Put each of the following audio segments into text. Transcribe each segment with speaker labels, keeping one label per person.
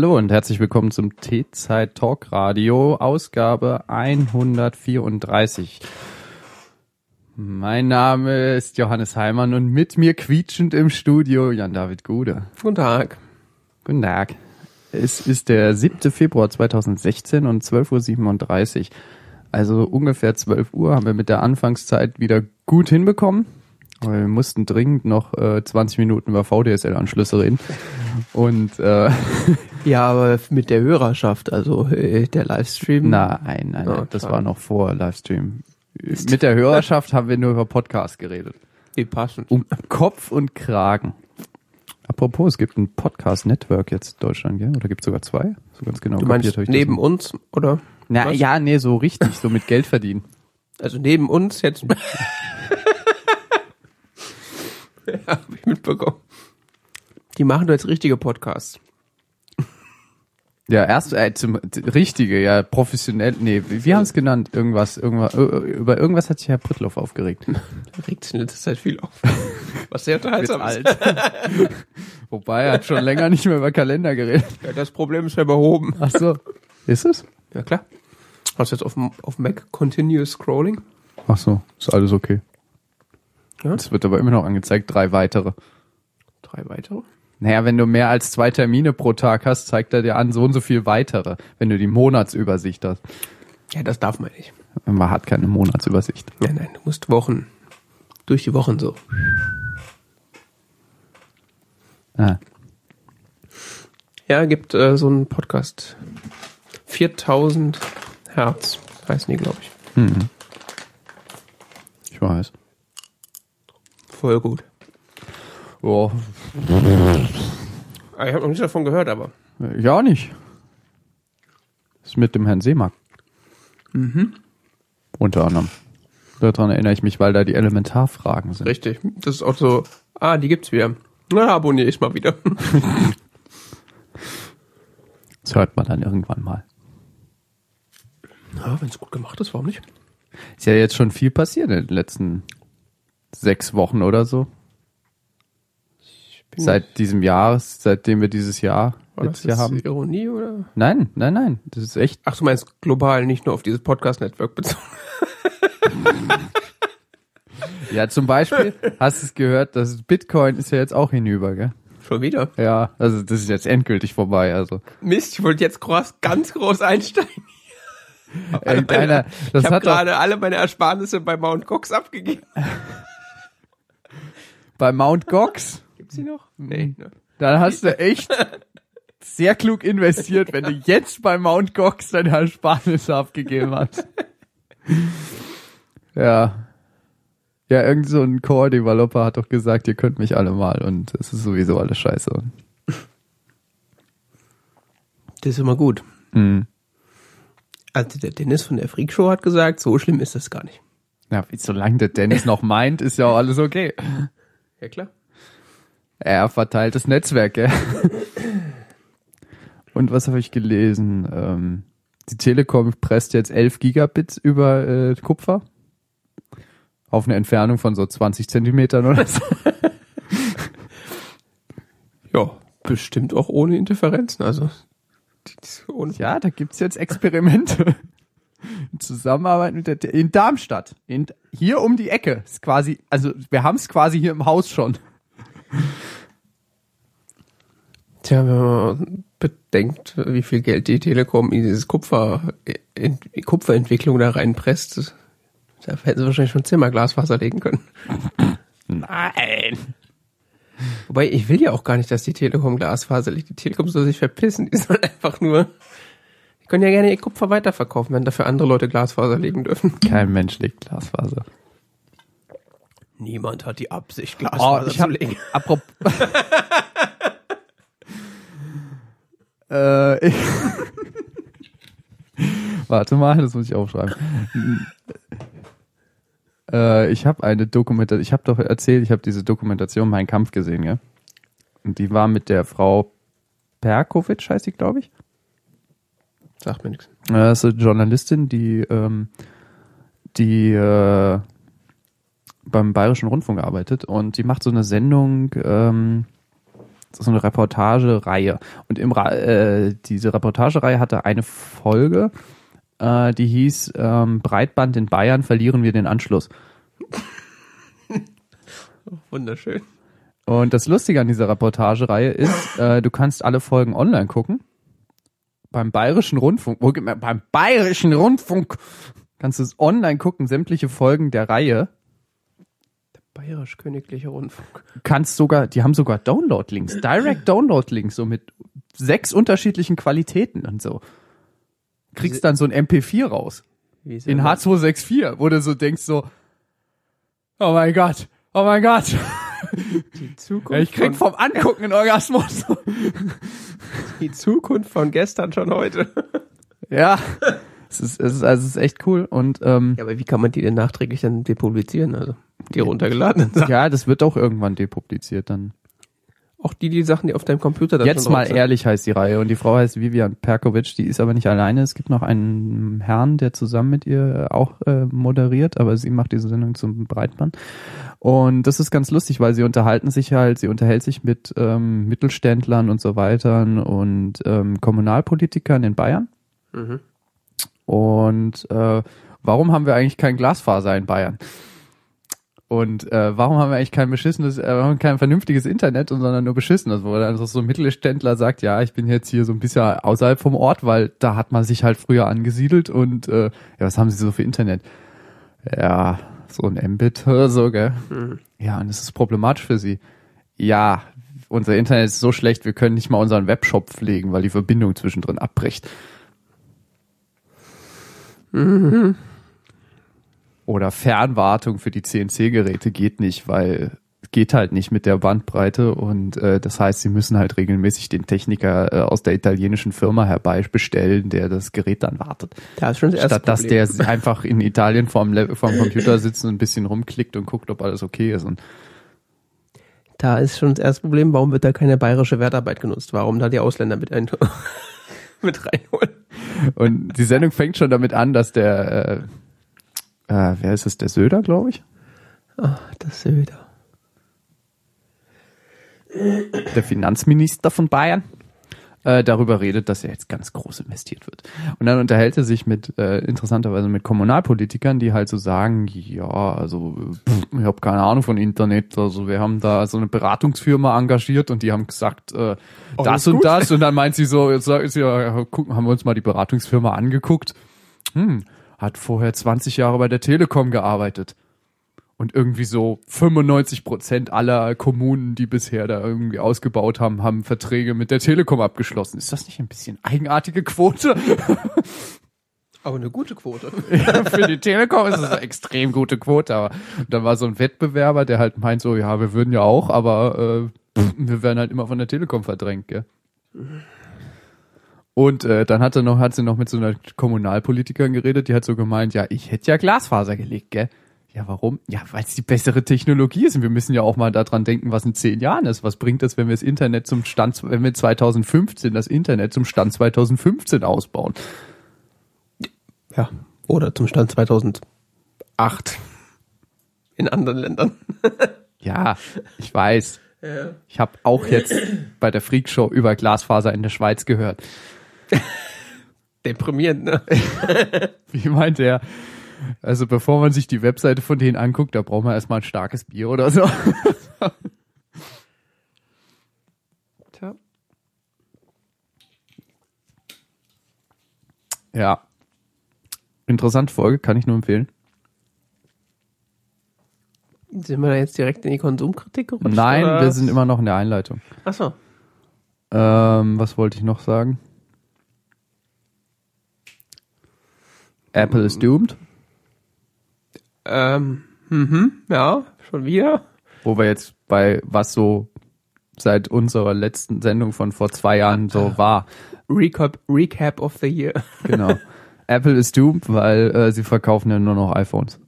Speaker 1: Hallo und herzlich willkommen zum T-Zeit Talk Radio, Ausgabe 134. Mein Name ist Johannes Heimann und mit mir quietschend im Studio Jan-David Gude.
Speaker 2: Guten Tag.
Speaker 1: Guten Tag. Es ist der 7. Februar 2016 und 12.37 Uhr. Also ungefähr 12 Uhr haben wir mit der Anfangszeit wieder gut hinbekommen. Wir mussten dringend noch äh, 20 Minuten über VDSL-Anschlüsse reden. Und äh,
Speaker 2: Ja, aber mit der Hörerschaft, also äh, der Livestream.
Speaker 1: nein, nein, nein,
Speaker 2: Oh,
Speaker 1: das war noch vor Livestream. Mit der Hörerschaft haben wir nur über Podcast geredet.
Speaker 2: Wie passend.
Speaker 1: Um Kopf und Kragen. Apropos, es gibt ein Podcast-Network jetzt in Deutschland, gell? Oder gibt es sogar zwei? So ganz genau
Speaker 2: du meinst neben uns, oder?
Speaker 1: Na,
Speaker 2: was?
Speaker 1: ja, nee, so richtig, so mit Geld verdienen.
Speaker 2: Also neben uns jetzt. ja, hab ich mitbekommen. Die machen doch jetzt richtige Podcasts.
Speaker 1: Ja, erst äh, zum richtige, ja, professionell, nee, wie, wie haben es genannt? Irgendwas, irgendwas, äh, über irgendwas hat sich Herr Prittloff aufgeregt.
Speaker 2: Da regt sich in letzter Zeit viel auf. Was sehr unterhaltsam ist.
Speaker 1: Wobei, er hat schon länger nicht mehr über Kalender geredet.
Speaker 2: Ja, das Problem ist ja behoben.
Speaker 1: Ach so. Ist es?
Speaker 2: Ja, klar. Hast du jetzt auf, auf Mac Continuous Scrolling?
Speaker 1: Ach so, ist alles okay.
Speaker 2: Ja.
Speaker 1: Es wird aber immer noch angezeigt, drei weitere.
Speaker 2: Drei weitere.
Speaker 1: Naja, wenn du mehr als zwei Termine pro Tag hast, zeigt er dir an, so und so viel weitere, wenn du die Monatsübersicht hast.
Speaker 2: Ja, das darf man nicht.
Speaker 1: Man hat keine Monatsübersicht.
Speaker 2: Nein, nein, du musst Wochen, durch die Wochen so.
Speaker 1: Ah.
Speaker 2: Ja, gibt äh, so einen Podcast. 4000 Hertz heißen die, glaube ich.
Speaker 1: Ich weiß.
Speaker 2: Voll gut.
Speaker 1: Oh,
Speaker 2: Ah, Ich habe noch nichts davon gehört, aber.
Speaker 1: ja auch nicht. Ist mit dem Herrn Seemark. Mhm. Unter anderem. Daran erinnere ich mich, weil da die Elementarfragen sind.
Speaker 2: Richtig. Das ist auch so, ah, die gibt's wieder. Na, abonniere ich mal wieder.
Speaker 1: Das hört man dann irgendwann mal.
Speaker 2: Ja, wenn es gut gemacht ist, warum nicht?
Speaker 1: Ist ja jetzt schon viel passiert in den letzten sechs Wochen oder so. Seit diesem Jahr, seitdem wir dieses Jahr
Speaker 2: War
Speaker 1: jetzt
Speaker 2: das
Speaker 1: hier
Speaker 2: jetzt
Speaker 1: haben.
Speaker 2: Ironie oder?
Speaker 1: Nein, nein, nein. Das ist echt.
Speaker 2: Ach, du meinst global, nicht nur auf dieses Podcast-Network bezogen.
Speaker 1: Ja, zum Beispiel, hast du es gehört, das Bitcoin ist ja jetzt auch hinüber, gell?
Speaker 2: Schon wieder.
Speaker 1: Ja, also das ist jetzt endgültig vorbei. Also
Speaker 2: Mist, ich wollte jetzt groß, ganz groß einsteigen.
Speaker 1: irgendeiner, das
Speaker 2: ich habe gerade alle meine Ersparnisse bei Mount Cox abgegeben.
Speaker 1: bei Mount Gox,
Speaker 2: Gibt's die noch? Nee. Ne?
Speaker 1: dann hast du echt sehr klug investiert, wenn du jetzt bei Mount Gox deine Ersparnisse abgegeben hast. Ja. Ja, irgend so ein Core-Developer hat doch gesagt, ihr könnt mich alle mal und es ist sowieso alles scheiße.
Speaker 2: Das ist immer gut.
Speaker 1: Mhm.
Speaker 2: Also der Dennis von der Freak Show hat gesagt, so schlimm ist das gar nicht.
Speaker 1: Ja, solange der Dennis noch meint, ist ja auch alles okay.
Speaker 2: Ja klar.
Speaker 1: Er verteilt das Netzwerk, gell? Und was habe ich gelesen? Ähm, die Telekom presst jetzt 11 Gigabits über äh, Kupfer. Auf eine Entfernung von so 20 Zentimetern oder so.
Speaker 2: Ja, bestimmt auch ohne Interferenzen. Also ohne
Speaker 1: Ja, da gibt's jetzt Experimente. Zusammenarbeit mit der Te in Darmstadt. In, hier um die Ecke. Ist quasi, also wir haben es quasi hier im Haus schon.
Speaker 2: Tja, wenn man bedenkt, wie viel Geld die Telekom in dieses Kupfer, in die Kupferentwicklung da reinpresst, da hätten sie wahrscheinlich schon Zimmerglasfaser legen können.
Speaker 1: Nein.
Speaker 2: Wobei, ich will ja auch gar nicht, dass die Telekom Glasfaser legt. Die Telekom soll sich verpissen. Die soll einfach nur, können ja gerne ihr Kupfer weiterverkaufen, wenn dafür andere Leute Glasfaser legen dürfen.
Speaker 1: Kein Mensch legt Glasfaser.
Speaker 2: Niemand hat die Absicht,
Speaker 1: Oh,
Speaker 2: Glasfaser
Speaker 1: ich hab,
Speaker 2: zu legen.
Speaker 1: apropos. äh, ich, warte mal, das muss ich aufschreiben. äh, ich habe eine Dokumentation, ich habe doch erzählt, ich habe diese Dokumentation Mein Kampf gesehen, ja. Und die war mit der Frau Perkovic, heißt die, glaube ich.
Speaker 2: Sagt mir nichts.
Speaker 1: Das ist eine Journalistin, die, ähm, die äh, beim Bayerischen Rundfunk arbeitet und die macht so eine Sendung, ähm, so eine Reportagereihe. Und im äh, diese Reportagereihe hatte eine Folge, äh, die hieß ähm, Breitband in Bayern verlieren wir den Anschluss.
Speaker 2: Wunderschön.
Speaker 1: Und das Lustige an dieser Reportagereihe ist, äh, du kannst alle Folgen online gucken. Beim Bayerischen Rundfunk, beim Bayerischen Rundfunk kannst du es online gucken, sämtliche Folgen der Reihe.
Speaker 2: Bayerisch-Königliche Rundfunk.
Speaker 1: Kannst sogar, die haben sogar Download-Links, Direct Download-Links, so mit sechs unterschiedlichen Qualitäten und so. Kriegst dann so ein MP4 raus. In
Speaker 2: er-
Speaker 1: H264, wo du so denkst so, oh mein Gott, oh mein Gott.
Speaker 2: die Zukunft,
Speaker 1: Ich krieg vom Angucken einen Orgasmus.
Speaker 2: die Zukunft von gestern schon heute.
Speaker 1: Ja. Es ist, es ist, also es ist echt cool. Und ähm,
Speaker 2: Ja, aber wie kann man die denn nachträglich dann depublizieren? Also die runtergeladenen Sachen.
Speaker 1: ja, das wird auch irgendwann depubliziert dann.
Speaker 2: Auch die, die Sachen, die auf deinem Computer dann
Speaker 1: Jetzt mal
Speaker 2: sind.
Speaker 1: ehrlich heißt die Reihe. Und die Frau heißt Vivian Perkovic, die ist aber nicht alleine. Es gibt noch einen Herrn, der zusammen mit ihr auch äh, moderiert, aber sie macht diese Sendung zum Breitband. Und das ist ganz lustig, weil sie unterhalten sich halt, sie unterhält sich mit ähm, Mittelständlern und so weiter und ähm, Kommunalpolitikern in Bayern.
Speaker 2: Mhm.
Speaker 1: Und äh, warum haben wir eigentlich kein Glasfaser in Bayern? Und äh, warum haben wir eigentlich kein beschissenes, äh, warum kein vernünftiges Internet, sondern nur beschissenes, wo dann so ein Mittelständler sagt, ja, ich bin jetzt hier so ein bisschen außerhalb vom Ort, weil da hat man sich halt früher angesiedelt und äh, ja, was haben sie so für Internet? Ja, so ein Mbit oder so, gell? Ja, und das ist problematisch für sie. Ja, unser Internet ist so schlecht, wir können nicht mal unseren Webshop pflegen, weil die Verbindung zwischendrin abbricht. Oder Fernwartung für die CNC-Geräte geht nicht, weil es geht halt nicht mit der Bandbreite und äh, das heißt, sie müssen halt regelmäßig den Techniker äh, aus der italienischen Firma herbeibestellen, der das Gerät dann wartet.
Speaker 2: Da ist schon das erste
Speaker 1: Statt dass der einfach in Italien vorm, vorm Computer sitzt und ein bisschen rumklickt und guckt, ob alles okay ist. Und
Speaker 2: Da ist schon das erste Problem, warum wird da keine bayerische Wertarbeit genutzt? Warum da die Ausländer mit, ein mit reinholen?
Speaker 1: Und die Sendung fängt schon damit an, dass der, äh, äh, wer ist es, der Söder, glaube ich?
Speaker 2: Ah, das Söder.
Speaker 1: der Finanzminister von Bayern, äh, darüber redet, dass er jetzt ganz groß investiert wird. Und dann unterhält er sich mit, äh, interessanterweise mit Kommunalpolitikern, die halt so sagen, ja, also pff, ich habe keine Ahnung von Internet, also wir haben da so eine Beratungsfirma engagiert und die haben gesagt, äh, das und
Speaker 2: gut.
Speaker 1: das und dann meint sie so, jetzt sagt sie, ja, gucken, haben wir uns mal die Beratungsfirma angeguckt, hm, hat vorher 20 Jahre bei der Telekom gearbeitet. Und irgendwie so 95 Prozent aller Kommunen, die bisher da irgendwie ausgebaut haben, haben Verträge mit der Telekom abgeschlossen. Ist das nicht ein bisschen eigenartige Quote?
Speaker 2: Aber eine gute Quote.
Speaker 1: Für die Telekom ist es eine extrem gute Quote. Aber da war so ein Wettbewerber, der halt meint so, ja, wir würden ja auch, aber äh, wir werden halt immer von der Telekom verdrängt, gell? Und äh, dann hat, er noch, hat sie noch mit so einer Kommunalpolitikerin geredet, die hat so gemeint, ja, ich hätte ja Glasfaser gelegt, gell? Ja, warum? Ja, weil es die bessere Technologie ist. Und wir müssen ja auch mal daran denken, was in zehn Jahren ist. Was bringt das, wenn wir das Internet zum Stand, wenn wir 2015 das Internet zum Stand 2015 ausbauen?
Speaker 2: Ja. Oder zum Stand 2008. In anderen Ländern.
Speaker 1: Ja, ich weiß. Ich habe auch jetzt bei der Freak Show über Glasfaser in der Schweiz gehört.
Speaker 2: Deprimierend, ne?
Speaker 1: Wie meint er? Also bevor man sich die Webseite von denen anguckt, da braucht man erstmal ein starkes Bier oder so.
Speaker 2: Tja.
Speaker 1: Ja. Interessante Folge, kann ich nur empfehlen.
Speaker 2: Sind wir da jetzt direkt in die Konsumkritik gerutscht?
Speaker 1: Nein,
Speaker 2: oder?
Speaker 1: wir sind immer noch in der Einleitung.
Speaker 2: Ach so.
Speaker 1: Ähm, was wollte ich noch sagen? Apple is doomed,
Speaker 2: Ähm, mhm, ja, schon wieder.
Speaker 1: wo wir jetzt bei was so seit unserer letzten Sendung von vor zwei Jahren so war.
Speaker 2: Recap, Recap of the Year.
Speaker 1: Genau. Apple ist doomed, weil äh, sie verkaufen ja nur noch iPhones.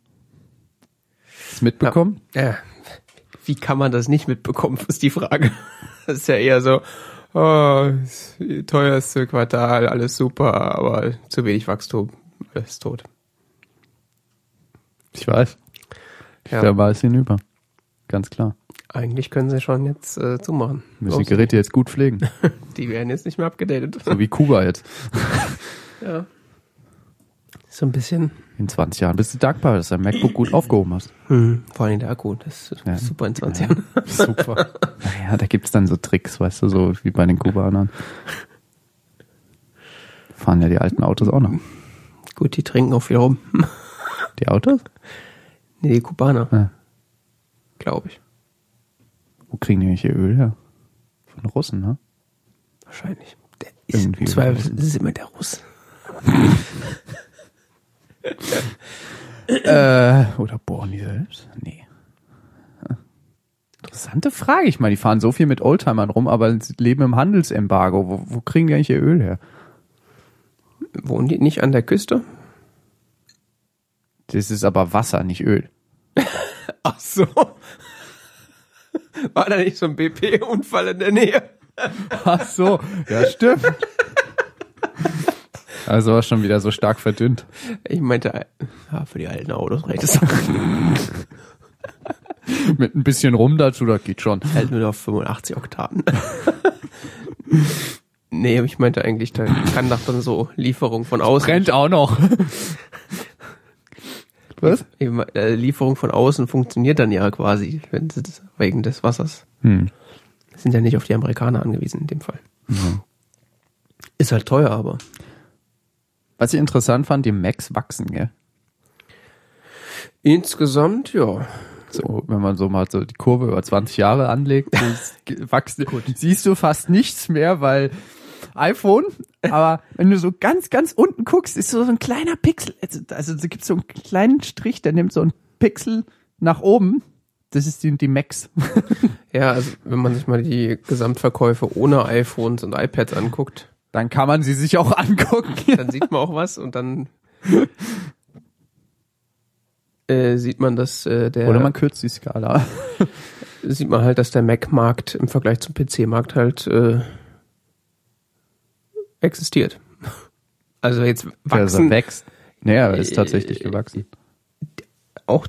Speaker 1: Du mitbekommen?
Speaker 2: Ja. Wie kann man das nicht mitbekommen, ist die Frage. Das ist ja eher so, oh, teuerste Quartal, alles super, aber zu wenig Wachstum, alles tot.
Speaker 1: Ich weiß.
Speaker 2: Ja.
Speaker 1: Da war es hinüber. ganz klar.
Speaker 2: Eigentlich können sie schon jetzt äh, zumachen.
Speaker 1: Müssen die. Geräte jetzt gut pflegen.
Speaker 2: Die werden jetzt nicht mehr abgedatet.
Speaker 1: So wie Kuba jetzt.
Speaker 2: Ja. So ein bisschen.
Speaker 1: In 20 Jahren bist du dankbar, dass du dein MacBook gut aufgehoben hast.
Speaker 2: Hm, vor allem der Akku, das ist
Speaker 1: Ja.
Speaker 2: super in 20 Jahren.
Speaker 1: Super. Naja, da gibt's dann so Tricks, weißt du, so wie bei den Kubanern. Fahren ja die alten Autos auch noch.
Speaker 2: Gut, die trinken auch viel rum.
Speaker 1: Die Autos?
Speaker 2: Nee, die Kubaner,
Speaker 1: Ja.
Speaker 2: glaube ich.
Speaker 1: Wo kriegen die eigentlich ihr Öl her? Von Russen, ne?
Speaker 2: Wahrscheinlich. Der ist
Speaker 1: Irgendwie
Speaker 2: im Zweifel ist immer der Russ.
Speaker 1: Äh, oder bohren die selbst? Nee. Interessante Frage. Ich meine, die fahren so viel mit Oldtimern rum, aber sie leben im Handelsembargo. Wo, wo kriegen die eigentlich ihr Öl her?
Speaker 2: Wohnen die nicht an der Küste?
Speaker 1: Das ist aber Wasser, nicht Öl.
Speaker 2: Ach so. War da nicht so ein BP-Unfall in der Nähe?
Speaker 1: Ach so, ja stimmt. Also war schon wieder so stark verdünnt.
Speaker 2: Ich meinte, ja, für die alten Autos reicht es.
Speaker 1: Mit ein bisschen Rum dazu, das geht schon.
Speaker 2: Hält nur auf 85 Oktaven. Nee, aber ich meinte eigentlich, da kann doch dann so Lieferung von außen.
Speaker 1: Brennt auch noch. Was?
Speaker 2: Äh, Lieferung von außen funktioniert dann ja quasi, wenn sie das, wegen des Wassers.
Speaker 1: Hm.
Speaker 2: Sind ja nicht auf die Amerikaner angewiesen in dem Fall. Ist halt teuer, aber.
Speaker 1: Was ich interessant fand, die Macs wachsen, gell?
Speaker 2: Insgesamt, ja.
Speaker 1: So, wenn man so mal so die Kurve über 20 Jahre anlegt, wachsen, siehst du fast nichts mehr, weil iPhone, aber wenn du so ganz, ganz unten guckst, ist so, ein kleiner Pixel. Also, also da gibt's so einen kleinen Strich, der nimmt so einen Pixel nach oben. Das ist die, die Macs.
Speaker 2: Ja, also wenn man sich mal die Gesamtverkäufe ohne iPhones und iPads anguckt,
Speaker 1: Dann kann man sie sich auch angucken.
Speaker 2: dann sieht man auch was und dann äh, sieht man, dass äh, der
Speaker 1: Oder man kürzt die Skala.
Speaker 2: sieht man halt, dass der Mac-Markt im Vergleich zum PC-Markt halt äh, existiert. Also jetzt
Speaker 1: Also
Speaker 2: wachsen
Speaker 1: wächst. Naja, er ist tatsächlich gewachsen.
Speaker 2: auch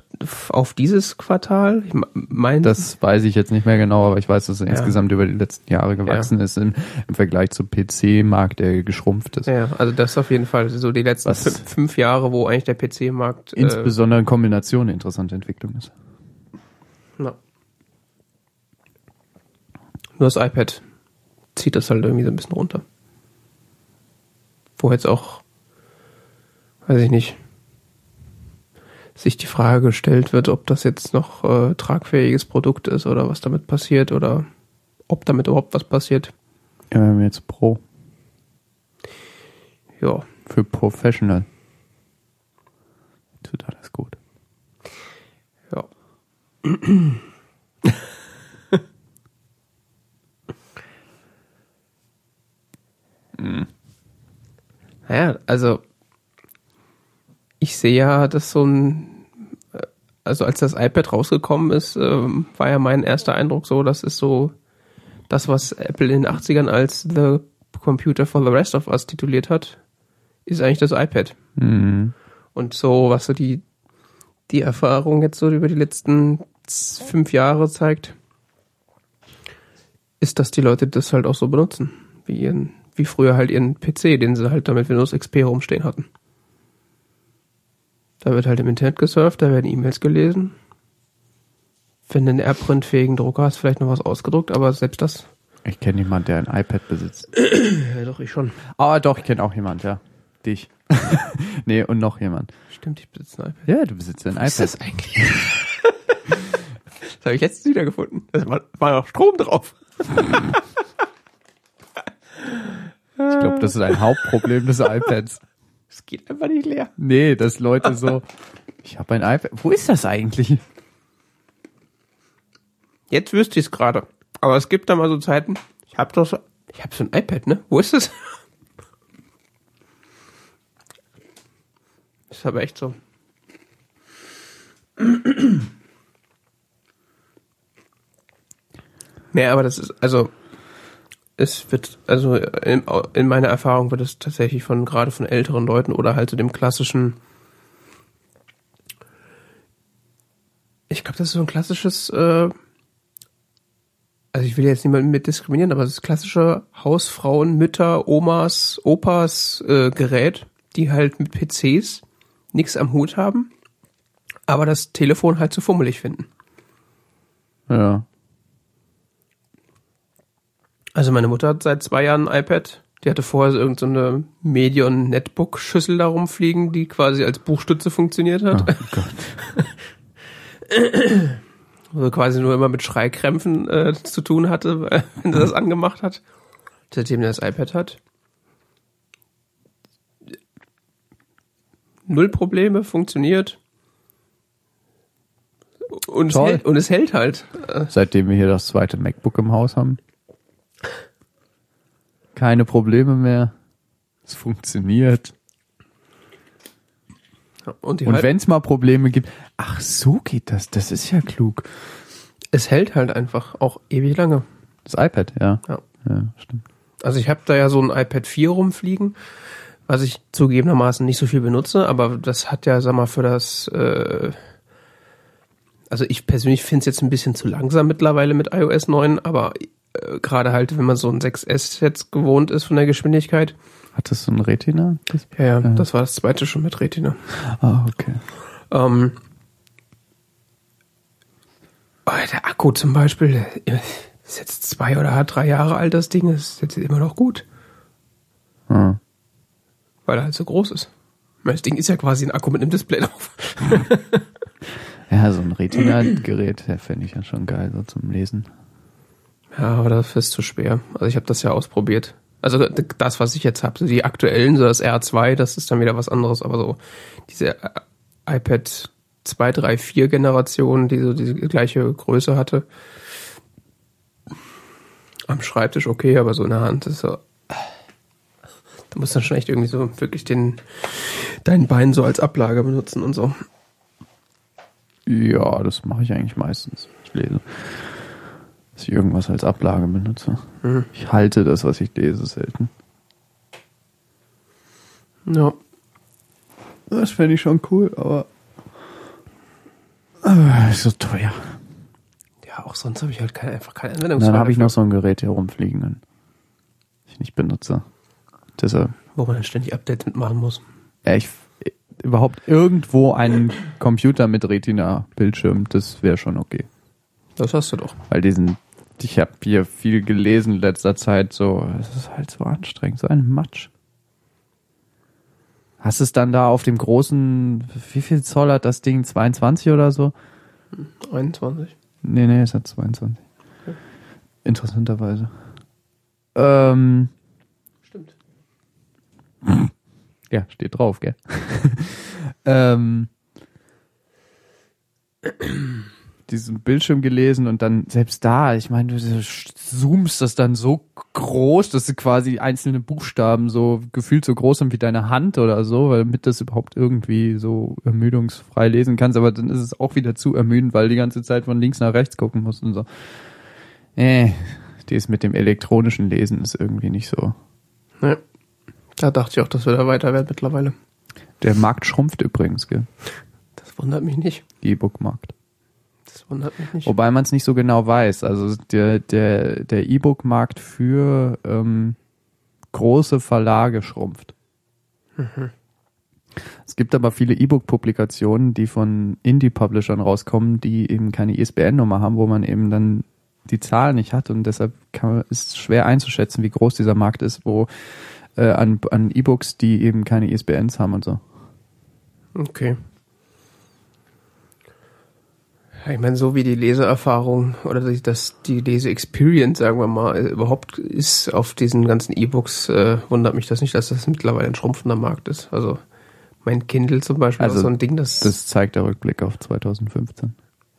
Speaker 2: auf dieses Quartal. Ich meine,
Speaker 1: Das weiß ich jetzt nicht mehr genau, aber ich weiß, dass er insgesamt über die letzten Jahre gewachsen ist im, im Vergleich zum PC-Markt, der geschrumpft ist.
Speaker 2: ja, also das auf jeden Fall so die letzten
Speaker 1: Was-
Speaker 2: fünf, fünf Jahre, wo eigentlich der PC-Markt äh,
Speaker 1: Insbesondere in Kombination eine interessante Entwicklung ist.
Speaker 2: na. nur das iPad zieht das halt irgendwie so ein bisschen runter. Wo jetzt auch, weiß ich nicht, sich die Frage gestellt wird, ob das jetzt noch äh, tragfähiges Produkt ist oder was damit passiert oder ob damit überhaupt was passiert.
Speaker 1: Ja, wir haben jetzt Pro
Speaker 2: Ja,
Speaker 1: für Professional. Tut alles gut.
Speaker 2: ja. Naja, also ich sehe ja, dass so ein, äh, also als das iPad rausgekommen ist, ähm, war ja mein erster Eindruck so, das ist so das, was Apple in den 80ern als The Computer for the Rest of Us tituliert hat, ist eigentlich das iPad.
Speaker 1: Mhm.
Speaker 2: Und so, was so die, die Erfahrung jetzt so über die letzten fünf Jahre zeigt, ist, dass die Leute das halt auch so benutzen. Wie ihren, wie früher halt ihren PC, den sie halt damit Windows XP rumstehen hatten. Da wird halt im Internet gesurft, da werden E-Mails gelesen. Wenn du einen AirPrint-fähigen Drucker hast, vielleicht noch was ausgedruckt, aber selbst das.
Speaker 1: Ich kenne jemanden, der ein iPad besitzt.
Speaker 2: Ja, doch, ich schon.
Speaker 1: Aber doch, ich kenne auch jemand, ja. Dich. nee, und noch jemand.
Speaker 2: Stimmt, ich besitze ein iPad.
Speaker 1: Ja, du besitzt ein
Speaker 2: Was ist
Speaker 1: iPad.
Speaker 2: das eigentlich? das habe ich jetzt wiedergefunden. Da war, war noch Strom drauf.
Speaker 1: Ich glaube, das ist ein Hauptproblem des iPads.
Speaker 2: Es geht einfach nicht leer.
Speaker 1: Nee, dass Leute so, ich habe ein iPad. Wo ist das eigentlich?
Speaker 2: Jetzt wüsste ich es gerade. Aber es gibt da mal so Zeiten, ich habe doch so, ich habe so ein iPad, ne? Wo ist es? Ist aber echt so. Nee, aber das ist, also, es wird, also in, in meiner Erfahrung wird es tatsächlich von, gerade von älteren Leuten oder halt so dem klassischen, Ich glaube, das ist so ein klassisches, äh, also ich will jetzt niemanden mit diskriminieren, aber das ist klassische Hausfrauen, Mütter, Omas, Opas äh, Gerät, die halt mit PCs nichts am Hut haben, aber das Telefon halt zu fummelig finden.
Speaker 1: Ja.
Speaker 2: Also meine Mutter hat seit zwei Jahren ein iPad. Die hatte vorher so irgendeine so Medion-Netbook-Schüssel da rumfliegen, die quasi als Buchstütze funktioniert hat.
Speaker 1: Oh Gott.
Speaker 2: Also quasi nur immer mit Schreikrämpfen äh, zu tun hatte, wenn er das angemacht hat. Seitdem er das iPad hat. Null Probleme, funktioniert. Und es, hält, und es hält halt.
Speaker 1: Seitdem wir hier das zweite MacBook im Haus haben. Keine Probleme mehr. Es funktioniert.
Speaker 2: Und,
Speaker 1: Und wenn es mal Probleme gibt, ach so geht das, das ist ja klug.
Speaker 2: es hält halt einfach auch ewig lange.
Speaker 1: Das iPad, ja.
Speaker 2: Ja.
Speaker 1: Ja, stimmt.
Speaker 2: Also ich habe da ja so ein iPad 4 rumfliegen, was ich zugegebenermaßen nicht so viel benutze, aber das hat ja, sag mal, für das, äh, also ich persönlich finde es jetzt ein bisschen zu langsam mittlerweile mit iOS 9, aber äh, gerade halt, wenn man so ein 6S jetzt gewohnt ist von der Geschwindigkeit.
Speaker 1: Hattest du ein Retina?
Speaker 2: Ja, ja,
Speaker 1: Ja.
Speaker 2: das war das zweite schon mit Retina.
Speaker 1: Ah, okay.
Speaker 2: Ähm, oh, der Akku zum Beispiel, äh, ist jetzt zwei oder drei Jahre alt, das Ding, ist jetzt immer noch gut.
Speaker 1: Ah.
Speaker 2: weil er halt so groß ist. Das Ding ist ja quasi ein Akku mit einem Display drauf.
Speaker 1: Ja, so ein Retina-Gerät, der fände ich ja schon geil, so zum Lesen.
Speaker 2: Ja, aber das ist zu schwer. Also ich habe das ja ausprobiert. Also das, was ich jetzt habe, so die aktuellen, so das R2, das ist dann wieder was anderes, aber so diese äh, iPad 2, 3, 4 Generation, die so diese gleiche Größe hatte. Am Schreibtisch okay, aber so in der Hand ist so. Du musst dann schon echt irgendwie so wirklich den dein Bein so als Ablage benutzen und so.
Speaker 1: Ja, das mache ich eigentlich meistens. Ich lese. Dass ich irgendwas als Ablage benutze.
Speaker 2: Mhm.
Speaker 1: Ich halte das, was ich lese, selten.
Speaker 2: Ja.
Speaker 1: Das fände ich schon cool, aber. aber ist so teuer.
Speaker 2: Ja, auch sonst habe ich halt keine, einfach keine Anwendungsfall.
Speaker 1: dann habe ich noch so ein Gerät hier rumfliegen, das ich nicht benutze. Deshalb,
Speaker 2: Wo man dann ständig Updates mitmachen muss.
Speaker 1: ja, ich, überhaupt irgendwo einen Computer mit Retina-Bildschirm, das wäre schon okay.
Speaker 2: Das hast du doch.
Speaker 1: Weil diesen, ich habe hier viel gelesen in letzter Zeit, so, es ist halt so anstrengend, so ein Matsch. Hast es dann da auf dem großen, wie viel Zoll hat das Ding? 22 oder so?
Speaker 2: 21.
Speaker 1: Nee, nee, es hat 22. Interessanterweise. Ähm,
Speaker 2: Stimmt.
Speaker 1: ja, steht drauf, gell? ähm, diesen Bildschirm gelesen und dann selbst da, ich meine, du zoomst das dann so groß, dass du quasi einzelne Buchstaben so gefühlt so groß sind wie deine Hand oder so, weil damit das überhaupt irgendwie so ermüdungsfrei lesen kannst, aber dann ist es auch wieder zu ermüdend, weil du die ganze Zeit von links nach rechts gucken musst und so. Äh, das mit dem elektronischen Lesen ist irgendwie nicht so.
Speaker 2: Ja. Da dachte ich auch, dass wir da weiter werden mittlerweile.
Speaker 1: Der Markt schrumpft übrigens, gell?
Speaker 2: Das wundert mich nicht.
Speaker 1: E-Book-Markt.
Speaker 2: Das wundert mich nicht.
Speaker 1: Wobei man es nicht so genau weiß. Also der, der, der E-Book-Markt für ähm, große Verlage schrumpft. Es gibt aber viele E-Book-Publikationen, die von Indie-Publishern rauskommen, die eben keine ISBN-Nummer haben, wo man eben dann die Zahl nicht hat und deshalb kann, ist es schwer einzuschätzen, wie groß dieser Markt ist, wo äh, an, an E-Books, die eben keine ISBNs haben und so.
Speaker 2: Okay. Ja, Ich meine, so wie die Leseerfahrung oder die, das, die Lese-Experience, sagen wir mal, überhaupt ist auf diesen ganzen E-Books, äh, wundert mich das nicht, dass das mittlerweile ein schrumpfender Markt ist. Also mein Kindle zum Beispiel
Speaker 1: Also
Speaker 2: ist so ein Ding, das,
Speaker 1: Das zeigt der Rückblick auf 2015.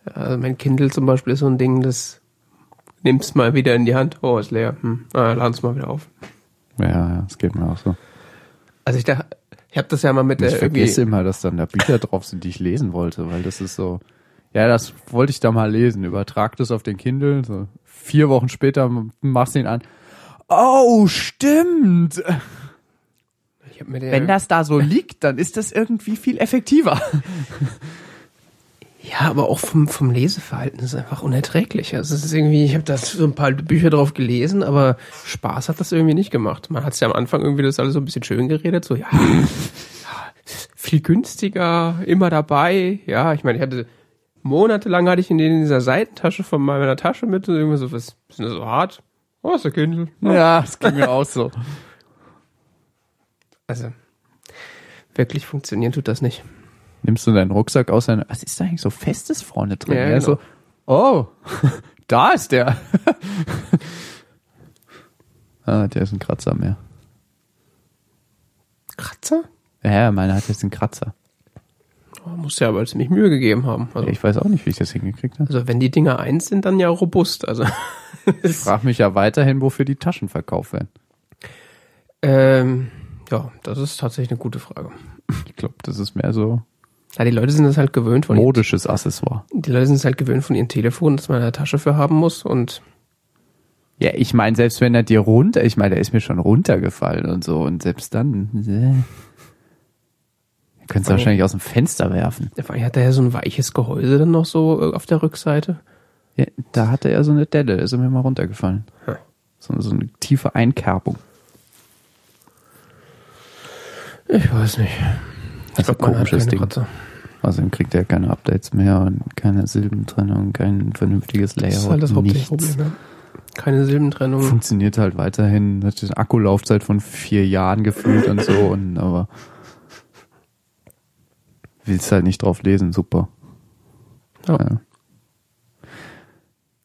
Speaker 2: also mein Kindle zum Beispiel ist so ein Ding, das nimmst mal wieder in die Hand, oh, ist leer, hm, ah, laden's mal wieder auf.
Speaker 1: Ja, ja, das geht mir auch so.
Speaker 2: Also ich dachte, ich habe das ja mal mit der
Speaker 1: Ich vergesse immer, dass dann da Bücher drauf sind, die ich lesen wollte, weil das ist so, ja, das wollte ich da mal lesen. Übertrag das auf den Kindle, so vier Wochen später machst du ihn an. Oh, stimmt. Wenn das da so liegt, dann ist das irgendwie viel effektiver.
Speaker 2: Ja, aber auch vom, vom Leseverhalten ist es einfach unerträglich. Also es ist irgendwie, ich habe da so ein paar Bücher drauf gelesen, aber Spaß hat das irgendwie nicht gemacht. Man hat es ja am Anfang irgendwie das alles so ein bisschen schön geredet, so ja, ja, viel günstiger, immer dabei. Ja, ich meine, ich hatte monatelang hatte ich in dieser Seitentasche von meiner Tasche mit und irgendwie so, was ist denn das so hart? Oh, ist der Kindle.
Speaker 1: Ja, das ging mir auch so.
Speaker 2: Also, wirklich funktionieren tut das nicht.
Speaker 1: Nimmst du deinen Rucksack aus deinem, was ist da eigentlich so festes vorne drin?
Speaker 2: Ja,
Speaker 1: Ja,
Speaker 2: genau.
Speaker 1: so, oh, da ist der. ah, der ist ein Kratzer mehr.
Speaker 2: Kratzer?
Speaker 1: Ja, meiner hat jetzt einen Kratzer.
Speaker 2: Muss ja aber ziemlich Mühe gegeben haben. Also,
Speaker 1: Ich weiß auch nicht, wie ich das hingekriegt habe.
Speaker 2: also wenn die Dinger eins sind, dann ja robust. Also,
Speaker 1: Ich frage mich ja weiterhin, wofür die Taschen verkauft werden.
Speaker 2: ähm, ja, das ist tatsächlich eine gute Frage.
Speaker 1: Ich glaube, das ist mehr so
Speaker 2: Ja, die Leute sind es halt gewöhnt von
Speaker 1: modisches Accessoire.
Speaker 2: die Leute sind es halt gewöhnt von ihren Telefonen, dass man eine Tasche für haben muss und
Speaker 1: Ja, ich meine, selbst wenn er dir runter, ich meine, der ist mir schon runtergefallen und so und selbst dann, äh, ihr könnt es
Speaker 2: Oh.
Speaker 1: wahrscheinlich aus dem Fenster werfen.
Speaker 2: vor allem hat er ja so ein weiches Gehäuse dann noch so äh, auf der Rückseite.
Speaker 1: Ja, da hatte er so eine Delle, ist er mir mal runtergefallen.
Speaker 2: Hm.
Speaker 1: So, so eine tiefe Einkerbung.
Speaker 2: Ich weiß nicht.
Speaker 1: Das ist ein komisches Ding.
Speaker 2: Kratzer.
Speaker 1: Außerdem kriegt er keine Updates mehr und keine Silbentrennung, kein vernünftiges Layout,
Speaker 2: Das ist halt das
Speaker 1: nichts.
Speaker 2: Hauptproblem. Ja. Keine Silbentrennung.
Speaker 1: Funktioniert halt weiterhin, hat eine Akkulaufzeit von vier Jahren gefühlt und so, und aber willst halt nicht drauf lesen, super.
Speaker 2: Ja.
Speaker 1: Ja.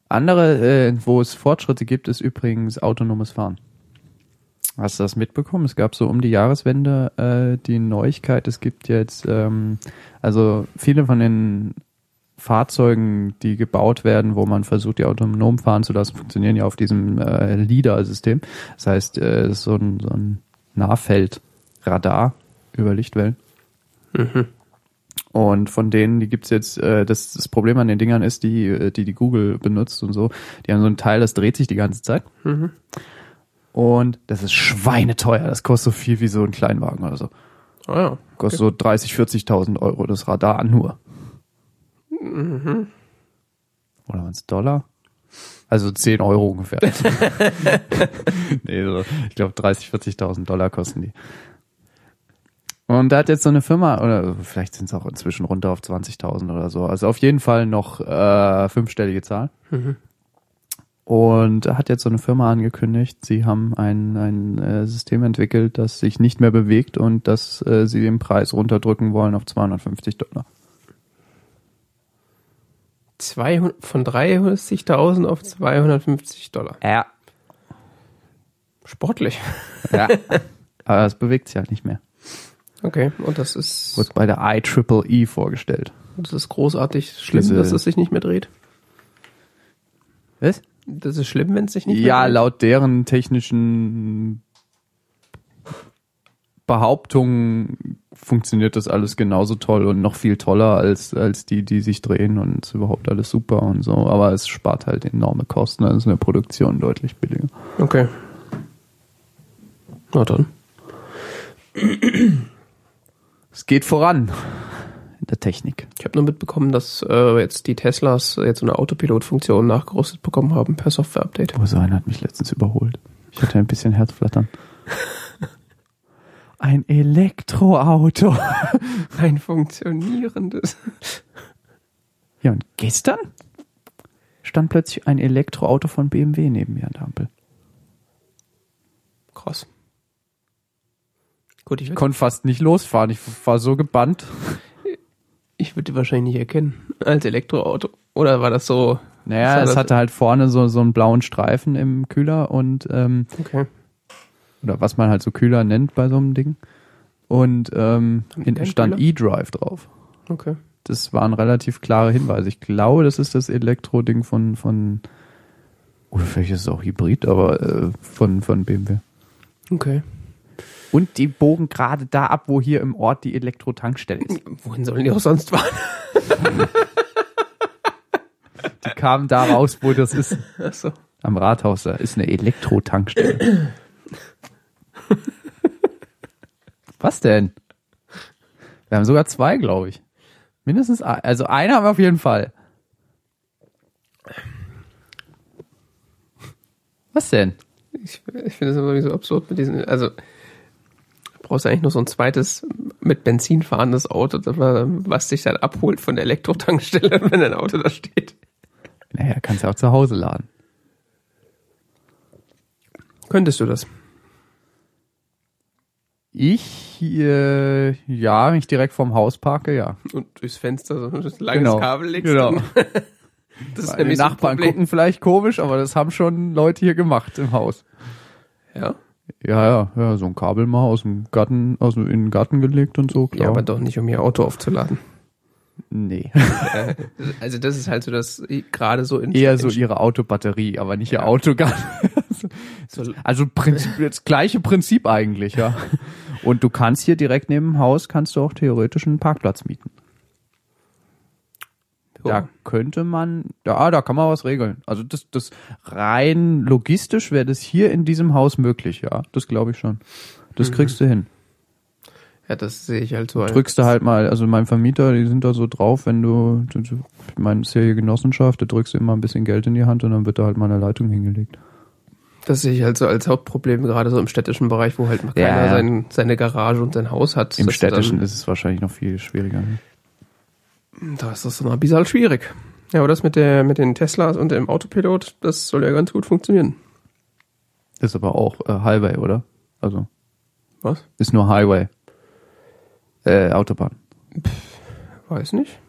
Speaker 1: Andere, äh, wo es Fortschritte gibt, ist übrigens autonomes Fahren. Hast du das mitbekommen? Es gab so um die Jahreswende äh, die Neuigkeit, es gibt jetzt, ähm, also viele von den Fahrzeugen, die gebaut werden, wo man versucht, die autonom fahren zu lassen, funktionieren ja auf diesem äh, LIDAR-System. Das heißt, äh, es ist so ein, so ein Nahfeldradar über Lichtwellen. Und von denen, die gibt's jetzt, äh, das, das Problem an den Dingern ist, die, äh, die die Google benutzt und so, die haben so ein Teil, das dreht sich die ganze Zeit. Und das ist schweineteuer. Das kostet so viel wie so ein Kleinwagen oder so.
Speaker 2: Ah, ja.
Speaker 1: Kostet so 30, 40.000 Euro das Radar nur. Oder waren es Dollar? Also 10 Euro ungefähr. nee, so, ich glaube 30, 40.000 Dollar kosten die. Und da hat jetzt so eine Firma, oder vielleicht sind es auch inzwischen runter auf 20.000 oder so. Also auf jeden Fall noch äh, fünfstellige Zahl. Und da hat jetzt so eine Firma angekündigt, sie haben ein, ein äh, System entwickelt, das sich nicht mehr bewegt und dass äh, sie den Preis runterdrücken wollen auf 250 Dollar.
Speaker 2: 200, von 360.000 auf 250 Dollar.
Speaker 1: Ja.
Speaker 2: Sportlich.
Speaker 1: Ja. Aber es bewegt sich halt nicht mehr.
Speaker 2: Okay, und das ist,
Speaker 1: Wird bei der IEEE vorgestellt.
Speaker 2: das ist großartig schlimm,
Speaker 1: Diese-
Speaker 2: dass es sich nicht mehr dreht.
Speaker 1: Was?
Speaker 2: Das ist schlimm, wenn es sich nicht
Speaker 1: Ja,
Speaker 2: mehr dreht.
Speaker 1: laut deren technischen Behauptungen funktioniert das alles genauso toll und noch viel toller als, als die, die sich drehen und ist überhaupt alles super und so. Aber es spart halt enorme Kosten, also ist eine Produktion deutlich billiger.
Speaker 2: Okay. Na dann.
Speaker 1: Es geht voran in der Technik.
Speaker 2: Ich habe nur mitbekommen, dass äh, jetzt die Teslas jetzt so eine Autopilot-Funktion nachgerüstet bekommen haben per Software-Update.
Speaker 1: Oh, so einer hat mich letztens überholt. Ich hatte ein bisschen Herzflattern. Ein Elektroauto.
Speaker 2: Ein funktionierendes.
Speaker 1: Ja, und gestern stand plötzlich ein Elektroauto von BMW neben mir an der Ampel.
Speaker 2: Krass. Gut, ich
Speaker 1: Ich
Speaker 2: würde
Speaker 1: konnte fast nicht losfahren. Ich war so gebannt.
Speaker 2: ich würd die wahrscheinlich nicht erkennen als Elektroauto. Oder war das so?
Speaker 1: Naja,
Speaker 2: Sah
Speaker 1: es
Speaker 2: das-
Speaker 1: hatte halt vorne so, so einen blauen Streifen im Kühler und, ähm,
Speaker 2: Okay.
Speaker 1: oder was man halt so Kühler nennt bei so einem Ding. Und ähm, hinten stand? E-Drive drauf.
Speaker 2: Okay.
Speaker 1: Das waren relativ klare Hinweise. Ich glaube, das ist das Elektro-Ding von, von, oder vielleicht ist es auch Hybrid, aber äh, von, von BMW.
Speaker 2: Okay.
Speaker 1: Und die bogen gerade da ab, wo hier im Ort die Elektro-Tankstelle ist.
Speaker 2: Wohin sollen die auch sonst fahren?
Speaker 1: Die kamen da raus, wo das ist.
Speaker 2: Achso.
Speaker 1: Am Rathaus, da ist eine Elektro-Tankstelle. Was denn? Wir haben sogar zwei, glaube ich. Mindestens, ein, also einer haben wir auf jeden Fall. Was denn?
Speaker 2: Ich, ich finde es immer so absurd mit diesen, also brauchst du eigentlich nur so ein zweites mit Benzin fahrendes Auto, was dich dann abholt von der Elektrotankstelle, wenn dein Auto da steht.
Speaker 1: Naja, kannst du auch zu Hause laden.
Speaker 2: Könntest du das?
Speaker 1: Ich, äh, ja, wenn ich direkt vorm Haus parke, ja.
Speaker 2: Und durchs Fenster so ein langes
Speaker 1: Genau,
Speaker 2: Kabel legst.
Speaker 1: genau.
Speaker 2: das ist nämlich so
Speaker 1: Nachbarn
Speaker 2: Problem.
Speaker 1: gucken vielleicht komisch, aber das haben schon Leute hier gemacht im Haus.
Speaker 2: Ja?
Speaker 1: Ja, ja, ja, so ein Kabel mal aus dem Garten, also in den Garten gelegt und so, klar.
Speaker 2: ja, aber doch nicht, um ihr Auto aufzuladen.
Speaker 1: nee.
Speaker 2: Äh, also das ist halt so, dass gerade so in
Speaker 1: Eher so ihre Autobatterie, aber nicht ihr Autogarten.
Speaker 2: so,
Speaker 1: Also Prinzip, das gleiche Prinzip eigentlich, ja. Und du kannst hier direkt neben dem Haus, kannst du auch theoretisch einen Parkplatz mieten. Da könnte man, ja, da kann man was regeln. Also das, das rein logistisch wäre das hier in diesem Haus möglich, ja. Das glaube ich schon. Das kriegst du hin.
Speaker 2: ja, das sehe ich halt so. als-
Speaker 1: Drückst du halt mal, also mein Vermieter, die sind da so drauf, wenn du, ich meine, ist ja hier Genossenschaft, da drückst du immer ein bisschen Geld in die Hand und dann wird da halt mal eine Leitung hingelegt.
Speaker 2: Das sehe ich halt so als Hauptproblem, gerade so im städtischen Bereich, wo halt
Speaker 1: Ja,
Speaker 2: keiner
Speaker 1: ja.
Speaker 2: sein, seine Garage und sein Haus hat.
Speaker 1: Im Städtischen ist es wahrscheinlich noch viel schwieriger. Ne?
Speaker 2: Da ist das ein bisschen schwierig. Ja, aber das mit der, mit den Teslas und dem Autopilot, das soll ja ganz gut funktionieren.
Speaker 1: Ist aber auch äh, Highway, oder? Also
Speaker 2: Was?
Speaker 1: ist nur Highway. Äh, Autobahn.
Speaker 2: Weiß nicht.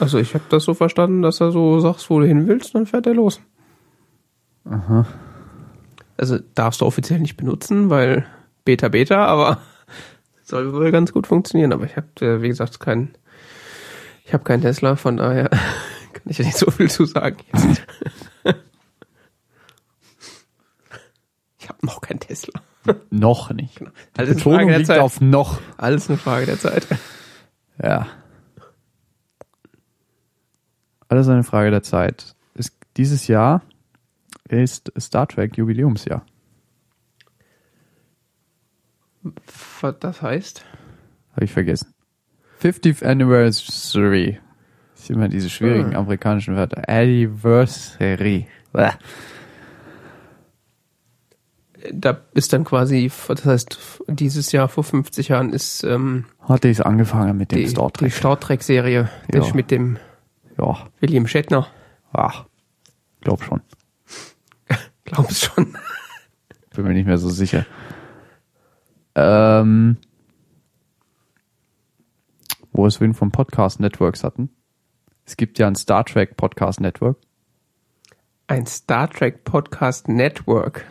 Speaker 2: Also ich habe das so verstanden, dass er so sagst, wo du hin willst, dann fährt er los.
Speaker 1: Aha.
Speaker 2: Also darfst du offiziell nicht benutzen, weil Beta Beta, aber soll wohl ganz gut funktionieren. Aber ich habe, wie gesagt, keinen, ich habe keinen Tesla, von daher kann ich ja nicht so viel zu sagen. Jetzt. Ich habe noch keinen Tesla.
Speaker 1: Noch nicht. Die
Speaker 2: Alles eine Frage
Speaker 1: Betonung
Speaker 2: der
Speaker 1: liegt
Speaker 2: Zeit.
Speaker 1: auf noch.
Speaker 2: Alles eine Frage der Zeit.
Speaker 1: Ja. Alles eine Frage der Zeit. Es, dieses Jahr ist Star Trek Jubiläumsjahr.
Speaker 2: Was das heißt?
Speaker 1: Habe ich vergessen. 50th Anniversary. Das sind immer diese schwierigen
Speaker 2: Ah.
Speaker 1: amerikanischen Wörter. Anniversary. Bäh.
Speaker 2: Da ist dann quasi, das heißt, dieses Jahr vor 50 Jahren ist ähm,
Speaker 1: Hatte ich angefangen mit dem
Speaker 2: die,
Speaker 1: Star
Speaker 2: die
Speaker 1: Trek.
Speaker 2: Star Trek-Serie
Speaker 1: Ja.
Speaker 2: das mit dem
Speaker 1: Ja,
Speaker 2: William Shatner.
Speaker 1: ach, glaub schon.
Speaker 2: Glaubst schon.
Speaker 1: Bin mir nicht mehr so sicher. Ähm, wo wir es vorhin vom Podcast Networks hatten. Es gibt ja ein Star Trek Podcast Network.
Speaker 2: Ein Star Trek Podcast Network.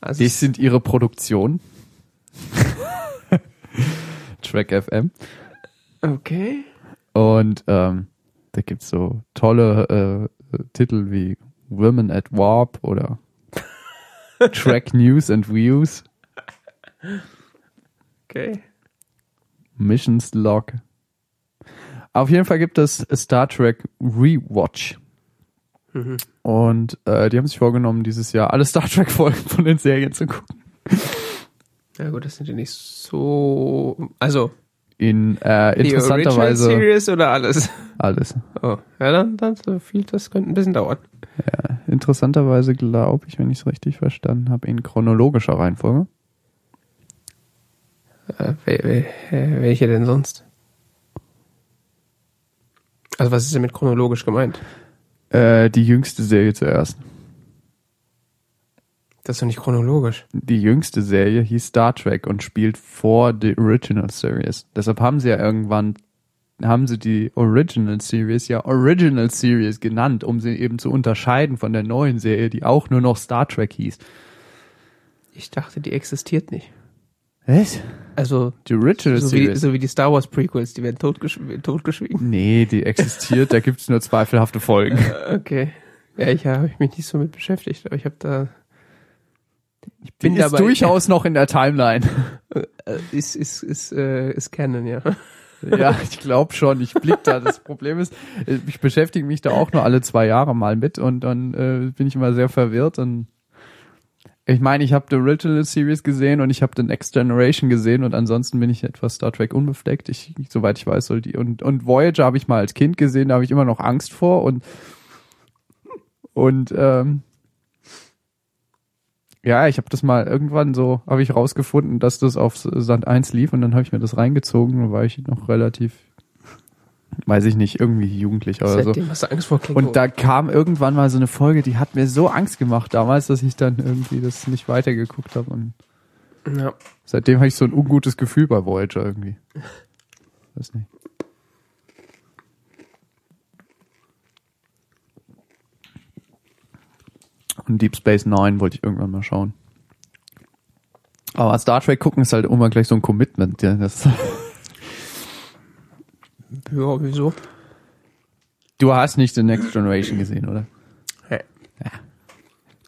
Speaker 2: Also
Speaker 1: Die sind ihre Produktion. Track FM.
Speaker 2: okay.
Speaker 1: Und ähm, da gibt's so tolle äh, Titel wie Women at Warp oder Track News and Views,
Speaker 2: Okay.
Speaker 1: Missions Log. Auf jeden Fall gibt es Star Trek Rewatch.
Speaker 2: Mhm.
Speaker 1: Und äh, die haben sich vorgenommen, dieses Jahr alle Star Trek Folgen von den Serien zu gucken.
Speaker 2: Ja gut, das sind ja nicht so. Also
Speaker 1: In äh, interessanterweise
Speaker 2: Series oder alles.
Speaker 1: alles.
Speaker 2: Oh, ja dann, dann so viel. Das könnte ein bisschen dauern.
Speaker 1: Interessanterweise glaube ich, wenn ich es richtig verstanden habe, in chronologischer Reihenfolge.
Speaker 2: Äh, wel- wel- äh, welche denn sonst? Also was ist denn mit chronologisch gemeint?
Speaker 1: Äh, die jüngste Serie zuerst.
Speaker 2: Das ist doch nicht chronologisch.
Speaker 1: Die jüngste Serie hieß Star Trek und spielt vor the Original Series. Deshalb haben sie ja irgendwann, haben sie die Original Series ja Original Series genannt, um sie eben zu unterscheiden von der neuen Serie, die auch nur noch Star Trek hieß.
Speaker 2: Ich dachte, die existiert nicht.
Speaker 1: Was?
Speaker 2: Also
Speaker 1: Die Original
Speaker 2: so wie, so wie die Star Wars Prequels, die werden totgesch totgeschwiegen.
Speaker 1: nee, die existiert, da gibt's nur zweifelhafte Folgen.
Speaker 2: Okay. Ja, ich habe mich nicht so mit beschäftigt, aber ich habe da. Ich
Speaker 1: Die ist durchaus noch in der Timeline.
Speaker 2: Äh, ist ist ist äh, ist Canon, ja.
Speaker 1: Ja, ich glaube schon. Ich blick da. Das Problem ist, äh, ich beschäftige mich da auch nur alle zwei Jahre mal mit und dann äh, bin ich immer sehr verwirrt. Und Ich meine, ich habe The Original Series gesehen und ich habe The Next Generation gesehen und ansonsten bin ich etwas Star Trek unbefleckt. Ich, soweit ich weiß, soll die und und Voyager habe ich mal als Kind gesehen, da habe ich immer noch Angst vor und und ähm, ja, ich habe das mal irgendwann so, habe ich rausgefunden, dass das auf Sand 1 lief und dann habe ich mir das reingezogen, da war ich noch relativ, weiß ich nicht, irgendwie jugendlich oder
Speaker 2: Seitdem
Speaker 1: so.
Speaker 2: hast du Angst vor Klingon.
Speaker 1: Und da kam irgendwann mal so eine Folge, die hat mir so Angst gemacht damals, dass ich dann irgendwie das nicht weitergeguckt habe und
Speaker 2: ja.
Speaker 1: seitdem habe ich so ein ungutes Gefühl bei Voyager irgendwie. Weiß nicht. Und Deep Space Nine wollte ich irgendwann mal schauen. Aber Star Trek gucken ist halt immer gleich so ein Commitment. Ja, das
Speaker 2: ja, wieso?
Speaker 1: du hast nicht The Next Generation gesehen, oder?
Speaker 2: Hey.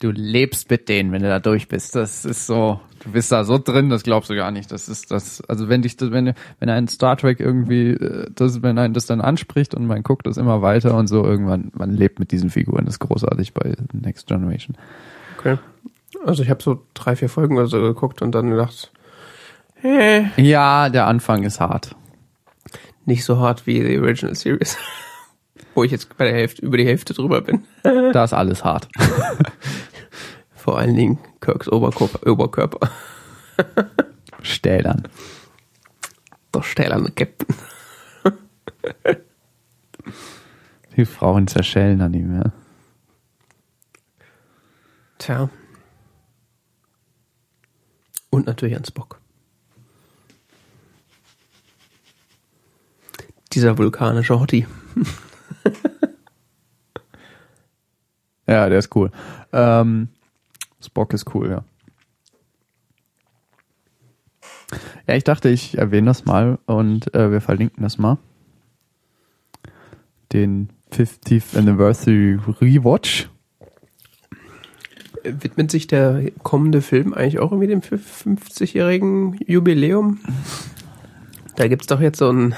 Speaker 1: Du lebst mit denen, wenn du da durch bist. Das ist so, du bist da so drin, das glaubst du gar nicht. Das ist das, also wenn dich, das, wenn, wenn ein Star Trek irgendwie, äh, das, wenn einen das dann anspricht und man guckt das immer weiter und so, irgendwann, man lebt mit diesen Figuren. Das ist großartig bei Next Generation.
Speaker 2: Okay. Also ich habe so drei, vier Folgen oder so geguckt und dann gedacht, äh,
Speaker 1: Ja, der Anfang ist hart.
Speaker 2: Nicht so hart wie die Original Series. Wo ich jetzt bei der Hälfte, über die Hälfte drüber bin.
Speaker 1: Da ist alles hart.
Speaker 2: Vor allen Dingen Kirks Oberkörper. Oberkörper.
Speaker 1: Stählern.
Speaker 2: Der stählerne Captain.
Speaker 1: Die Frauen zerschellen an ihm, ja.
Speaker 2: Tja. Und natürlich an Spock. Dieser vulkanische Hottie.
Speaker 1: Ja, der ist cool. Ähm, Spock ist cool, ja. Ja, ich dachte, ich erwähne das mal und äh, wir verlinken das mal. Den 50th Anniversary Rewatch.
Speaker 2: Widmet sich der kommende Film eigentlich auch irgendwie dem 50-jährigen Jubiläum? Da gibt's doch jetzt so einen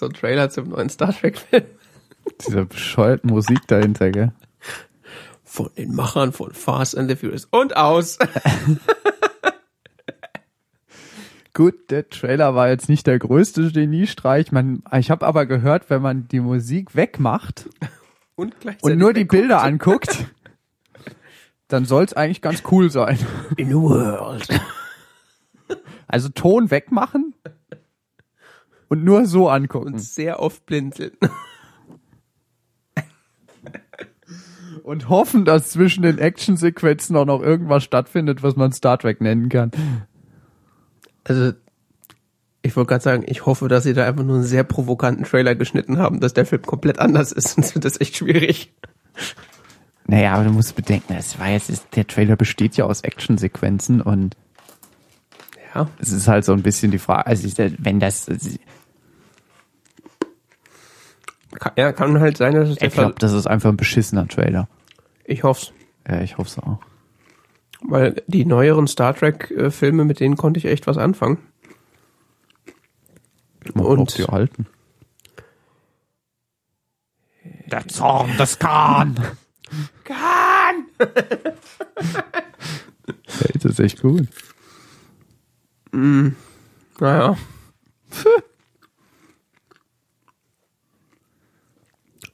Speaker 2: so einen Trailer zum neuen Star Trek-Film.
Speaker 1: Dieser bescheuerten Musik dahinter, gell?
Speaker 2: Von den Machern von Fast and the Furious. Und aus.
Speaker 1: Gut, der Trailer war jetzt nicht der größte Geniestreich. Man, ich habe aber gehört, wenn man die Musik wegmacht
Speaker 2: Und,
Speaker 1: und nur die. Bilder anguckt, dann soll es eigentlich ganz cool sein.
Speaker 2: In the world.
Speaker 1: Also Ton wegmachen und nur so angucken.
Speaker 2: Und sehr oft blinzeln.
Speaker 1: Und hoffen, dass zwischen den Actionsequenzen auch noch irgendwas stattfindet, was man Star Trek nennen kann.
Speaker 2: Also, ich wollte gerade sagen, ich hoffe, dass sie da einfach nur einen sehr provokanten Trailer geschnitten haben, dass der Film komplett anders ist, sonst wird das echt schwierig.
Speaker 1: Naja, aber du musst bedenken, es war jetzt, ist, der Trailer besteht ja aus Actionsequenzen und
Speaker 2: Ja.
Speaker 1: es ist halt so ein bisschen die Frage, also wenn das,
Speaker 2: Kann, ja, kann halt sein, dass es der
Speaker 1: ich glaube, das ist einfach ein beschissener Trailer.
Speaker 2: Ich hoff's.
Speaker 1: Ja, ich hoffe es auch.
Speaker 2: Weil die neueren Star Trek-Filme, mit denen konnte ich echt was anfangen.
Speaker 1: Mag
Speaker 2: Und-
Speaker 1: die alten. Der Zorn des Khan.
Speaker 2: Kahn!
Speaker 1: Hey, das ist echt gut.
Speaker 2: Naja.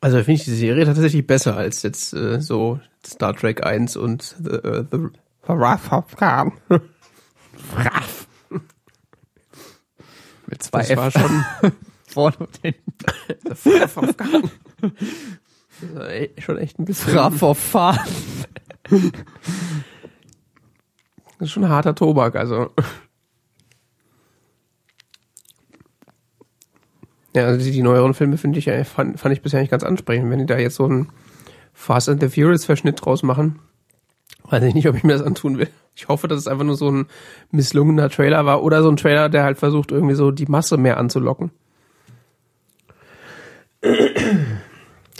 Speaker 2: Also finde ich die Serie tatsächlich besser als jetzt äh, so Star Trek 1 und The, äh, the of Khan.
Speaker 1: Raff. Mit zwei
Speaker 2: Das
Speaker 1: F
Speaker 2: war schon
Speaker 1: vorne und hinten.
Speaker 2: The Wrath of Khan. Das war schon echt ein bisschen.
Speaker 1: Raff auf Fahren.
Speaker 2: Das ist schon harter Tobak, also. Ja, also die, die neueren Filme finde ich, fand, fand ich bisher nicht ganz ansprechend. Wenn die da jetzt so einen Fast and the Furious Verschnitt draus machen, weiß ich nicht, ob ich mir das antun will. Ich hoffe, dass es einfach nur so ein misslungener Trailer war oder so ein Trailer, der halt versucht, irgendwie so die Masse mehr anzulocken.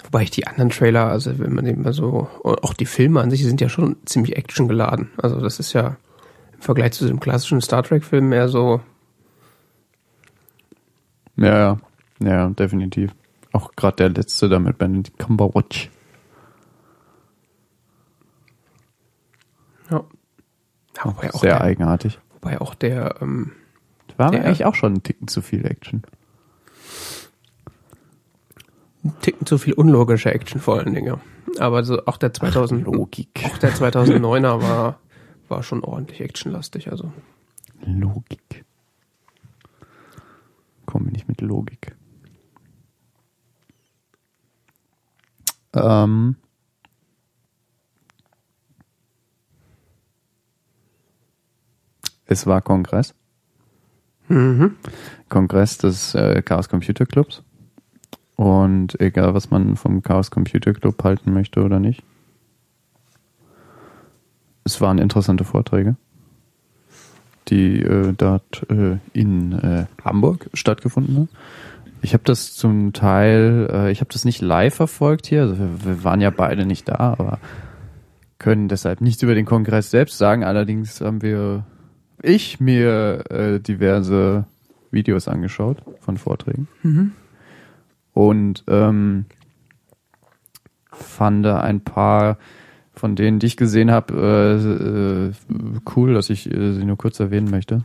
Speaker 2: Wobei ich die anderen Trailer, also wenn man eben mal so, auch die Filme an sich sind ja schon ziemlich actiongeladen. Also das ist ja im Vergleich zu dem klassischen Star Trek-Film eher so,
Speaker 1: Ja, ja, ja, definitiv. Auch gerade der letzte da mit Benedict Cumberbatch.
Speaker 2: Ja. ja wobei auch
Speaker 1: Sehr
Speaker 2: der,
Speaker 1: eigenartig.
Speaker 2: Wobei auch der, ähm,
Speaker 1: War
Speaker 2: Der-
Speaker 1: eigentlich auch schon ein Ticken zu viel Action.
Speaker 2: ein Ticken zu viel unlogische Action vor allen Dingen. Aber so auch der 2000
Speaker 1: Logik.
Speaker 2: auch der 2009er war war schon ordentlich actionlastig. Also
Speaker 1: Logik. Komme nicht mit Logik. Ähm. Es war Kongress. Kongress des äh, Chaos Computer Clubs. Und egal, was man vom Chaos Computer Club halten möchte oder nicht. Es waren interessante Vorträge die äh, dort äh, in äh, Hamburg stattgefunden haben. Ich habe das zum Teil, äh, ich habe das nicht live verfolgt hier, also wir, wir waren ja beide nicht da, aber können deshalb nichts über den Kongress selbst sagen. Allerdings haben wir, ich mir äh, diverse Videos angeschaut von Vorträgen und ähm, fand ein paar von denen, die ich gesehen habe, äh, äh, cool, dass ich äh, sie nur kurz erwähnen möchte.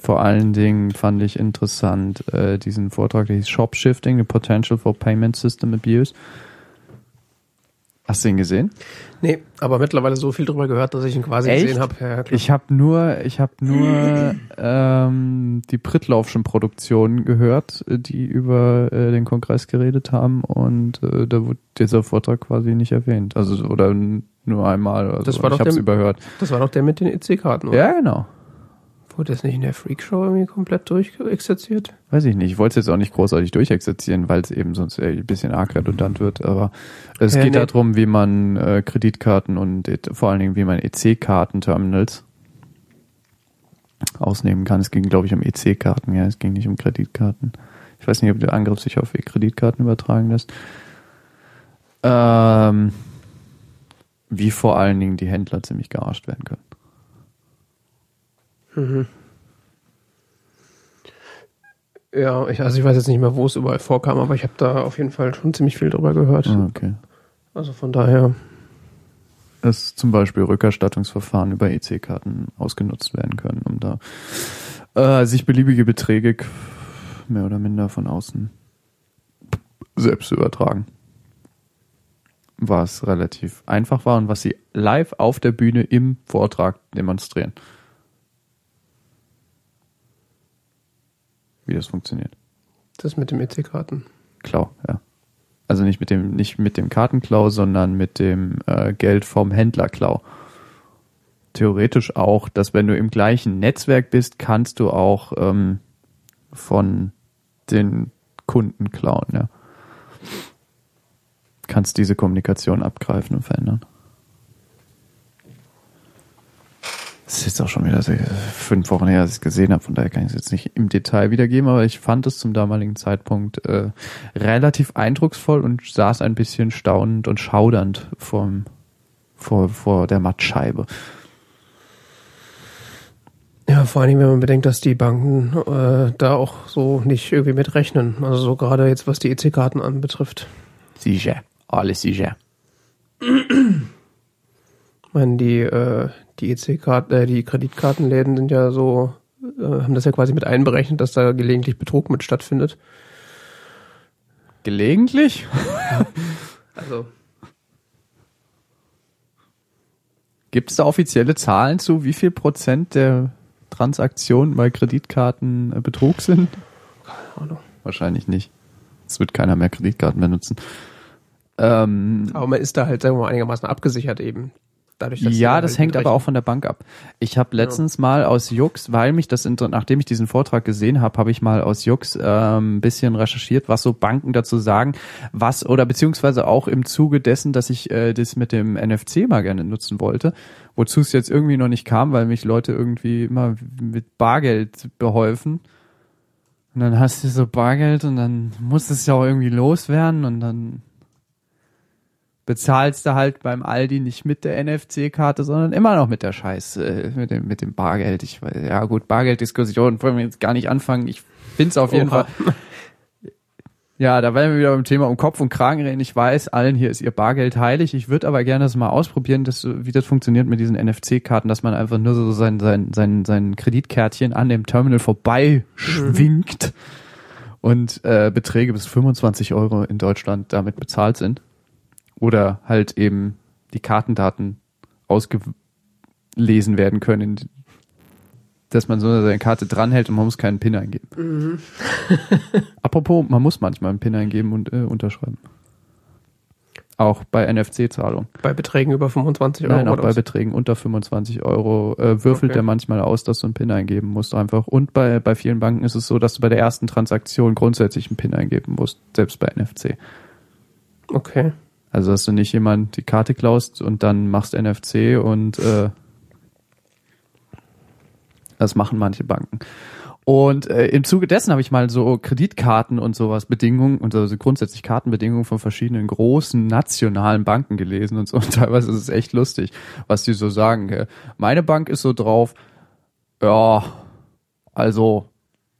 Speaker 1: Vor allen Dingen fand ich interessant äh, diesen Vortrag, der hieß Shop Shifting, the Potential for Payment System Abuse. Hast du ihn gesehen?
Speaker 2: nee, aber mittlerweile so viel drüber gehört, dass ich ihn quasi
Speaker 1: Echt?
Speaker 2: gesehen habe. Ja.
Speaker 1: Ich habe nur, ich habe nur ähm, die Prittlaufschen Produktionen gehört, die über äh, den Kongress geredet haben und äh, da wurde dieser Vortrag quasi nicht erwähnt. Also oder nur einmal. Also
Speaker 2: Das war
Speaker 1: ich habe es überhört.
Speaker 2: Das war doch der mit den EC-Karten, oder?
Speaker 1: Ja, genau.
Speaker 2: Wurde das nicht in der Freakshow irgendwie komplett durchexerziert?
Speaker 1: Weiß ich nicht. Ich wollte es jetzt auch nicht großartig durchexerzieren, weil es eben sonst ein bisschen arg redundant wird. Aber es
Speaker 2: Ja,
Speaker 1: geht
Speaker 2: nee.
Speaker 1: darum, wie man äh, Kreditkarten und et- vor allen Dingen, wie man EC-Karten-Terminals ausnehmen kann. Es ging, glaube ich, um EC-Karten. Ja, es ging nicht um Kreditkarten. Ich weiß nicht, ob der Angriff sich auf Kreditkarten übertragen lässt. Ähm, wie vor allen Dingen die Händler ziemlich gearscht werden können.
Speaker 2: Ja, ich, also ich weiß jetzt nicht mehr, wo es überall vorkam, aber ich habe da auf jeden Fall schon ziemlich viel drüber gehört.
Speaker 1: Ah, Okay.
Speaker 2: Also von daher,
Speaker 1: dass zum Beispiel Rückerstattungsverfahren über EC-Karten ausgenutzt werden können, um da äh, sich beliebige Beträge mehr oder minder von außen selbst zu übertragen. Was relativ einfach war und was sie live auf der Bühne im Vortrag demonstrieren. Wie das funktioniert.
Speaker 2: das mit dem EC-Karten.
Speaker 1: Klau, ja. Also nicht mit dem, nicht mit dem Kartenklau, sondern mit dem äh, Geld vom Händlerklau. Theoretisch auch, dass wenn du im gleichen Netzwerk bist, kannst du auch ähm, von den Kunden klauen, ja. Kannst diese Kommunikation abgreifen und verändern. Das ist jetzt auch schon wieder so fünf Wochen her, dass ich es gesehen habe, von daher kann ich es jetzt nicht im Detail wiedergeben, aber ich fand es zum damaligen Zeitpunkt äh, relativ eindrucksvoll und saß ein bisschen staunend und schaudernd vom, vor, vor der Mattscheibe.
Speaker 2: Ja, vor allem, wenn man bedenkt, dass die Banken äh, da auch so nicht irgendwie mitrechnen. Also so gerade jetzt, was die EC-Karten anbetrifft.
Speaker 1: Sicher, alles sicher.
Speaker 2: Ich meine, die, äh, die EC-Karten, äh, die Kreditkartenläden sind ja so, äh, haben das ja quasi mit einberechnet, dass da gelegentlich Betrug mit stattfindet.
Speaker 1: Gelegentlich?
Speaker 2: Also,
Speaker 1: Gibt es da offizielle Zahlen zu, wie viel Prozent der Transaktionen bei Kreditkarten äh, Betrug sind?
Speaker 2: keine Ahnung.
Speaker 1: Wahrscheinlich nicht. Es wird keiner mehr Kreditkarten benutzen. Ähm,
Speaker 2: Aber man ist da halt, sagen wir mal, einigermaßen abgesichert eben. Dadurch, dass
Speaker 1: ja, das
Speaker 2: halt
Speaker 1: hängt aber auch von der Bank ab. Ich habe letztens mal aus Jux, weil mich das, nachdem ich diesen Vortrag gesehen habe, habe ich mal aus Jux ähm, ein bisschen recherchiert, was so Banken dazu sagen, was oder beziehungsweise auch im Zuge dessen, dass ich äh, das mit dem NFC mal gerne nutzen wollte, wozu es jetzt irgendwie noch nicht kam, weil mich Leute irgendwie immer mit Bargeld beholfen. Und dann hast du so Bargeld und dann muss es ja auch irgendwie loswerden und dann bezahlst du halt beim Aldi nicht mit der NFC-Karte, sondern immer noch mit der Scheiß, äh, mit dem, mit dem Bargeld. Ich weiß, ja gut, Bargelddiskussion wollen wir jetzt gar nicht anfangen. Ich find's auf jeden
Speaker 2: Oha.
Speaker 1: Fall. Ja, da werden wir wieder beim Thema um Kopf und Kragen reden. Ich weiß, allen hier ist ihr Bargeld heilig. Ich würde aber gerne das mal ausprobieren, dass, wie das funktioniert mit diesen NFC-Karten, dass man einfach nur so sein, sein, sein, sein Kreditkärtchen an dem Terminal vorbei schwingt und äh, Beträge bis 25 Euro in Deutschland damit bezahlt sind. Oder halt eben die Kartendaten ausgelesen werden können, dass man so seine Karte dranhält und man muss keinen PIN eingeben. Apropos, man muss manchmal einen PIN eingeben und äh, unterschreiben. Auch bei NFC-Zahlung.
Speaker 2: Bei Beträgen über 25 Euro.
Speaker 1: Nein, auch bei
Speaker 2: was?
Speaker 1: Beträgen unter 25 Euro äh, würfelt
Speaker 2: Okay.
Speaker 1: er manchmal aus, dass du einen PIN eingeben musst einfach. Und bei, bei vielen Banken ist es so, dass du bei der ersten Transaktion grundsätzlich einen PIN eingeben musst, selbst bei NFC.
Speaker 2: Okay.
Speaker 1: Also dass du nicht jemand die Karte klaust und dann machst NFC und äh, das machen manche Banken. Und äh, im Zuge dessen habe ich mal so Kreditkarten und sowas Bedingungen und also grundsätzlich Kartenbedingungen von verschiedenen großen nationalen Banken gelesen und so. Und teilweise ist es echt lustig, was die so sagen. Meine Bank ist so drauf, ja, also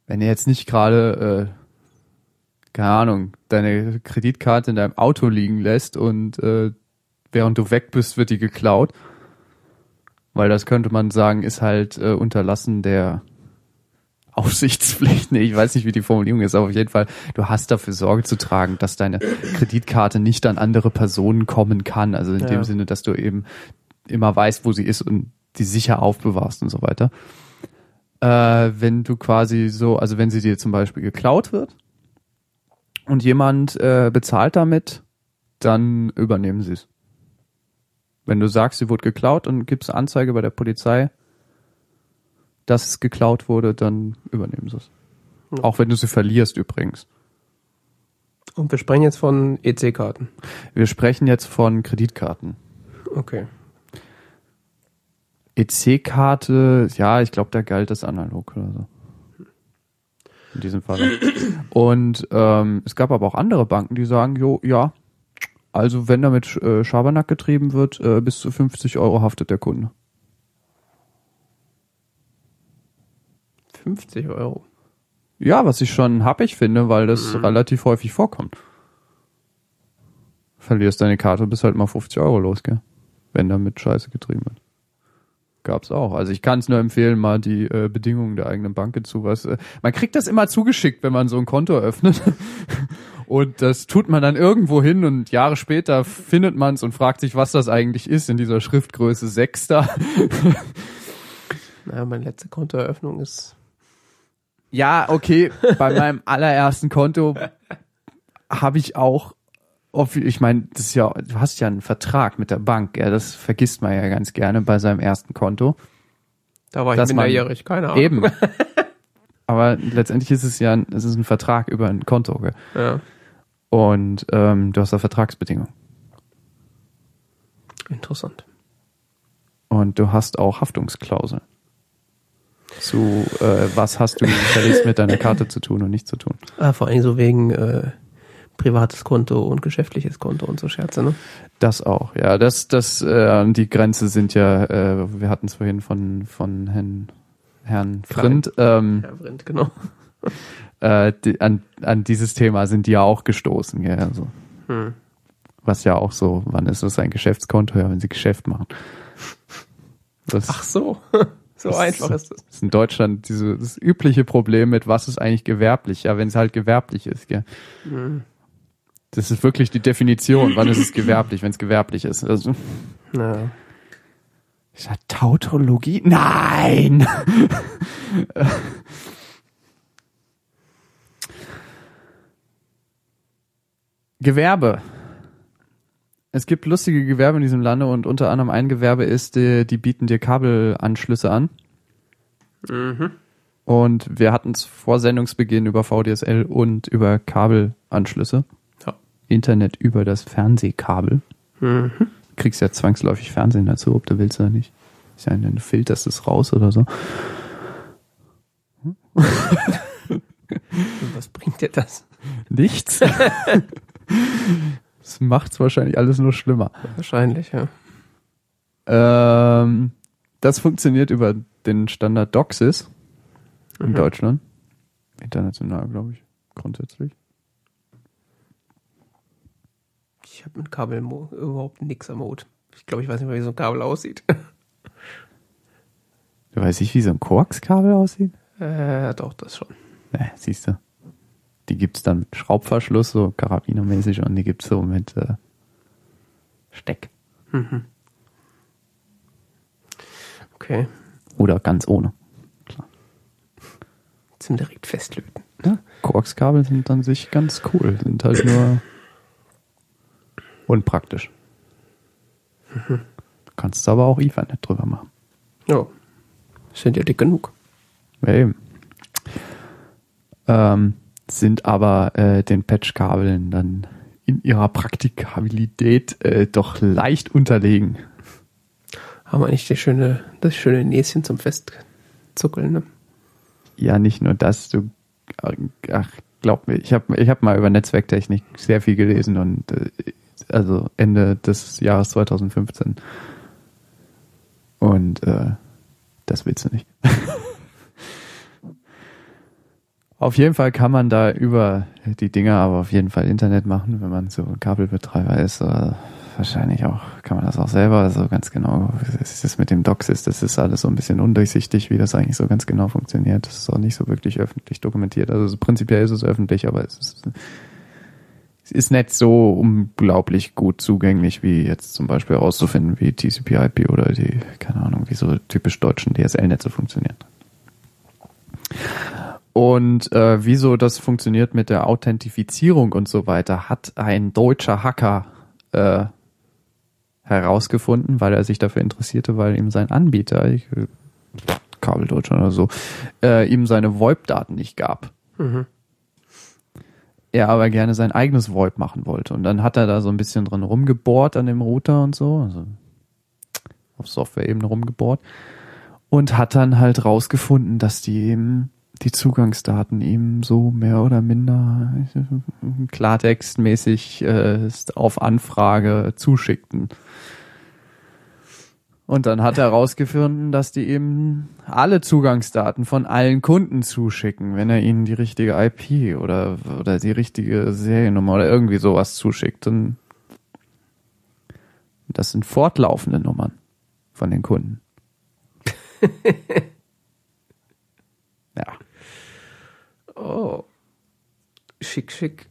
Speaker 1: wenn ihr jetzt nicht gerade äh, keine Ahnung, deine Kreditkarte in deinem Auto liegen lässt und äh, während du weg bist, wird die geklaut. Weil das könnte man sagen, ist halt äh, Unterlassen der Aufsichtspflicht. Nee, ich weiß nicht, wie die Formulierung ist, aber auf jeden Fall, du hast dafür Sorge zu tragen, dass deine Kreditkarte nicht an andere Personen kommen kann. Also in
Speaker 2: Ja.
Speaker 1: dem Sinne, dass du eben immer weißt, wo sie ist und die sicher aufbewahrst und so weiter. Äh, wenn du quasi so, also wenn sie dir zum Beispiel geklaut wird, und jemand äh, bezahlt damit, dann übernehmen sie es. Wenn du sagst, sie wurde geklaut und gibst Anzeige bei der Polizei, dass es geklaut wurde, dann übernehmen sie es.
Speaker 2: Ja.
Speaker 1: Auch wenn du sie verlierst übrigens.
Speaker 2: Und wir sprechen jetzt von EC-Karten.
Speaker 1: Wir sprechen jetzt von Kreditkarten.
Speaker 2: Okay.
Speaker 1: EC-Karte, ja, ich glaube, da galt das analog oder so. In diesem Fall. Und ähm, es gab aber auch andere Banken, die sagen, jo, ja, also wenn damit äh, Schabernack getrieben wird, äh, bis zu 50 Euro haftet der Kunde.
Speaker 2: 50 Euro.
Speaker 1: Ja, was ich schon happig finde, weil das relativ häufig vorkommt. Verlierst deine Karte, bist halt mal 50 Euro los, gell? Wenn damit Scheiße getrieben wird. Gab's auch. Also ich kann es nur empfehlen, mal die äh, Bedingungen der eigenen Bank zu was. Äh, man kriegt das immer zugeschickt, wenn man so ein Konto öffnet. Und das tut man dann irgendwo hin und Jahre später findet man es und fragt sich, was das eigentlich ist in dieser Schriftgröße 6 da.
Speaker 2: Naja, meine letzte Kontoeröffnung ist.
Speaker 1: Ja, okay, bei meinem allerersten Konto habe ich auch, ich meine, das ist ja, du hast ja einen Vertrag mit der Bank, ja, das vergisst man ja ganz gerne bei seinem ersten Konto.
Speaker 2: Da war ich minderjährig, keine Ahnung.
Speaker 1: Eben. Aber letztendlich ist es ja, ein- es ist ein Vertrag über ein Konto, gell?
Speaker 2: Ja.
Speaker 1: Und ähm, du hast da Vertragsbedingungen.
Speaker 2: Interessant.
Speaker 1: Und du hast auch Haftungsklauseln. Zu äh, was hast du mit deiner Karte zu tun und nicht zu tun.
Speaker 2: Ah, vor allem so wegen äh, privates Konto und geschäftliches Konto und so Scherze, ne?
Speaker 1: Das auch, ja. Das, das, äh, die Grenze sind ja, äh, wir hatten es vorhin von, von Herrn, Herrn. Frind, ähm,
Speaker 2: Ja, Vrind, genau.
Speaker 1: äh, die, an, an dieses Thema sind die ja auch gestoßen, ja. Also,
Speaker 2: Hm.
Speaker 1: was ja auch so, wann ist das ein Geschäftskonto? Ja, wenn sie Geschäft machen. Das,
Speaker 2: Ach so. so
Speaker 1: das
Speaker 2: einfach ist das.
Speaker 1: ist in Deutschland diese, das übliche Problem mit, was ist eigentlich gewerblich? Ja, wenn es halt gewerblich ist, gell.
Speaker 2: Hm.
Speaker 1: Das ist wirklich die Definition. Wann ist es gewerblich, wenn es gewerblich ist? Also,
Speaker 2: Ja.
Speaker 1: Ist das Tautologie? Nein! Gewerbe. Es gibt lustige Gewerbe in diesem Lande und unter anderem ein Gewerbe ist, die, die bieten dir Kabelanschlüsse an.
Speaker 2: Mhm.
Speaker 1: Und wir hatten es vor Sendungsbeginn über VDSL und über Kabelanschlüsse. Internet über das Fernsehkabel.
Speaker 2: Mhm.
Speaker 1: kriegst ja zwangsläufig Fernsehen dazu, ob du willst oder nicht. Ist ja, du filterst es raus oder so.
Speaker 2: Und was bringt dir das?
Speaker 1: Nichts. das macht's wahrscheinlich alles nur schlimmer.
Speaker 2: Wahrscheinlich, ja.
Speaker 1: Ähm, das funktioniert über den Standard DOCSIS in
Speaker 2: Mhm.
Speaker 1: Deutschland. International, glaube ich, grundsätzlich.
Speaker 2: Ich habe mit Kabel überhaupt nichts am Hut. Ich glaube, ich weiß nicht mal, wie so ein Kabel aussieht.
Speaker 1: Du weißt nicht, wie so ein Koaxkabel aussieht?
Speaker 2: Äh, doch, das schon.
Speaker 1: Äh, siehst du. Die gibt's dann mit Schraubverschluss, so karabinermäßig, und die gibt's so mit äh, Steck.
Speaker 2: Mhm. Okay.
Speaker 1: Oder ganz ohne.
Speaker 2: Zum direkt festlöten.
Speaker 1: Koaxkabel sind an sich ganz cool, sind halt nur unpraktisch.
Speaker 2: Mhm.
Speaker 1: Kannst du aber auch Ethernet drüber machen.
Speaker 2: Ja. Sind ja dick genug.
Speaker 1: Ja, eben. Ähm, sind aber äh, den Patchkabeln dann in ihrer Praktikabilität äh, doch leicht unterlegen.
Speaker 2: Haben wir nicht das schöne, das schöne Näschen zum Festzuckeln, ne?
Speaker 1: Ja, nicht nur das, du ach, glaub mir, ich habe ich hab mal über Netzwerktechnik sehr viel gelesen und äh, also Ende des Jahres 2015. Und äh, das willst du nicht. auf jeden Fall kann man da über die Dinger aber auf jeden Fall Internet machen, wenn man so Kabelbetreiber ist. Oder wahrscheinlich auch, kann man das auch selber. Also ganz genau, das mit dem Docs ist, das ist alles so ein bisschen undurchsichtig, wie das eigentlich so ganz genau funktioniert. Das ist auch nicht so wirklich öffentlich dokumentiert. Also prinzipiell ist es öffentlich, aber es ist, ist nicht so unglaublich gut zugänglich, wie jetzt zum Beispiel herauszufinden, wie TCP/IP oder die, keine Ahnung, wie so typisch deutschen DSL-Netze funktionieren. Und äh, wieso das funktioniert mit der Authentifizierung und so weiter, hat ein deutscher Hacker äh, herausgefunden, weil er sich dafür interessierte, weil ihm sein Anbieter, ich, Kabel Deutschland oder so, äh, ihm seine VoIP-Daten nicht gab.
Speaker 2: Mhm.
Speaker 1: Er aber gerne sein eigenes VoIP machen wollte. Und dann hat er da so ein bisschen drin rumgebohrt an dem Router und so, also auf Software-Ebene rumgebohrt. Und hat dann halt rausgefunden, dass die eben die Zugangsdaten ihm so mehr oder minder klartextmäßig äh, auf Anfrage zuschickten. Und dann hat er herausgefunden, dass die eben alle Zugangsdaten von allen Kunden zuschicken, wenn er ihnen die richtige IP oder, oder die richtige Seriennummer oder irgendwie sowas zuschickt. Und das sind fortlaufende Nummern von den Kunden. ja.
Speaker 2: Oh. Schick, schick.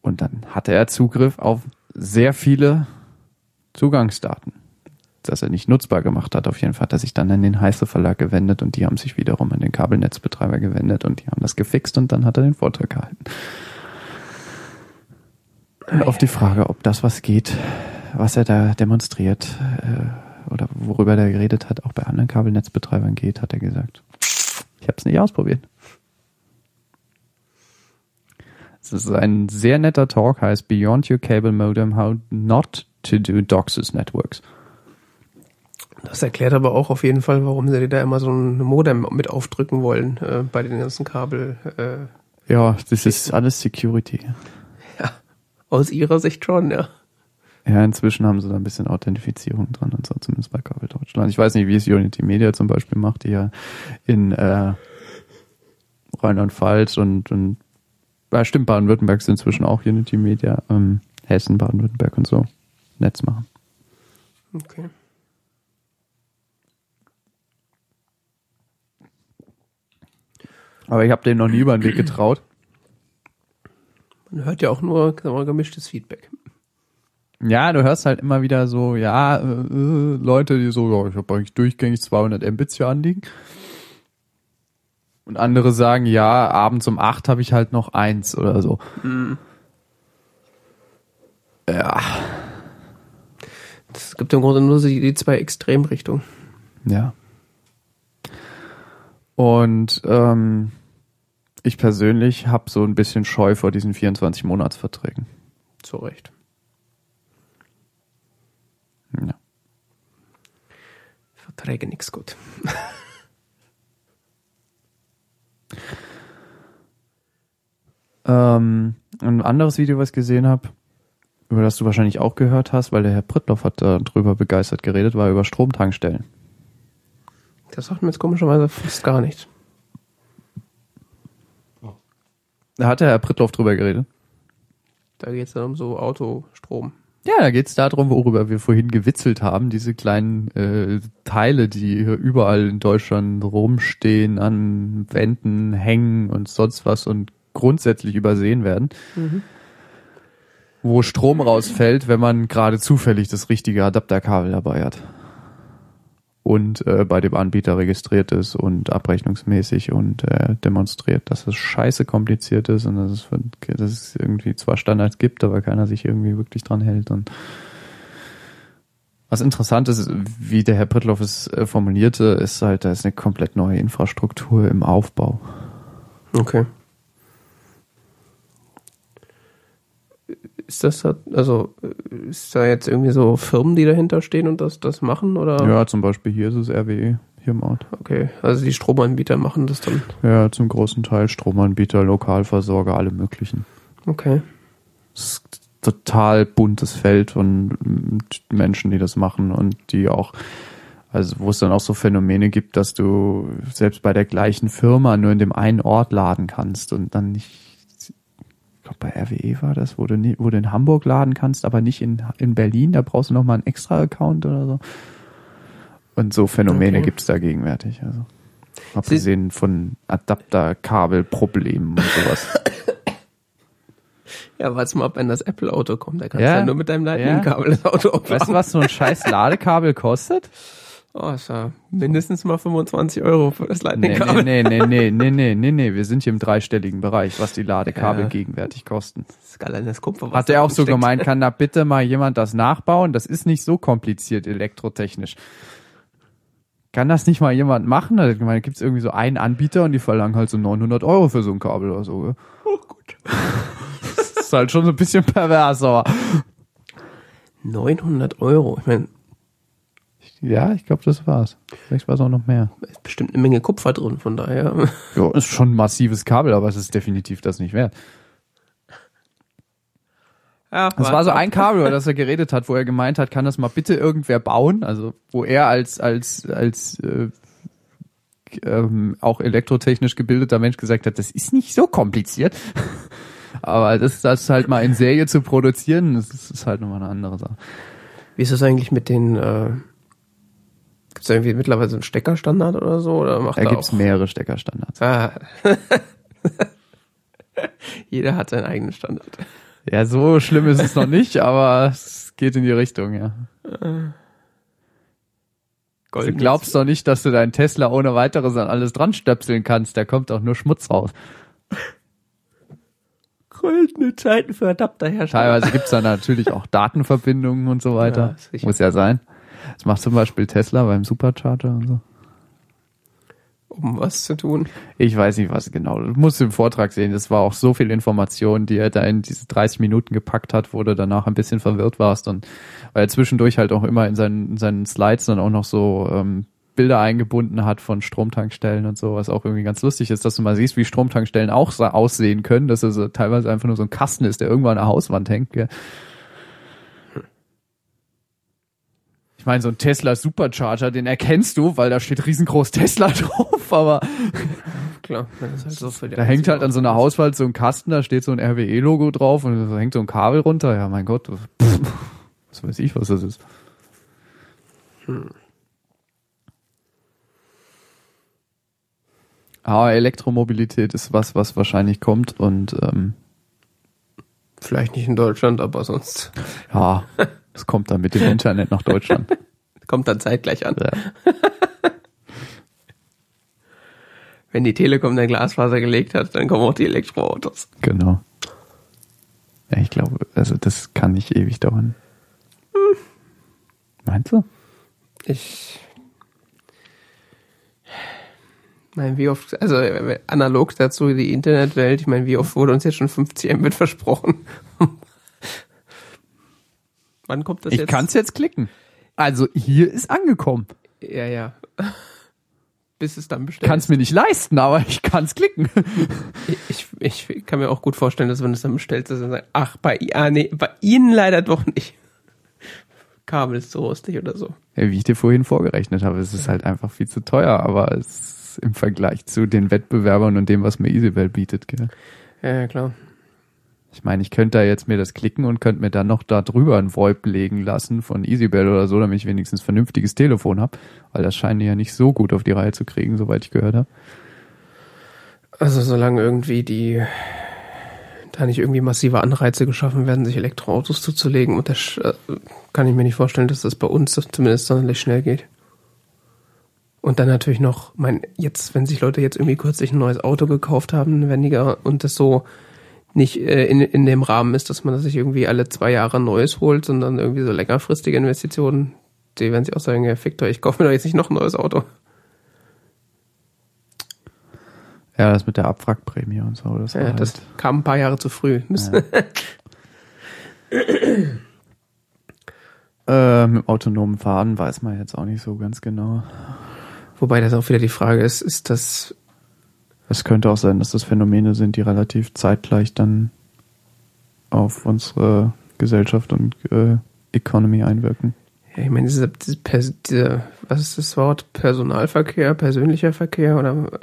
Speaker 1: Und dann hatte er Zugriff auf sehr viele Zugangsdaten, das er nicht nutzbar gemacht hat. Auf jeden Fall hat er sich dann an den Heiße Verlag gewendet und die haben sich wiederum an den Kabelnetzbetreiber gewendet und die haben das gefixt und dann hat er den Vortrag gehalten. Und auf die Frage, ob das was geht, was er da demonstriert äh, oder worüber er geredet hat, auch bei anderen Kabelnetzbetreibern geht, hat er gesagt, ich habe es nicht ausprobiert. Es ist ein sehr netter Talk, heißt Beyond Your Cable Modem, How Not to Do DOCSIS Networks.
Speaker 2: Das erklärt aber auch auf jeden Fall, warum sie da immer so ein Modem mit aufdrücken wollen äh, bei den ganzen Kabel. Äh,
Speaker 1: ja, das ist alles Security.
Speaker 2: Ja, aus ihrer Sicht schon, ja.
Speaker 1: Ja, inzwischen haben sie da ein bisschen Authentifizierung dran und so, zumindest bei Kabel Deutschland. Ich weiß nicht, wie es Unity Media zum Beispiel macht, die ja in äh, Rheinland-Pfalz und, und ja, stimmt, Baden-Württemberg sind inzwischen auch Unity Media, ähm, Hessen, Baden-Württemberg und so Netz machen.
Speaker 2: Okay.
Speaker 1: Aber ich habe denen noch nie über den Weg getraut.
Speaker 2: Man hört ja auch nur gemischtes Feedback.
Speaker 1: Ja, du hörst halt immer wieder so, ja, äh, äh, Leute, die so, ja, ich habe eigentlich durchgängig 200 Mbits hier anliegen. Und andere sagen, ja, abends um acht habe ich halt noch eins oder so.
Speaker 2: Mhm.
Speaker 1: Ja.
Speaker 2: Es gibt im Grunde nur die, die zwei Extremrichtungen.
Speaker 1: Ja. Und ähm, ich persönlich habe so ein bisschen Scheu vor diesen 24 Monatsverträgen.
Speaker 2: Zu Recht.
Speaker 1: Ja.
Speaker 2: Verträge nix gut.
Speaker 1: ähm, ein anderes Video, was ich gesehen habe, über das du wahrscheinlich auch gehört hast, weil der Herr Prittloff hat darüber begeistert geredet, war über Stromtankstellen.
Speaker 2: Das sagt mir jetzt komischerweise fast gar nichts.
Speaker 1: Da hat der Herr Prittloff drüber geredet.
Speaker 2: Da geht's dann um so Autostrom.
Speaker 1: Ja, da geht's darum, worüber wir vorhin gewitzelt haben, diese kleinen äh, Teile, die hier überall in Deutschland rumstehen, an Wänden hängen und sonst was und grundsätzlich übersehen werden. Wo Strom rausfällt, wenn man gerade zufällig das richtige Adapterkabel dabei hat. Und äh, bei dem Anbieter registriert ist und abrechnungsmäßig und äh, demonstriert, dass es scheiße kompliziert ist und dass es, dass es irgendwie zwar Standards gibt, aber keiner sich irgendwie wirklich dran hält. Und was interessant ist, wie der Herr Prittloff es äh, formulierte, ist halt, da ist eine komplett neue Infrastruktur im Aufbau.
Speaker 2: Okay. Ist das da, also ist da jetzt irgendwie so Firmen, die dahinter stehen und das, das machen oder?
Speaker 1: Ja, zum Beispiel hier ist es RWE hier im Ort.
Speaker 2: Okay, also die Stromanbieter machen das dann.
Speaker 1: Ja, zum großen Teil Stromanbieter, Lokalversorger, alle möglichen.
Speaker 2: Okay.
Speaker 1: Es ist ein total buntes Feld von mm, Menschen, die das machen und die auch, also wo es dann auch so Phänomene gibt, dass du selbst bei der gleichen Firma nur in dem einen Ort laden kannst und dann nicht, ich glaube bei RWE war das, wo du, nie, wo du in Hamburg laden kannst, aber nicht in, in Berlin, da brauchst du nochmal einen extra Account oder so. Und so Phänomene
Speaker 2: Okay.
Speaker 1: gibt's da gegenwärtig. Also. Abgesehen von Adapterkabelproblemen und sowas.
Speaker 2: Ja, warte mal wenn das Apple-Auto kommt. Da kannst
Speaker 1: Ja.
Speaker 2: du ja nur mit deinem Lightning-Kabel das Auto aufladen.
Speaker 1: Weißt du, was so ein scheiß Ladekabel kostet?
Speaker 2: Oh, ist ja mindestens mal 25 Euro für das
Speaker 1: Nee,
Speaker 2: Lightning-Kabel.
Speaker 1: nee, nee, nee, nee, nee, nee, nee, wir sind hier im dreistelligen Bereich, was die Ladekabel
Speaker 2: Ja.
Speaker 1: gegenwärtig kosten.
Speaker 2: Das ist geiles Kupfer.
Speaker 1: Hat er auch so gemeint, kann da bitte mal jemand das nachbauen? Das ist nicht so kompliziert elektrotechnisch. Kann das nicht mal jemand machen? Hat gemeint, gibt es irgendwie so einen Anbieter und die verlangen halt so 900 Euro für so ein Kabel oder so. gell?
Speaker 2: Oh, gut.
Speaker 1: Das ist halt schon so ein bisschen pervers, aber
Speaker 2: 900 Euro. Ich meine,
Speaker 1: ja, ich glaube, das war's. Vielleicht war es auch noch mehr.
Speaker 2: da ist bestimmt eine Menge Kupfer drin, von daher.
Speaker 1: Ja, ist schon ein massives Kabel, aber es ist definitiv das nicht wert.
Speaker 2: Ja,
Speaker 1: Das war so ein Kabel, über das er geredet hat, wo er gemeint hat, kann das mal bitte irgendwer bauen? Also wo er als als als äh, ähm, auch elektrotechnisch gebildeter Mensch gesagt hat, das ist nicht so kompliziert. Aber das, das halt mal in Serie zu produzieren, das ist, ist halt nochmal eine andere Sache.
Speaker 2: Wie ist das eigentlich mit den, äh, gibt es irgendwie mittlerweile so einen Steckerstandard oder so? Oder macht
Speaker 1: Da
Speaker 2: da
Speaker 1: gibt's
Speaker 2: auch,
Speaker 1: mehrere Steckerstandards.
Speaker 2: Ah. Jeder hat seinen eigenen Standard.
Speaker 1: Ja, so schlimm ist es noch nicht, aber es geht in die Richtung, ja. Du
Speaker 2: Golden
Speaker 1: glaubst doch nicht, dass du deinen Tesla ohne weiteres an alles dran stöpseln kannst, da kommt auch nur Schmutz raus.
Speaker 2: goldene Zeiten für Adapterhersteller.
Speaker 1: Teilweise gibt's da natürlich auch Datenverbindungen und so
Speaker 2: Ja,
Speaker 1: weiter.
Speaker 2: sicher.
Speaker 1: Muss ja sein. Das macht zum Beispiel Tesla beim Supercharger und so.
Speaker 2: Um was zu tun.
Speaker 1: Ich weiß nicht, was genau. Du musst den Vortrag sehen. Das war auch so viel Information, die er da in diese 30 Minuten gepackt hat, wo du danach ein bisschen verwirrt warst. Und weil er zwischendurch halt auch immer in seinen, in seinen Slides dann auch noch so ähm, Bilder eingebunden hat von Stromtankstellen und so, was auch irgendwie ganz lustig ist, dass du mal siehst, wie Stromtankstellen auch sa- aussehen können, dass es so teilweise einfach nur so ein Kasten ist, der irgendwo an der Hauswand hängt. Gell? Ich meine, so ein Tesla Supercharger, den erkennst du, weil da steht riesengroß Tesla drauf, aber
Speaker 2: Klar, das ist halt so
Speaker 1: da hängt halt an so einer Hauswand so ein Kasten, da steht so ein RWE-Logo drauf und da hängt so ein Kabel runter. Ja, mein Gott, pff, was weiß ich, was das ist. Aber Elektromobilität ist was, was wahrscheinlich kommt und ähm,
Speaker 2: Vielleicht nicht in Deutschland, aber sonst
Speaker 1: ja, es kommt dann mit dem Internet nach Deutschland.
Speaker 2: kommt dann zeitgleich an.
Speaker 1: Ja.
Speaker 2: Wenn die Telekom der Glasfaser gelegt hat, dann kommen auch die Elektroautos.
Speaker 1: Genau. Ja, ich glaube, also das kann nicht ewig dauern. Meinst du?
Speaker 2: Ich meine, wie oft, also äh, analog dazu die Internetwelt, ich meine, wie oft wurde uns jetzt schon 50 Mbit versprochen? Wann kommt das
Speaker 1: Ich
Speaker 2: jetzt?
Speaker 1: kann es jetzt klicken. Also hier ist angekommen.
Speaker 2: Ja, ja. Bis es dann bestellt
Speaker 1: Kann es mir nicht leisten, aber ich kann es klicken.
Speaker 2: Ich, ich kann mir auch gut vorstellen, dass wenn es dann bestellt ist, dann sagen, ach, bei, ah, nee, bei Ihnen leider doch nicht. Kabel ist zu rostig oder so.
Speaker 1: Ja, wie ich dir vorhin vorgerechnet habe, es ist halt einfach viel zu teuer, aber es ist im Vergleich zu den Wettbewerbern und dem, was mir Easywell bietet, gell?
Speaker 2: Ja, klar.
Speaker 1: Ich meine, ich könnte da jetzt mir das klicken und könnte mir dann noch da drüber ein VoIP legen lassen von EasyBell oder so, damit ich wenigstens vernünftiges Telefon habe, weil das scheinen die ja nicht so gut auf die Reihe zu kriegen, soweit ich gehört habe.
Speaker 2: Also solange irgendwie die da nicht irgendwie massive Anreize geschaffen werden, sich Elektroautos zuzulegen, und das äh, kann ich mir nicht vorstellen, dass das bei uns zumindest sonderlich schnell geht. Und dann natürlich noch, mein, jetzt, wenn sich Leute jetzt irgendwie kürzlich ein neues Auto gekauft haben, weniger und das so nicht äh, in, in dem Rahmen ist, dass man sich irgendwie alle zwei Jahre neues holt, sondern irgendwie so längerfristige Investitionen, die werden sich auch sagen, ja, fickt euch, ich kaufe mir doch jetzt nicht noch ein neues Auto.
Speaker 1: Ja, das mit der Abwrackprämie und so.
Speaker 2: Das, ja, halt das kam ein paar Jahre zu früh. Ja.
Speaker 1: äh, mit autonomen Fahren weiß man jetzt auch nicht so ganz genau.
Speaker 2: Wobei das auch wieder die Frage ist, ist das.
Speaker 1: Es könnte auch sein, dass das Phänomene sind, die relativ zeitgleich dann auf unsere Gesellschaft und äh, Economy einwirken.
Speaker 2: Ja, ich meine, diese, diese, diese, was ist das Wort? Personalverkehr, persönlicher Verkehr oder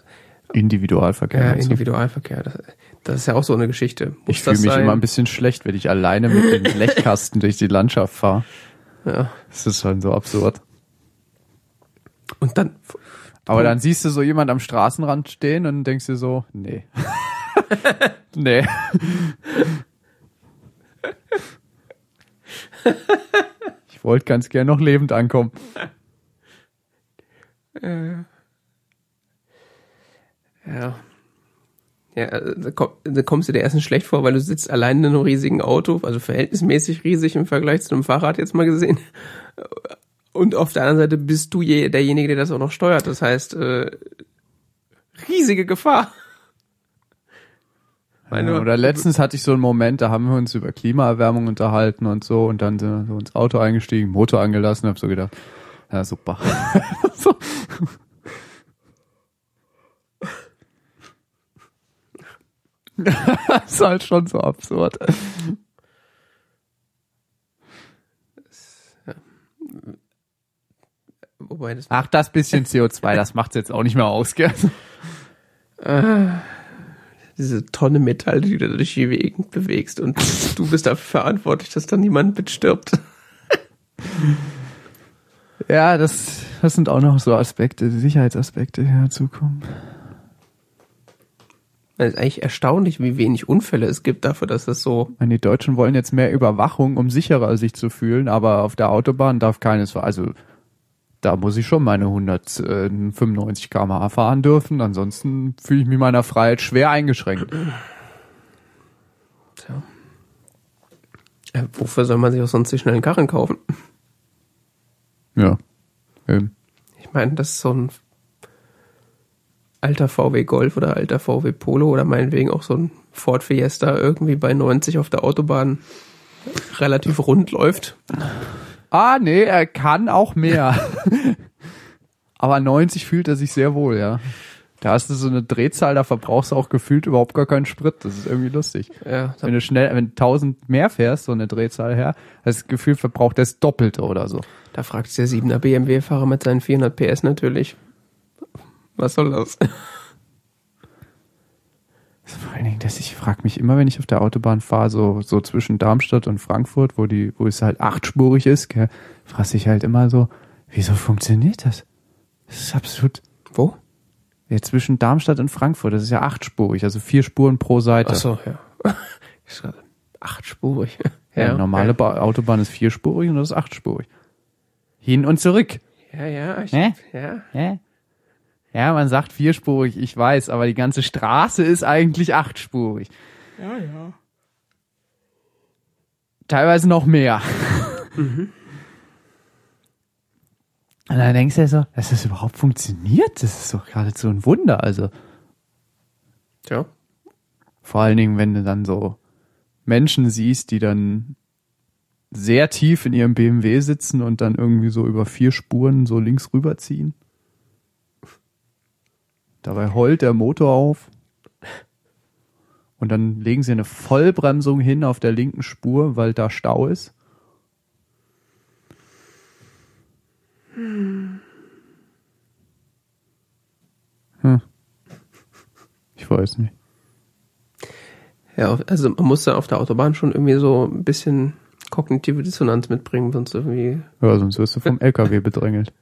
Speaker 1: Individualverkehr.
Speaker 2: Ja, Individualverkehr. Das, das, ist ja auch so eine Geschichte.
Speaker 1: Muss ich fühle mich sein? immer ein bisschen schlecht, wenn ich alleine mit dem Blechkasten durch die Landschaft fahre. Ja. Das ist schon so absurd.
Speaker 2: Und dann.
Speaker 1: Aber dann siehst du so jemand am Straßenrand stehen und denkst dir so, nee. nee. ich wollte ganz gern noch lebend ankommen.
Speaker 2: Ja. Ja. Ja, da, komm, da kommst du dir erstens schlecht vor, weil du sitzt allein in einem riesigen Auto, also verhältnismäßig riesig im Vergleich zu einem Fahrrad jetzt mal gesehen. Und auf der anderen Seite bist du je, derjenige, der das auch noch steuert. Das heißt, äh, riesige Gefahr.
Speaker 1: Meine, oder letztens hatte ich so einen Moment, da haben wir uns über Klimaerwärmung unterhalten und so und dann sind wir ins Auto eingestiegen, Motor angelassen, hab so gedacht, ja super. so. das ist halt schon so absurd. Wobei das Ach, das bisschen CO2, das macht's jetzt auch nicht mehr aus, gell?
Speaker 2: Ah, diese Tonne Metall, die du durch die Gegend bewegst und du bist dafür verantwortlich, dass da niemand mitstirbt.
Speaker 1: Ja, das, das sind auch noch so Aspekte, Sicherheitsaspekte, die dazukommen.
Speaker 2: Es ist eigentlich erstaunlich, wie wenig Unfälle es gibt dafür, dass es so.
Speaker 1: Die Deutschen wollen jetzt mehr Überwachung, um sicherer sich zu fühlen, aber auf der Autobahn darf keines, also da muss ich schon meine 195 km/h fahren dürfen, ansonsten fühle ich mich meiner Freiheit schwer eingeschränkt.
Speaker 2: Tja. Ja, wofür soll man sich auch sonst die schnellen Karren kaufen?
Speaker 1: Ja. Eben.
Speaker 2: Ich meine, das ist so ein alter VW Golf oder alter VW Polo oder meinetwegen auch so ein Ford Fiesta irgendwie bei 90 auf der Autobahn relativ rund läuft.
Speaker 1: Ah, nee, er kann auch mehr. Aber 90 fühlt er sich sehr wohl, ja. Da hast du so eine Drehzahl, da verbrauchst du auch gefühlt überhaupt gar keinen Sprit. Das ist irgendwie lustig. Ja, wenn du schnell, wenn 1000 mehr fährst, so eine Drehzahl her, das Gefühl verbraucht das Doppelte oder so.
Speaker 2: Da fragt der 7er BMW-Fahrer mit seinen 400 PS natürlich, was soll das?
Speaker 1: Vor allen Dingen, dass ich frage mich immer, wenn ich auf der Autobahn fahre, so, so zwischen Darmstadt und Frankfurt, wo die, wo es halt achtspurig ist, gell, frage ich halt immer so, wieso funktioniert das? Das ist absolut.
Speaker 2: Wo?
Speaker 1: Ja, zwischen Darmstadt und Frankfurt, das ist ja achtspurig, also vier Spuren pro Seite.
Speaker 2: Ach so, ja. achtspurig.
Speaker 1: Ja, ja normale ja. Autobahn ist vierspurig und das ist achtspurig. Hin und zurück.
Speaker 2: Ja, ja, ich,
Speaker 1: ja. ja. Ja, man sagt vierspurig, ich weiß, aber die ganze Straße ist eigentlich achtspurig.
Speaker 2: Ja, ja.
Speaker 1: Teilweise noch mehr. Mhm. Und dann denkst du so, dass das überhaupt funktioniert, das ist doch geradezu ein Wunder, also.
Speaker 2: Tja.
Speaker 1: Vor allen Dingen, wenn du dann so Menschen siehst, die dann sehr tief in ihrem BMW sitzen und dann irgendwie so über vier Spuren so links rüberziehen. Dabei heult der Motor auf. Und dann legen sie eine Vollbremsung hin auf der linken Spur, weil da Stau ist. Hm. Ich weiß nicht.
Speaker 2: Ja, Ja, also man muss da auf der Autobahn schon irgendwie so ein bisschen kognitive Dissonanz mitbringen, sonst irgendwie.
Speaker 1: Ja, sonst wirst du vom LKW bedrängelt.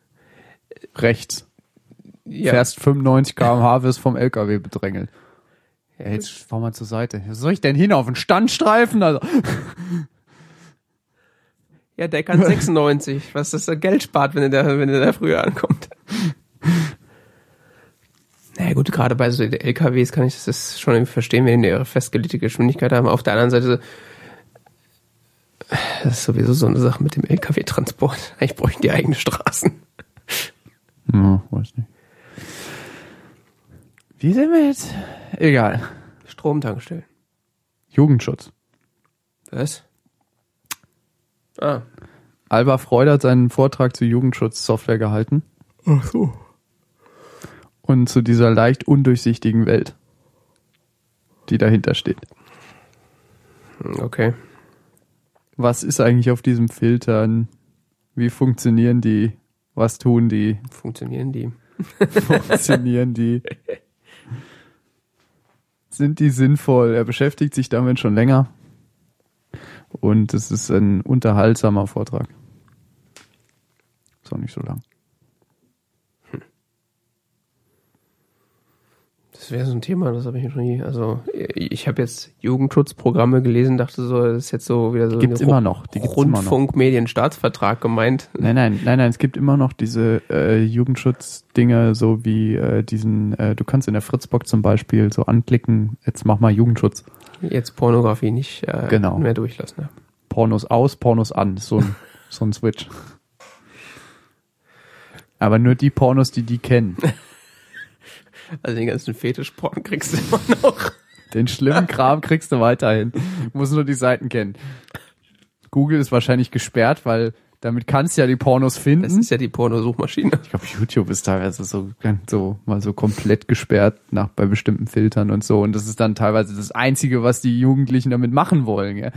Speaker 1: Rechts.
Speaker 2: Ja,
Speaker 1: Fährst 95 km/h, wirst vom LKW bedrängelt. Ja, jetzt fahr mal zur Seite. Was soll ich denn hin? Auf den Standstreifen? Also,
Speaker 2: ja der kann 96, was das da Geld spart, wenn er da, wenn er da früher ankommt. Naja gut, gerade bei so LKWs kann ich das schon irgendwie verstehen, wenn die ihre festgelegte Geschwindigkeit haben. Auf der anderen Seite, das ist sowieso so eine Sache mit dem LKW-Transport. Eigentlich bräuchten die eigene Straßen.
Speaker 1: ja, weiß nicht. Wie sind wir jetzt? Egal.
Speaker 2: Stromtankstellen.
Speaker 1: Jugendschutz.
Speaker 2: Was? Ah.
Speaker 1: Alba Freude hat seinen Vortrag zu Jugendschutzsoftware gehalten
Speaker 2: Ach so.
Speaker 1: und zu dieser leicht undurchsichtigen Welt, die dahinter steht.
Speaker 2: Okay.
Speaker 1: Was ist eigentlich auf diesem Filtern? Wie funktionieren die? Was tun die?
Speaker 2: Funktionieren die?
Speaker 1: Funktionieren die? Sind die sinnvoll? Er beschäftigt sich damit schon länger. Und es ist ein unterhaltsamer Vortrag. Ist auch nicht so lang.
Speaker 2: Das wäre so ein Thema, das habe ich noch nie. Also ich habe jetzt Jugendschutzprogramme gelesen, dachte so, das ist jetzt so wieder so
Speaker 1: Gibt's immer noch. Die gibt's.
Speaker 2: Rundfunkmedienstaatsvertrag gemeint.
Speaker 1: Nein, nein, nein, nein, es gibt immer noch diese äh, Jugendschutzdinger, so wie äh, diesen, äh, du kannst in der Fritzbox zum Beispiel so anklicken, jetzt mach mal Jugendschutz.
Speaker 2: Jetzt Pornografie nicht äh,
Speaker 1: Genau.
Speaker 2: mehr durchlassen. Ja.
Speaker 1: Pornos aus, Pornos an. So ein, so ein Switch. Aber nur die Pornos, die die kennen.
Speaker 2: Also den ganzen Fetischporn kriegst du immer noch.
Speaker 1: Den schlimmen Kram kriegst du weiterhin. Du musst nur die Seiten kennen. Google ist wahrscheinlich gesperrt, weil damit kannst du ja die Pornos
Speaker 2: Das
Speaker 1: finden.
Speaker 2: ist ja die Pornosuchmaschine.
Speaker 1: Ich glaube, YouTube ist teilweise so, so mal so komplett gesperrt nach bei bestimmten Filtern und so. Und das ist dann teilweise das Einzige, was die Jugendlichen damit machen wollen. Ja.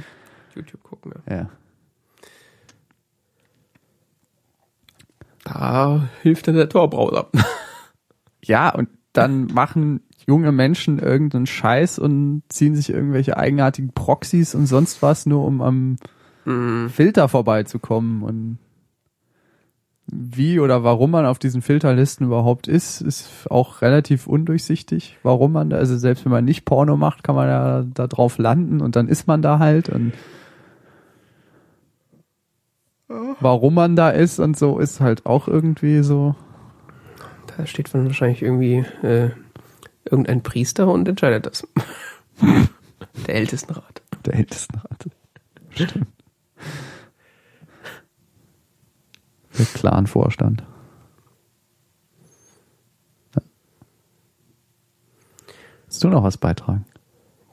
Speaker 2: YouTube gucken. Ja.
Speaker 1: ja.
Speaker 2: Da hilft dann der Tor-Browser.
Speaker 1: Ja, und dann machen junge Menschen irgendeinen Scheiß und ziehen sich irgendwelche eigenartigen Proxys und sonst was, nur um am
Speaker 2: Mhm.
Speaker 1: Filter vorbeizukommen. Und wie oder warum man auf diesen Filterlisten überhaupt ist, ist auch relativ undurchsichtig. Warum man da, also selbst wenn man nicht Porno macht, kann man ja da drauf landen und dann ist man da halt und warum man da ist und so ist halt auch irgendwie so.
Speaker 2: Da steht dann wahrscheinlich irgendwie äh, irgendein Priester und entscheidet das. der Ältestenrat.
Speaker 1: Der Ältestenrat. Stimmt. Der Clan-Vorstand. Ja. Willst du noch was beitragen?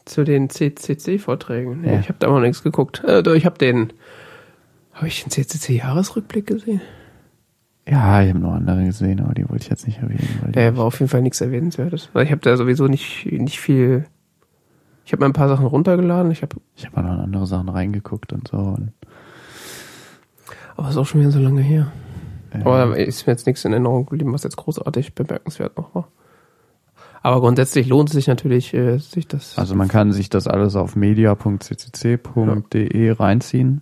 Speaker 2: Zu den CCC-Vorträgen. Nee,
Speaker 1: Ja.
Speaker 2: Ich habe da auch noch nichts geguckt. Äh, ich habe den. Habe ich den CCC-Jahresrückblick gesehen?
Speaker 1: Ja, ich habe noch andere gesehen, aber die wollte ich jetzt nicht erwähnen. Weil
Speaker 2: Der war auf jeden Fall nichts Erwähnenswertes. Weil ich habe da sowieso nicht, nicht viel. Ich habe mir ein paar Sachen runtergeladen. Ich habe,
Speaker 1: ich habe auch noch in andere Sachen reingeguckt und so. Und,
Speaker 2: aber ist auch schon wieder so lange her.
Speaker 1: äh,
Speaker 2: Aber ist mir jetzt nichts in Erinnerung geblieben, was jetzt großartig bemerkenswert noch war. Aber grundsätzlich lohnt es sich natürlich, äh, sich das.
Speaker 1: also man kann sich das alles auf media.ccc.de reinziehen.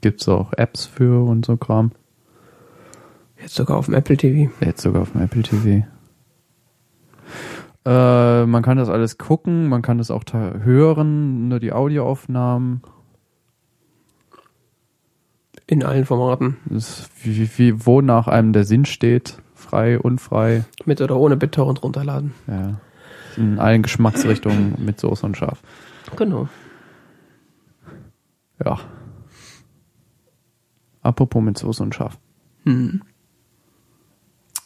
Speaker 1: Gibt's auch Apps für und so Kram.
Speaker 2: Jetzt sogar auf dem Apple TV.
Speaker 1: Jetzt sogar auf dem Apple TV. Äh, man kann das alles gucken, man kann das auch hören, nur die Audioaufnahmen.
Speaker 2: In allen Formaten.
Speaker 1: Das wie, wie, wo nach einem der Sinn steht. Frei, unfrei.
Speaker 2: Mit oder ohne BitTorrent runterladen.
Speaker 1: Ja. In allen Geschmacksrichtungen mit Soße und Scharf.
Speaker 2: Genau.
Speaker 1: Ja. Apropos mit Soße und Scharf.
Speaker 2: Hm.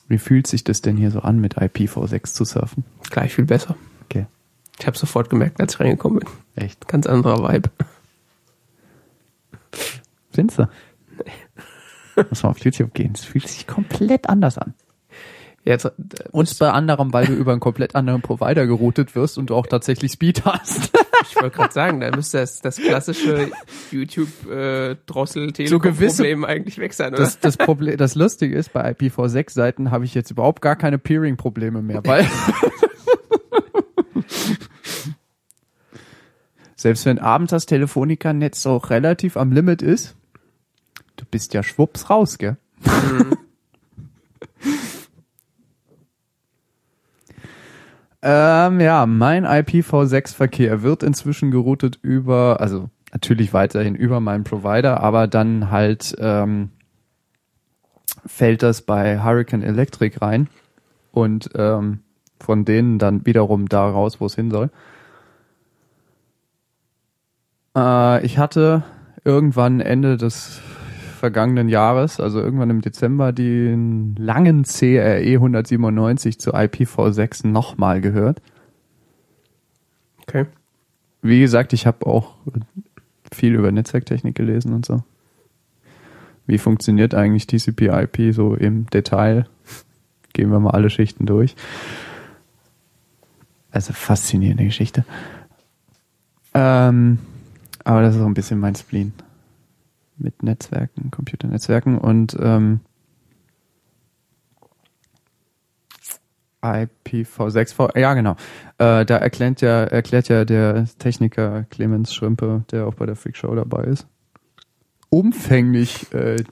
Speaker 1: Wie fühlt sich das denn hier so an, mit IPv6 zu surfen?
Speaker 2: Gleich viel besser.
Speaker 1: Okay.
Speaker 2: Ich habe sofort gemerkt, als ich reingekommen bin.
Speaker 1: Echt?
Speaker 2: Ganz anderer Vibe.
Speaker 1: Findest du? Muss mal auf YouTube gehen. Es fühlt sich komplett anders an.
Speaker 2: Jetzt, äh,
Speaker 1: Und bei anderem, weil du über einen komplett anderen Provider geroutet wirst und du auch tatsächlich Speed hast.
Speaker 2: ich wollte gerade sagen, da müsste das, das klassische youtube äh,
Speaker 1: So
Speaker 2: eigentlich weg sein, oder?
Speaker 1: Das, das, Problem, das Lustige ist, bei IPv6-Seiten habe ich jetzt überhaupt gar keine Peering-Probleme mehr, weil Selbst wenn abends das Telefonica-Netz auch relativ am Limit ist, du bist ja schwupps raus, gell? Ähm, ja, mein IPv6-Verkehr wird inzwischen geroutet über, also natürlich weiterhin über meinen Provider, aber dann halt ähm, fällt das bei Hurricane Electric rein und ähm, von denen dann wiederum da raus, wo es hin soll. Äh, ich hatte irgendwann Ende des vergangenen Jahres, also irgendwann im Dezember, den langen CRE 197 zu IPv6 nochmal gehört.
Speaker 2: Okay.
Speaker 1: Wie gesagt, ich habe auch viel über Netzwerktechnik gelesen und so. Wie funktioniert eigentlich TCP/IP so im Detail? Gehen wir mal alle Schichten durch. Also faszinierende Geschichte. Ähm, aber das ist auch ein bisschen mein Spleen mit Netzwerken, Computernetzwerken und ähm, IPv6, ja genau. Äh, da erklärt ja, erklärt ja der Techniker Clemens Schrümpe, der auch bei der Freak Show dabei ist, umfänglich äh,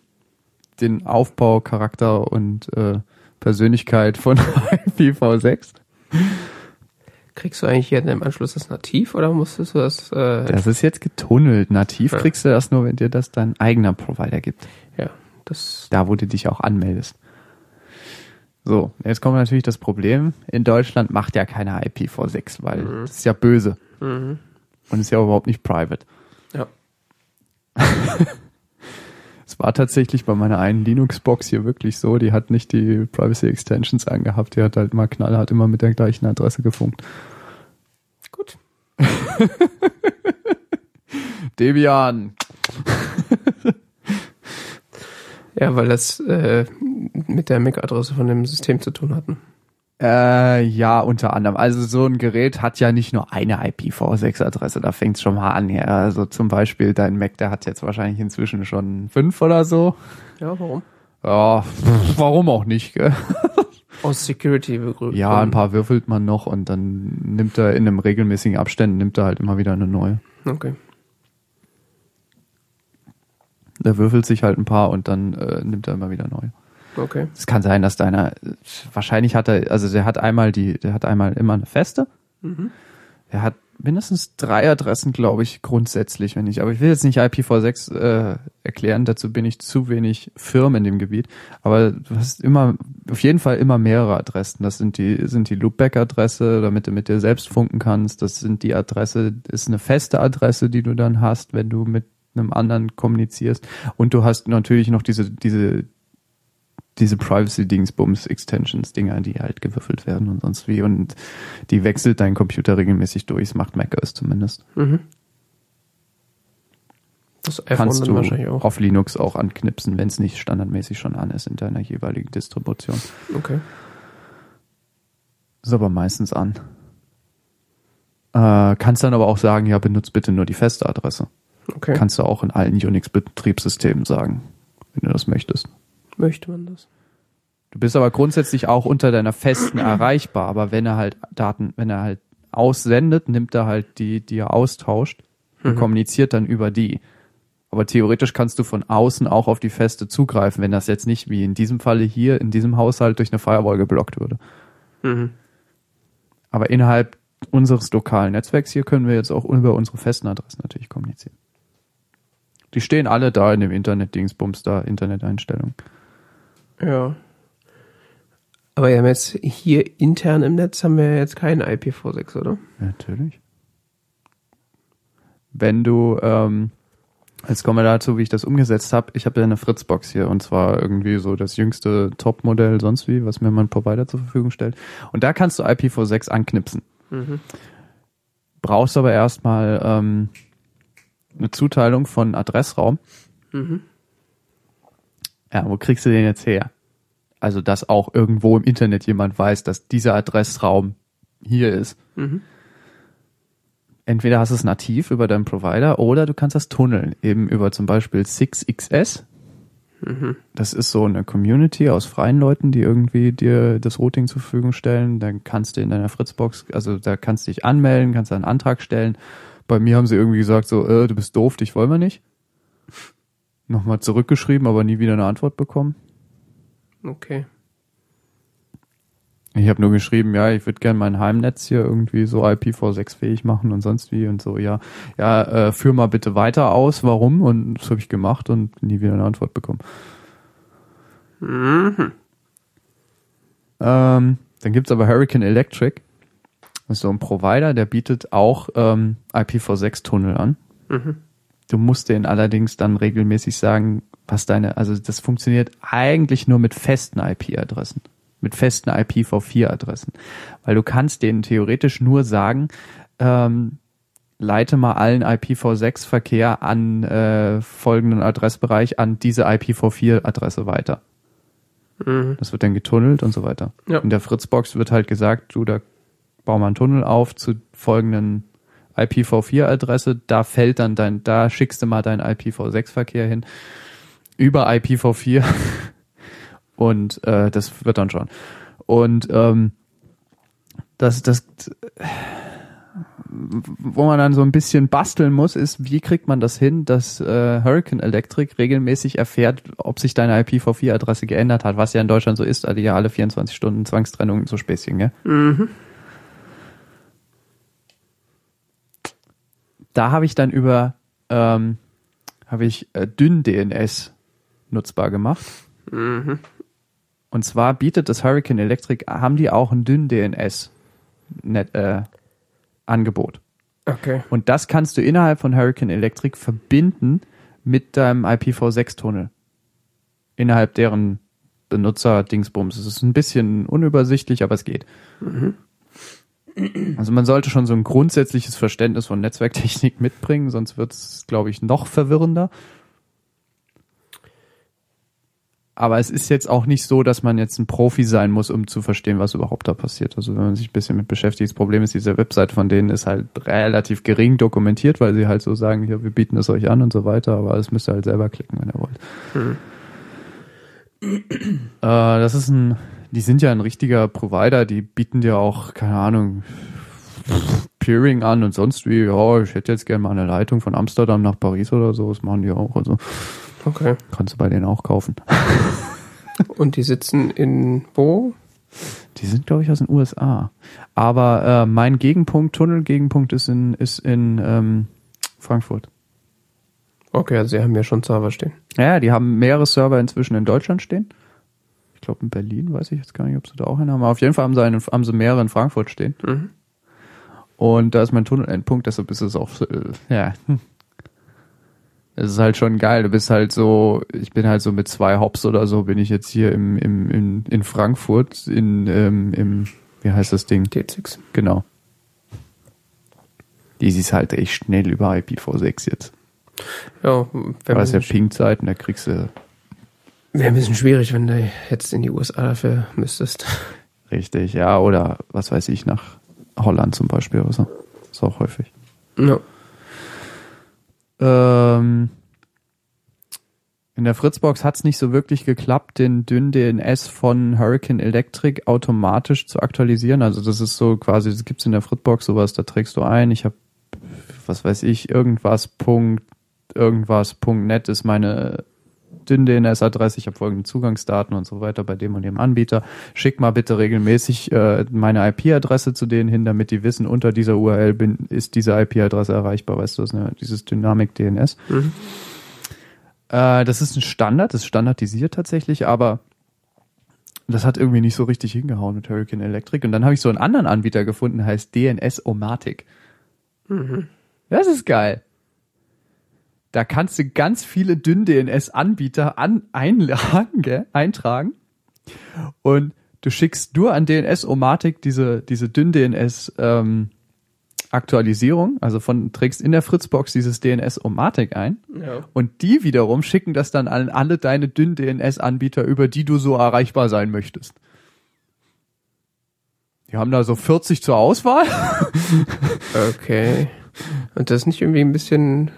Speaker 1: den Aufbau, Charakter und äh, Persönlichkeit von IPv6.
Speaker 2: Kriegst du eigentlich hier im Anschluss das Nativ oder musstest du das? Äh,
Speaker 1: Das ist jetzt getunnelt. Nativ
Speaker 2: Ja.
Speaker 1: kriegst du das nur, wenn dir das dein eigener Provider gibt.
Speaker 2: ja, das.
Speaker 1: Da, wo du dich auch anmeldest. So, jetzt kommt natürlich das Problem. In Deutschland macht ja keiner IPv6, weil
Speaker 2: Mhm.
Speaker 1: das ist ja böse
Speaker 2: Mhm.
Speaker 1: und ist ja überhaupt nicht private.
Speaker 2: Ja.
Speaker 1: War tatsächlich bei meiner einen Linux-Box hier wirklich so, die hat nicht die Privacy Extensions angehabt, die hat halt mal knallhart immer mit der gleichen Adresse gefunkt.
Speaker 2: Gut.
Speaker 1: Debian.
Speaker 2: Ja, weil das äh, mit der MAC-Adresse von dem System zu tun hatten.
Speaker 1: Äh, ja, unter anderem. Also so ein Gerät hat ja nicht nur eine IPv6-Adresse, da fängt's schon mal an. Ja. Also zum Beispiel dein Mac, der hat jetzt wahrscheinlich inzwischen schon fünf oder so.
Speaker 2: Ja, warum?
Speaker 1: Ja, warum auch nicht, gell?
Speaker 2: Aus Security begründet.
Speaker 1: Ja, ein paar würfelt man noch und dann nimmt er in einem regelmäßigen Abständen, nimmt er halt immer wieder eine neue.
Speaker 2: Okay.
Speaker 1: Der würfelt sich halt ein paar und dann äh, nimmt er immer wieder neue.
Speaker 2: Okay.
Speaker 1: Es kann sein, dass deiner, wahrscheinlich hat er, also der hat einmal die, der hat einmal immer eine feste.
Speaker 2: Mhm.
Speaker 1: Er hat mindestens drei Adressen, glaube ich, grundsätzlich, wenn ich, aber ich will jetzt nicht IPv6 äh, erklären, dazu bin ich zu wenig firm in dem Gebiet. Aber du hast immer, auf jeden Fall immer mehrere Adressen. Das sind die, sind die Loopback-Adresse, damit du mit dir selbst funken kannst. Das sind die Adresse, ist eine feste Adresse, die du dann hast, wenn du mit einem anderen kommunizierst. Und du hast natürlich noch diese, diese, diese Privacy-Dingsbums-Extensions-Dinger, die halt gewürfelt werden und sonst wie. Und die wechselt dein Computer regelmäßig durch. Das macht macOS zumindest.
Speaker 2: Mhm. Das
Speaker 1: Kannst du
Speaker 2: wahrscheinlich auch.
Speaker 1: auf Linux auch anknipsen, wenn es nicht standardmäßig schon an ist in deiner jeweiligen Distribution.
Speaker 2: Okay.
Speaker 1: Ist aber meistens an. Äh, kannst dann aber auch sagen, ja, benutzt bitte nur die feste Adresse.
Speaker 2: Okay.
Speaker 1: Kannst du auch in allen Unix-Betriebssystemen sagen, wenn du das möchtest.
Speaker 2: Möchte man das?
Speaker 1: Du bist aber grundsätzlich auch unter deiner festen erreichbar, aber wenn er halt Daten, wenn er halt aussendet, nimmt er halt die, die er austauscht und
Speaker 2: Mhm.
Speaker 1: kommuniziert dann über die. Aber theoretisch kannst du von außen auch auf die feste zugreifen, wenn das jetzt nicht wie in diesem Falle hier in diesem Haushalt durch eine Firewall geblockt würde.
Speaker 2: Mhm.
Speaker 1: Aber innerhalb unseres lokalen Netzwerks hier können wir jetzt auch über unsere festen Adressen natürlich kommunizieren. Die stehen alle da in dem Internet-Dingsbums da, Internet-Einstellungen.
Speaker 2: Ja. Aber wir haben jetzt hier intern im Netz haben wir jetzt keinen IPv6, oder?
Speaker 1: Natürlich. Wenn du, ähm, jetzt kommen wir dazu, wie ich das umgesetzt habe. Ich habe ja eine Fritzbox hier und zwar irgendwie so das jüngste Top-Modell sonst wie, was mir mein Provider zur Verfügung stellt. Und da kannst du IPv6 anknipsen.
Speaker 2: Mhm.
Speaker 1: Brauchst aber erstmal ähm, eine Zuteilung von Adressraum.
Speaker 2: Mhm.
Speaker 1: Ja, wo kriegst du den jetzt her? Also, dass auch irgendwo im Internet jemand weiß, dass dieser Adressraum hier ist.
Speaker 2: Mhm.
Speaker 1: Entweder hast du es nativ über deinen Provider oder du kannst das tunneln, eben über zum Beispiel 6XS.
Speaker 2: Mhm.
Speaker 1: Das ist so eine Community aus freien Leuten, die irgendwie dir das Routing zur Verfügung stellen. Dann kannst du in deiner Fritzbox, also da kannst du dich anmelden, kannst einen Antrag stellen, Bei mir haben sie irgendwie gesagt so, äh, du bist doof, dich wollen wir nicht. Nochmal zurückgeschrieben, aber nie wieder eine Antwort bekommen.
Speaker 2: Okay.
Speaker 1: Ich habe nur geschrieben, ja, ich würde gerne mein Heimnetz hier irgendwie so IPv6 fähig machen und sonst wie und so, ja, ja, äh, führ mal bitte weiter aus, warum? Und das habe ich gemacht und nie wieder eine Antwort bekommen.
Speaker 2: Mhm.
Speaker 1: Ähm, dann gibt's aber Hurricane Electric. Das ist so ein Provider, der bietet auch ähm, IPv6-Tunnel an.
Speaker 2: Mhm.
Speaker 1: Du musst denen allerdings dann regelmäßig sagen, was deine, also das funktioniert eigentlich nur mit festen IP-Adressen mit festen IPv4-Adressen. Weil du kannst denen theoretisch nur sagen, ähm, leite mal allen IPv6-Verkehr an äh, folgenden Adressbereich an diese IPv4-Adresse weiter.
Speaker 2: Mhm.
Speaker 1: Das wird dann getunnelt und so weiter.
Speaker 2: Ja.
Speaker 1: In der Fritzbox wird halt gesagt, du, da bau mal einen Tunnel auf zu folgenden IPv4-Adresse, da fällt dann dein, da schickst du mal deinen IPv6-Verkehr hin über IPv4 und äh, das wird dann schon. Und ähm, das, das, wo man dann so ein bisschen basteln muss, ist, wie kriegt man das hin, dass äh, Hurricane Electric regelmäßig erfährt, ob sich deine IPv4-Adresse geändert hat, was ja in Deutschland so ist, also ja alle 24 Stunden Zwangstrennung so Späßchen, gell?
Speaker 2: Mhm.
Speaker 1: Da habe ich dann über ähm, habe ich äh, dünn DNS nutzbar gemacht.
Speaker 2: Mhm.
Speaker 1: Und zwar bietet das Hurricane Electric, haben die auch ein dünn DNS Net, äh, Angebot.
Speaker 2: Okay.
Speaker 1: Und das kannst du innerhalb von Hurricane Electric verbinden mit deinem IPv6-Tunnel. Innerhalb deren Benutzer-Dingsbums. Es ist ein bisschen unübersichtlich, aber es geht. Also man sollte schon so ein grundsätzliches Verständnis von Netzwerktechnik mitbringen, sonst wird es, glaube ich, noch verwirrender. Aber es ist jetzt auch nicht so, dass man jetzt ein Profi sein muss, um zu verstehen, was überhaupt da passiert. Also wenn man sich ein bisschen mit beschäftigt, das Problem ist, diese Webseite von denen ist halt relativ gering dokumentiert, weil sie halt so sagen, hier, wir bieten es euch an und so weiter, aber das müsst ihr halt selber klicken, wenn ihr wollt. Äh, das ist ein, die sind ja ein richtiger Provider, die bieten dir auch, keine Ahnung, Peering an und sonst wie, ja, ich hätte jetzt gerne mal eine Leitung von Amsterdam nach Paris oder so, das machen die auch. Also
Speaker 2: Okay.
Speaker 1: kannst du bei denen auch kaufen.
Speaker 2: Und die sitzen in wo?
Speaker 1: Die sind, glaube ich, aus den USA. Aber äh, mein Gegenpunkt, Tunnelgegenpunkt ist in, ist in ähm, Frankfurt.
Speaker 2: Okay, also sie haben ja schon Server stehen.
Speaker 1: Ja, die haben mehrere Server inzwischen in Deutschland stehen. Ich glaube in Berlin, weiß ich jetzt gar nicht, ob sie da auch einen haben. Aber auf jeden Fall haben sie, einen, haben sie mehrere in Frankfurt stehen.
Speaker 2: Mhm.
Speaker 1: Und da ist mein Tunnelendpunkt, deshalb ist es auch, äh, ja, es ist halt schon geil. Du bist halt so, ich bin halt so mit zwei Hops oder so, bin ich jetzt hier im, im, in, in Frankfurt, in, ähm, im, wie heißt das Ding?
Speaker 2: T6.
Speaker 1: Genau. Die ist halt echt schnell über IPv6 jetzt.
Speaker 2: Ja,
Speaker 1: Weil
Speaker 2: wäre
Speaker 1: es ja Ping-Zeiten, da kriegst du
Speaker 2: wär ein bisschen schwierig, wenn du jetzt in die USA dafür müsstest.
Speaker 1: richtig, ja, oder was weiß ich, nach Holland zum Beispiel oder so. Ist auch häufig.
Speaker 2: Ja.
Speaker 1: Ähm, in der Fritzbox hat es nicht so wirklich geklappt, den dünn DNS von Hurricane Electric automatisch zu aktualisieren. Also das ist so quasi, das gibt's in der Fritzbox sowas, da trägst du ein, ich habe, was weiß ich, irgendwas Punkt, irgendwas Punkt net ist meine dünn DNS-Adresse, ich habe folgende Zugangsdaten und so weiter bei dem und dem Anbieter. Schick mal bitte regelmäßig äh, meine IP-Adresse zu denen hin, damit die wissen, unter dieser URL bin, ist diese IP-Adresse erreichbar, weißt du, das, ne? dieses Dynamic-DNS.
Speaker 2: Mhm.
Speaker 1: Äh, das ist ein Standard, das ist standardisiert tatsächlich, aber das hat irgendwie nicht so richtig hingehauen mit Hurricane Electric. Und dann habe ich so einen anderen Anbieter gefunden, der heißt DNS-O-Matic.
Speaker 2: Mhm.
Speaker 1: Das ist geil. Da kannst du ganz viele Dünn-DNS-Anbieter an, einladen, gell, eintragen. Und du schickst nur an DNS-O-Matic diese, diese Dünn-DNS, ähm, Aktualisierung, also von, trägst in der Fritzbox dieses DNS-O-Matic ein.
Speaker 2: Ja.
Speaker 1: Und die wiederum schicken das dann an alle deine dünn DNS-Anbieter, über die du so erreichbar sein möchtest. Die haben da so 40 zur Auswahl.
Speaker 2: Okay. Und das ist nicht irgendwie ein bisschen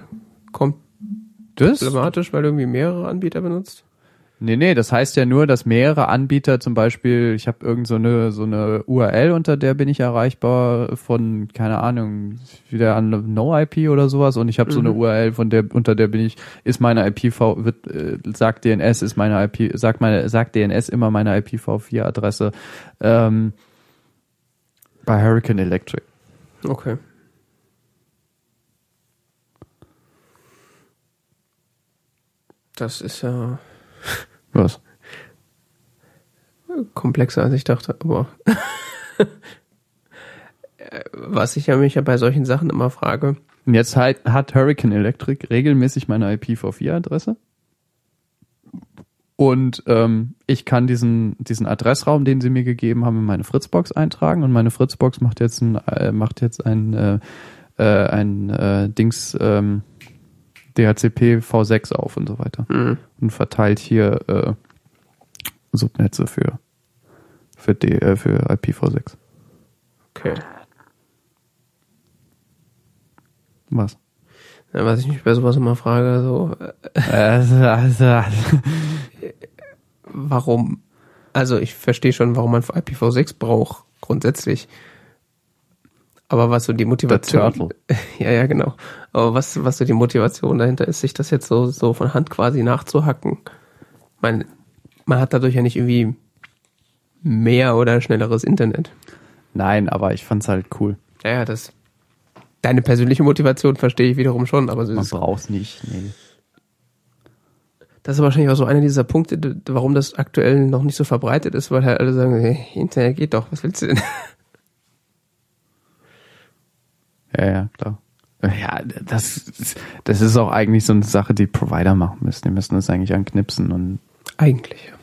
Speaker 1: Das?
Speaker 2: problematisch, weil du irgendwie mehrere Anbieter benutzt?
Speaker 1: Nee, nee, das heißt ja nur, dass mehrere Anbieter zum Beispiel, ich habe irgend so eine, so eine URL, unter der bin ich erreichbar von, keine Ahnung, wieder an No-IP oder sowas und ich habe so eine URL, von der, unter der bin ich, ist meine IPv, wird, äh, sagt DNS, ist meine IP, sagt meine, sagt DNS immer meine IPv4-Adresse ähm, bei Hurricane Electric.
Speaker 2: Okay. Das ist ja
Speaker 1: Was?
Speaker 2: komplexer als ich dachte, aber Äh, was ich ja mich ja bei solchen Sachen immer frage,
Speaker 1: Und jetzt halt, hat Hurricane Electric regelmäßig meine IPv4-Adresse. Und ähm, ich kann diesen, diesen Adressraum, den sie mir gegeben haben, in meine Fritzbox eintragen. Und meine Fritzbox macht jetzt ein, äh, macht jetzt ein, äh, äh, ein äh, Dings ähm, DHCP V6 auf und so weiter.
Speaker 2: hm,
Speaker 1: Und verteilt hier äh, Subnetze für, für, D, äh, für IPv6.
Speaker 2: okay.
Speaker 1: Was?
Speaker 2: Ja, was ich mich bei sowas immer frage, so, äh,
Speaker 1: Also, also,
Speaker 2: warum, also ich verstehe schon, warum man für IPv6 braucht, grundsätzlich. Aber was so die Motivation.
Speaker 1: Turtle.
Speaker 2: Ja, ja, genau. Aber was, was so die Motivation dahinter ist, sich das jetzt so, so von Hand quasi nachzuhacken. Man, man hat dadurch ja nicht irgendwie mehr oder schnelleres Internet.
Speaker 1: Nein, aber ich fand's halt cool.
Speaker 2: Ja, ja, das, deine persönliche Motivation verstehe ich wiederum schon, aber so
Speaker 1: Man braucht's nicht. Nee.
Speaker 2: das ist wahrscheinlich auch so einer dieser Punkte, warum das aktuell noch nicht so verbreitet ist, weil halt alle sagen, hey, Internet geht doch, was willst du denn?
Speaker 1: Ja, ja, klar. Ja, das, ist- das ist auch eigentlich so eine Sache, die Provider machen müssen. Die müssen das eigentlich anknipsen und
Speaker 2: Eigentlich, ja.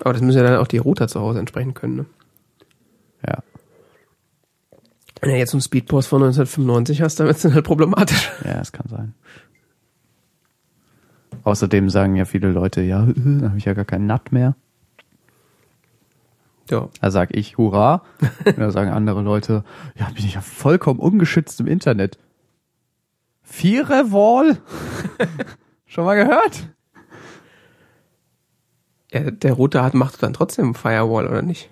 Speaker 2: Aber das müssen ja dann auch die Router zu Hause entsprechend können, ne?
Speaker 1: ja.
Speaker 2: Wenn du jetzt einen Speedpost von 1995 hast, dann wird es dann halt problematisch.
Speaker 1: Ja, es kann sein. Außerdem sagen ja viele Leute, ja, dann habe ich ja gar keinen NAT mehr.
Speaker 2: Ja.
Speaker 1: Da sag ich, hurra. Und da sagen andere Leute, ja, bin ich ja vollkommen ungeschützt im Internet. Firewall? Schon mal gehört?
Speaker 2: ja. Der Router hat, macht dann trotzdem Firewall, oder nicht?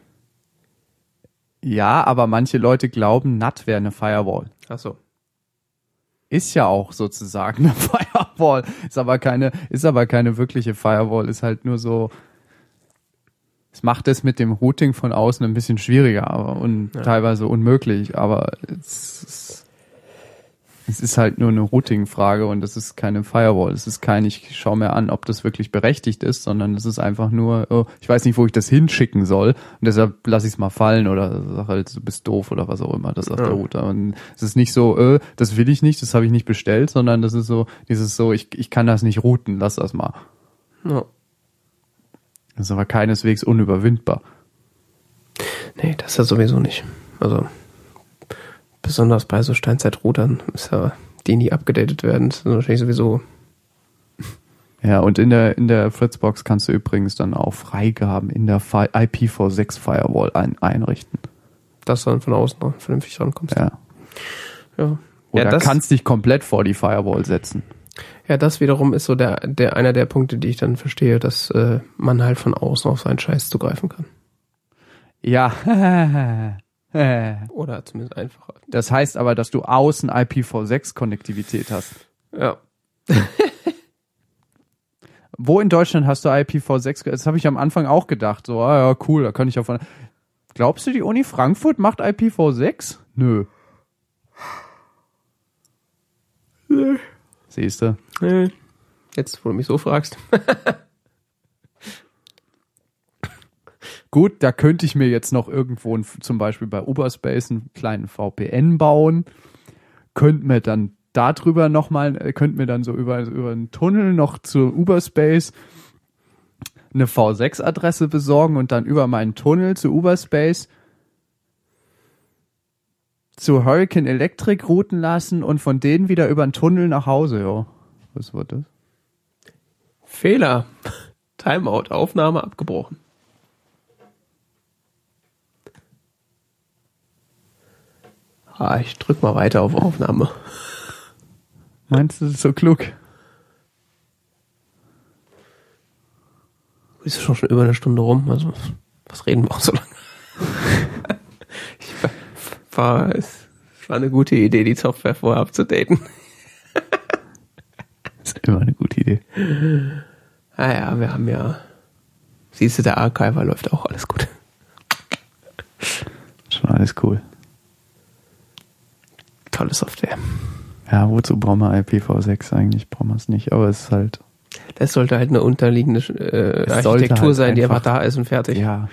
Speaker 1: Ja, aber manche Leute glauben, NAT wäre eine Firewall.
Speaker 2: Ach so.
Speaker 1: Ist ja auch sozusagen eine Firewall. Ist aber keine, ist aber keine wirkliche Firewall. Ist halt nur so, es macht es mit dem Routing von außen ein bisschen schwieriger aber, und
Speaker 2: Ja.
Speaker 1: teilweise unmöglich, aber es ist, es ist halt nur eine Routing-Frage und das ist keine Firewall. Es ist kein, ich schaue mir an, ob das wirklich berechtigt ist, sondern es ist einfach nur, oh, ich weiß nicht, wo ich das hinschicken soll und deshalb lasse ich es mal fallen oder sag halt, du bist doof oder was auch immer, das sagt
Speaker 2: Ja.
Speaker 1: der Router. Und es ist nicht so, äh, das will ich nicht, das habe ich nicht bestellt, sondern das ist so, dieses so, ich, ich kann das nicht routen, lass das mal.
Speaker 2: Ja.
Speaker 1: Das ist aber keineswegs unüberwindbar.
Speaker 2: Nee, das ist ja sowieso nicht. Also, besonders bei so Steinzeit-Routern ist ja, die nie abgedatet werden, ist dann wahrscheinlich sowieso,
Speaker 1: Ja, und in der, in der Fritzbox kannst du übrigens dann auch Freigaben in der Fi- IPv6 Firewall ein, einrichten.
Speaker 2: dass du dann von außen noch vernünftig rankommst.
Speaker 1: Ja.
Speaker 2: Ja.
Speaker 1: Oder
Speaker 2: ja, das,
Speaker 1: kannst dich komplett vor die Firewall setzen.
Speaker 2: Ja, das wiederum ist so der, der, einer der Punkte, die ich dann verstehe, dass äh, man halt von außen auf seinen Scheiß zugreifen kann.
Speaker 1: Ja.
Speaker 2: Oder zumindest einfacher.
Speaker 1: Das heißt aber, dass du außen IPv6-Konnektivität hast.
Speaker 2: Ja.
Speaker 1: Wo in Deutschland hast du IPv6? Das habe ich am Anfang auch gedacht. So, ah ja, cool, da kann ich ja von. Glaubst du, die Uni Frankfurt macht IPv6? Nö. Siehst du?
Speaker 2: Jetzt, wo du mich so fragst.
Speaker 1: Gut, da könnte ich mir jetzt noch irgendwo ein, zum Beispiel bei Uberspace einen kleinen VPN bauen. Könnte mir dann darüber nochmal, könnte mir dann so über, über einen Tunnel noch zu Uberspace eine V6-Adresse besorgen und dann über meinen Tunnel zu Uberspace zu Hurricane Electric routen lassen und von denen wieder über einen Tunnel nach Hause, ja. Was war das?
Speaker 2: Fehler. Timeout. Aufnahme abgebrochen. Ah, ich drück mal weiter auf Aufnahme.
Speaker 1: Meinst du, das ist so klug?
Speaker 2: Ist schon schon über eine Stunde rum, also was reden wir auch so lange? ich war, es war eine gute Idee, die Software vorher abzudaten.
Speaker 1: ist immer eine gute Idee.
Speaker 2: Naja, wir haben ja, siehst du, der Archiver läuft auch alles gut.
Speaker 1: Schon alles cool.
Speaker 2: Tolle Software.
Speaker 1: Ja, wozu brauchen wir IPv6 eigentlich? Brauchen wir es nicht, aber es ist halt.
Speaker 2: Das sollte halt eine unterliegende äh, Architektur
Speaker 1: halt
Speaker 2: sein, die einfach
Speaker 1: einfach-
Speaker 2: da ist und fertig.
Speaker 1: Ja.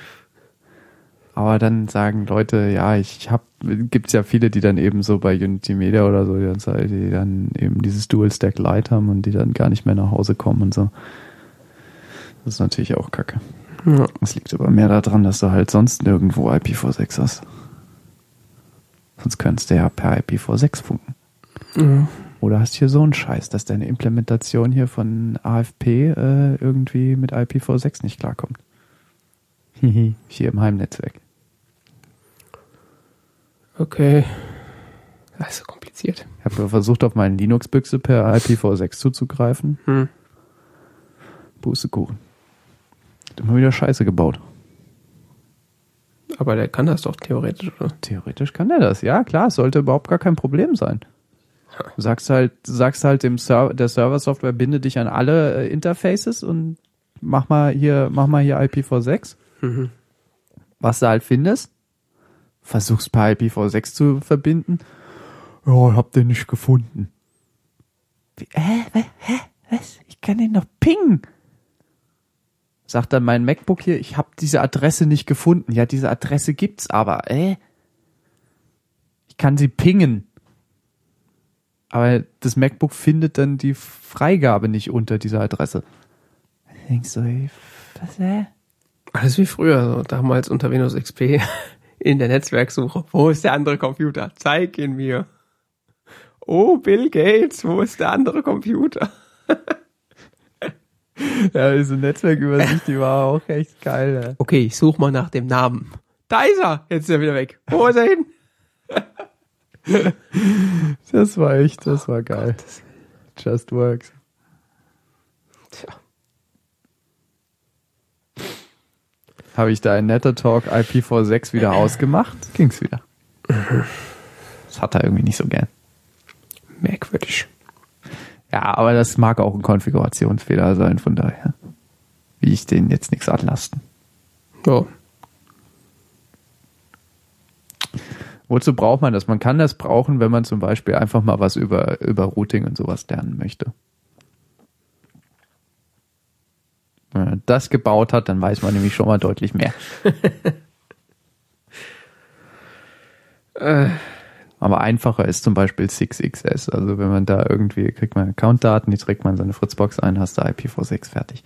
Speaker 1: Aber dann sagen Leute, ja, ich hab, gibt's ja viele, die dann eben so bei Unity Media oder so, die dann, eben dieses Dual Stack Lite haben und die dann gar nicht mehr nach Hause kommen und so. Das ist natürlich auch kacke.
Speaker 2: Ja.
Speaker 1: Es liegt aber mehr daran, dass du halt sonst nirgendwo IPv6 hast. Sonst könntest du ja per IPv6 funken.
Speaker 2: Mhm.
Speaker 1: Oder hast hier so einen Scheiß, dass deine Implementation hier von AFP äh, irgendwie mit IPv6 nicht klarkommt. Hier im Heimnetzwerk.
Speaker 2: Okay. Das ist so kompliziert.
Speaker 1: Ich habe versucht, auf meinen Linux-Büchse per IPv6 zuzugreifen.
Speaker 2: Hm.
Speaker 1: Pustekuchen. Hat immer wieder Scheiße gebaut.
Speaker 2: Aber der kann das doch theoretisch, oder?
Speaker 1: Theoretisch kann der das. Ja, klar, es sollte überhaupt gar kein Problem sein. Du sagst halt, sagst halt dem Server, der Server-Software, binde dich an alle äh, Interfaces und mach mal hier, mach mal hier IPv6.
Speaker 2: Mhm.
Speaker 1: Was du halt findest, versuchst per IPv6 zu verbinden. Ja, hab den nicht gefunden. Wie, hä, hä, hä, was? Ich kann den noch pingen. Sagt dann mein MacBook hier, ich habe diese Adresse nicht gefunden. Ja, diese Adresse gibt's aber, äh? Ich kann sie pingen. Aber das MacBook findet dann die Freigabe nicht unter dieser Adresse. Ich denk so, was, äh?
Speaker 2: Alles wie früher, so damals unter Windows XP in der Netzwerksuche. Wo ist der andere Computer? Zeig ihn mir. Oh, Bill Gates, wo ist der andere Computer?
Speaker 1: Ja, diese Netzwerkübersicht, die war auch echt geil. Ja.
Speaker 2: Okay, ich suche mal nach dem Namen. Da ist er! Jetzt ist er wieder weg. Wo ist er hin?
Speaker 1: Das war echt, das war geil. Just works. Habe ich da in Netter Talk IPv6 wieder ausgemacht, ging's wieder. Das hat er irgendwie nicht so gern.
Speaker 2: Merkwürdig.
Speaker 1: Ja, aber das mag auch ein Konfigurationsfehler sein, von daher. Wie ich den jetzt nichts anlasten.
Speaker 2: Ja.
Speaker 1: Wozu braucht man das? Man kann das brauchen, wenn man zum Beispiel einfach mal was über, über Routing und sowas lernen möchte. Wenn man das gebaut hat, dann weiß man nämlich schon mal deutlich mehr.
Speaker 2: Äh,
Speaker 1: Aber einfacher ist zum Beispiel 6XS. Also wenn man da irgendwie, kriegt man Accountdaten, die trägt man in seine Fritzbox ein, hast du IPv6 fertig.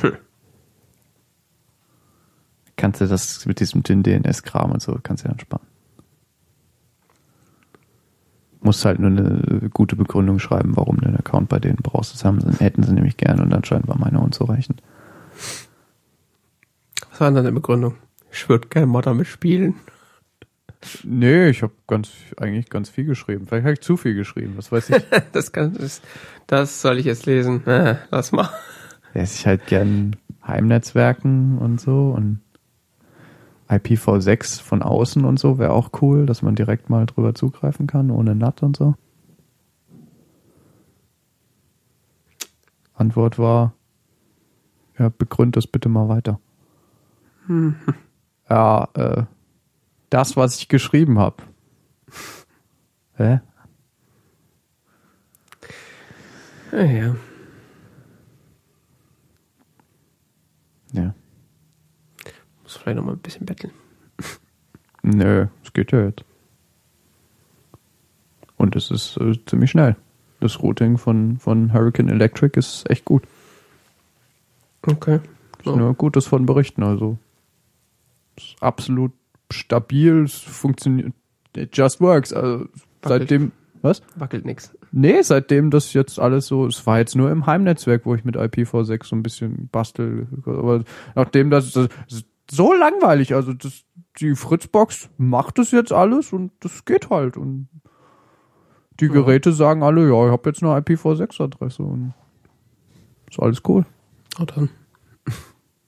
Speaker 2: Hm.
Speaker 1: Kannst du das mit diesem dünnen DNS-Kram und so, kannst du dann sparen. Musst halt nur eine gute Begründung schreiben, warum du einen Account bei denen brauchst. Das haben sie, hätten sie nämlich gerne und anscheinend war meine unzureichend.
Speaker 2: was war denn deine Begründung? Ich würde gerne mal damit spielen.
Speaker 1: Nee, ich habe ganz eigentlich ganz viel geschrieben. Vielleicht habe ich zu viel geschrieben, was weiß ich.
Speaker 2: Das kann, das, das soll ich jetzt lesen. Äh, lass mal.
Speaker 1: Ja, ich halt gern Heimnetzwerken und so und IPv6 von außen und so wäre auch cool, dass man direkt mal drüber zugreifen kann, ohne NAT und so. Antwort war, ja, begründ das bitte mal weiter. Ja, äh, das, was ich geschrieben habe. Hä?
Speaker 2: Ja, ja.
Speaker 1: Ja.
Speaker 2: Vielleicht noch mal ein bisschen betteln.
Speaker 1: Nö, es geht ja jetzt. Und es ist äh, ziemlich schnell. Das Routing von, von Hurricane Electric ist echt gut.
Speaker 2: Okay.
Speaker 1: Ist nur Gutes von berichten. Also ist absolut stabil, es funktioniert. It just works. Also seitdem. Was?
Speaker 2: Wackelt nix.
Speaker 1: Nee, seitdem das jetzt alles so, es war jetzt nur im Heimnetzwerk, wo ich mit IPv6 so ein bisschen bastel. Aber nachdem das, das ist so langweilig, also das, die Fritzbox macht das jetzt alles und das geht halt. Und die
Speaker 2: Ja.
Speaker 1: Geräte sagen alle, ja, ich habe jetzt eine IPv6-Adresse und Ist alles cool.
Speaker 2: Und dann.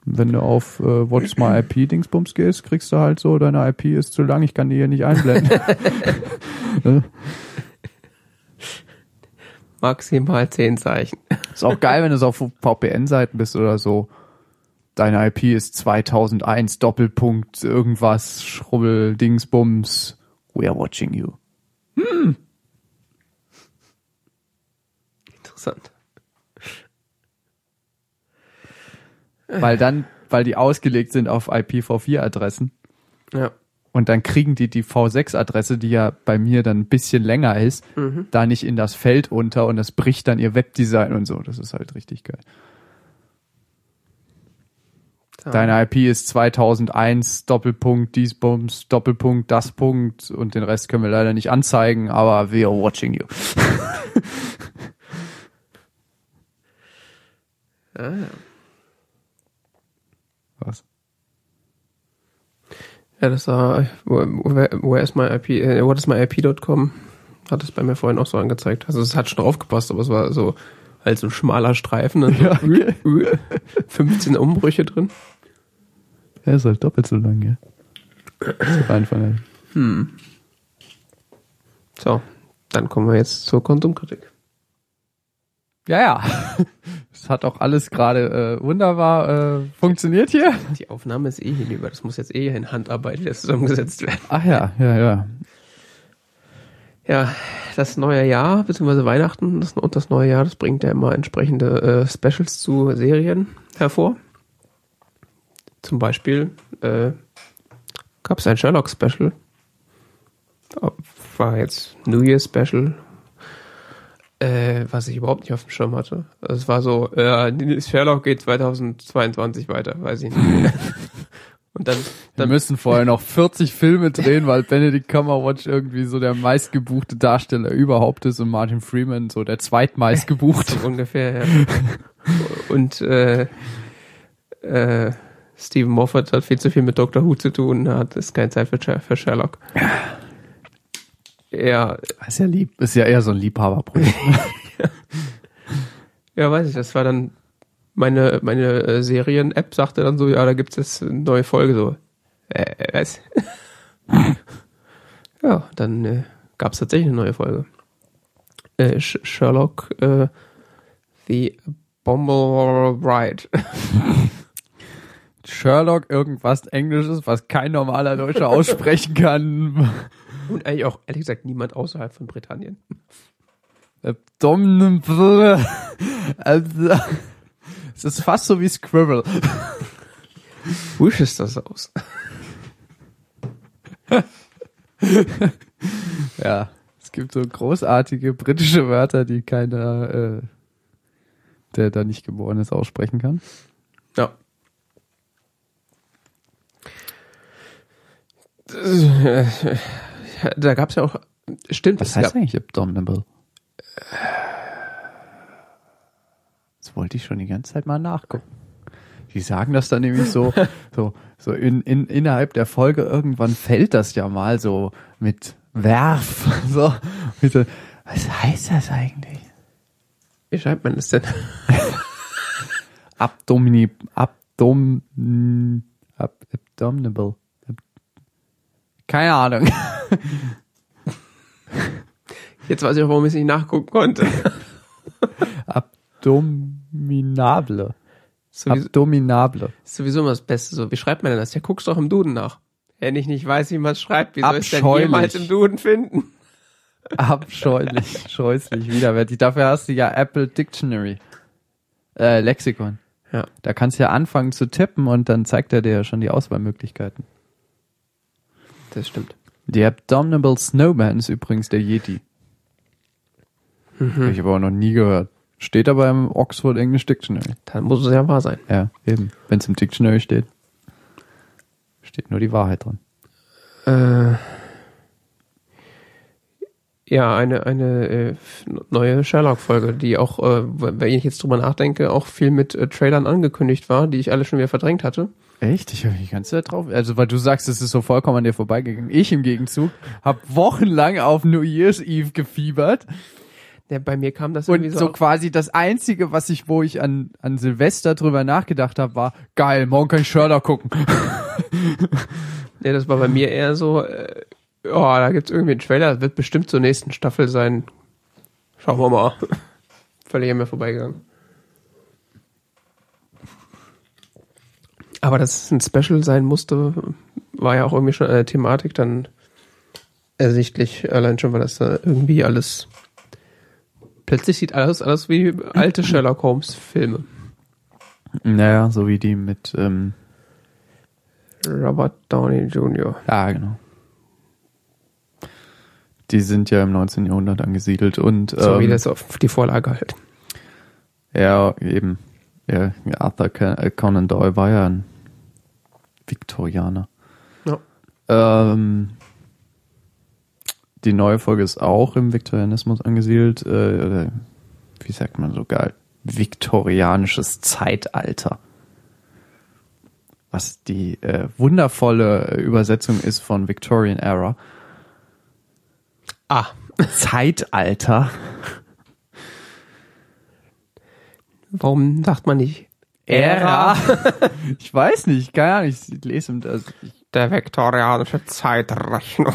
Speaker 1: Wenn du auf äh, What's My IP Dingsbums gehst, kriegst du halt so, deine IP ist zu lang, ich kann die hier nicht einblenden.
Speaker 2: Maximal zehn Zeichen.
Speaker 1: ist auch geil, wenn du so auf VPN-Seiten bist oder so. Deine IP ist 2001 Doppelpunkt irgendwas Schrubbel Dingsbums. We are watching you.
Speaker 2: Interessant.
Speaker 1: Weil dann, weil die ausgelegt sind auf IPv4-Adressen.
Speaker 2: Ja.
Speaker 1: Und dann kriegen die die V6-Adresse, die ja bei mir dann ein bisschen länger ist, da nicht in das Feld unter und das bricht dann ihr Webdesign und so. Das ist halt richtig geil.
Speaker 2: Da.
Speaker 1: Deine IP ist 2001 Doppelpunkt dies Bums Doppelpunkt das Punkt und den Rest können wir leider nicht anzeigen, aber we are watching you.
Speaker 2: Ah, ja.
Speaker 1: Was?
Speaker 2: Ja, das war, where, is my IP, äh, what is my IP.com, hat es bei mir vorhin auch so angezeigt. Also es hat schon aufgepasst, aber es war so, halt so ein schmaler Streifen, und so
Speaker 1: Ja, okay.
Speaker 2: 15 Umbrüche drin.
Speaker 1: Er ist halt doppelt so lang, ja. So einfach. ja.
Speaker 2: So, dann kommen wir jetzt zur Konsumkritik.
Speaker 1: Ja, ja. Es hat auch alles gerade äh, wunderbar äh, funktioniert hier.
Speaker 2: Die Aufnahme ist eh hinüber, das muss jetzt eh in Handarbeit zusammengesetzt werden.
Speaker 1: Ach ja, ja, ja.
Speaker 2: Ja, das neue Jahr, beziehungsweise Weihnachten das, und das neue Jahr, das bringt ja immer entsprechende äh, Specials zu Serien hervor. Zum Beispiel äh, gab es ein Sherlock-Special. War jetzt New Year Special. Äh, was ich überhaupt nicht auf dem Schirm hatte. Also es war so, äh, Sherlock geht 2022 weiter, weiß ich nicht. Und dann,
Speaker 1: Wir
Speaker 2: dann
Speaker 1: müssen vorher noch 40 Filme drehen, weil Benedict Cumberbatch irgendwie so der meistgebuchte Darsteller überhaupt ist und Martin Freeman so der zweitmeistgebuchte.
Speaker 2: So ungefähr, ja. Und äh, äh, Stephen Moffat hat viel zu viel mit Doctor Who zu tun, er hat ist keine Zeit für, für Sherlock. Ja,
Speaker 1: ist ja lieb. Ist ja eher so ein Liebhaberprojekt.
Speaker 2: ja, weiß ich, das war dann meine, meine äh, Serien-App sagte dann so, ja, da gibt's jetzt eine neue Folge, so, äh, was? ja, dann äh, gab's tatsächlich eine neue Folge. Äh, Sh Sherlock, äh, The Bumble Bride.
Speaker 1: Sherlock irgendwas Englisches, was kein normaler Deutscher aussprechen kann.
Speaker 2: Und eigentlich auch, ehrlich gesagt, niemand außerhalb von Britannien.
Speaker 1: Abdominal. Also, es ist fast so wie Scribble.
Speaker 2: Wusch ist das aus.
Speaker 1: Ja, es gibt so großartige britische Wörter, die keiner, äh, der da nicht geboren ist, aussprechen kann.
Speaker 2: Ja. Da gab's ja auch, stimmt,
Speaker 1: Was
Speaker 2: es
Speaker 1: heißt
Speaker 2: gab,
Speaker 1: eigentlich Abdominable? Das wollte ich schon die ganze Zeit mal nachgucken. Die sagen das dann nämlich so, so, so in, in, innerhalb der Folge irgendwann fällt das ja mal so mit Werf. So, was heißt das eigentlich?
Speaker 2: wie schreibt man das denn?
Speaker 1: Abdomini, Abdom, ab, Abdominable. Keine Ahnung.
Speaker 2: Jetzt weiß ich auch, warum ich es nicht nachgucken konnte.
Speaker 1: Abdominable.
Speaker 2: Sowieso,
Speaker 1: Abdominable.
Speaker 2: sowieso immer das Beste. So, wie schreibt man denn das? Ja, guckst doch im Duden nach. Wenn ich nicht weiß, wie man es schreibt, wie soll ich es denn jemals im Duden finden?
Speaker 1: Abscheulich, scheußlich, widerwärtig. Dafür hast du ja Apple Dictionary. Äh, Lexikon.
Speaker 2: Ja.
Speaker 1: Da kannst du ja anfangen zu tippen und dann zeigt er dir ja schon die Auswahlmöglichkeiten.
Speaker 2: Das stimmt.
Speaker 1: Die Abdominable Snowman ist übrigens der Yeti.
Speaker 2: Mhm.
Speaker 1: Ich habe auch noch nie gehört. Steht aber im Oxford English Dictionary.
Speaker 2: Dann muss es ja wahr sein.
Speaker 1: Ja, eben. Wenn es im Dictionary steht, steht nur die Wahrheit drin.
Speaker 2: Äh, ja, eine, eine äh, neue Sherlock-Folge, die auch, äh, wenn ich jetzt drüber nachdenke, auch viel mit äh, Trailern angekündigt war, die ich alle schon wieder verdrängt hatte.
Speaker 1: Echt? Ich habe die ganze Zeit drauf. Also, weil du sagst, es ist so vollkommen an dir vorbeigegangen. Ich im Gegenzug habe wochenlang auf New Year's Eve gefiebert.
Speaker 2: Ja, bei mir kam das
Speaker 1: Und
Speaker 2: irgendwie
Speaker 1: so,
Speaker 2: so. auf-
Speaker 1: quasi das Einzige, was ich, wo ich an, an Silvester drüber nachgedacht habe, war, geil, morgen kann ich Sherlock gucken.
Speaker 2: Ja, das war bei mir eher so, äh, oh, da gibt's irgendwie einen Trailer, das wird bestimmt zur nächsten Staffel sein. Schauen wir mal. Völlig an mir vorbeigegangen. Aber dass es ein Special sein musste, war ja auch irgendwie schon eine Thematik dann ersichtlich, allein schon, weil das da irgendwie alles plötzlich sieht alles alles wie alte Sherlock Holmes Filme.
Speaker 1: Naja, so wie die mit, ähm,
Speaker 2: Robert Downey Jr.
Speaker 1: ja, genau. Die sind ja im 19. Jahrhundert angesiedelt und
Speaker 2: So wie
Speaker 1: ähm,
Speaker 2: das auf die Vorlage halt.
Speaker 1: ja, eben. Ja, Arthur äh, Conan Doyle war ja ein Viktorianer.
Speaker 2: Ja.
Speaker 1: Ähm, die neue Folge ist auch im Viktorianismus angesiedelt. Äh, oder wie sagt man so geil? Viktorianisches Zeitalter. Was die äh, wundervolle Übersetzung ist von Victorian Era.
Speaker 2: Ah,
Speaker 1: Zeitalter.
Speaker 2: warum sagt man nicht
Speaker 1: Ära. ich weiß nicht, keine Ahnung. Ich lese also ich,
Speaker 2: Der viktorianische Zeitrechnung.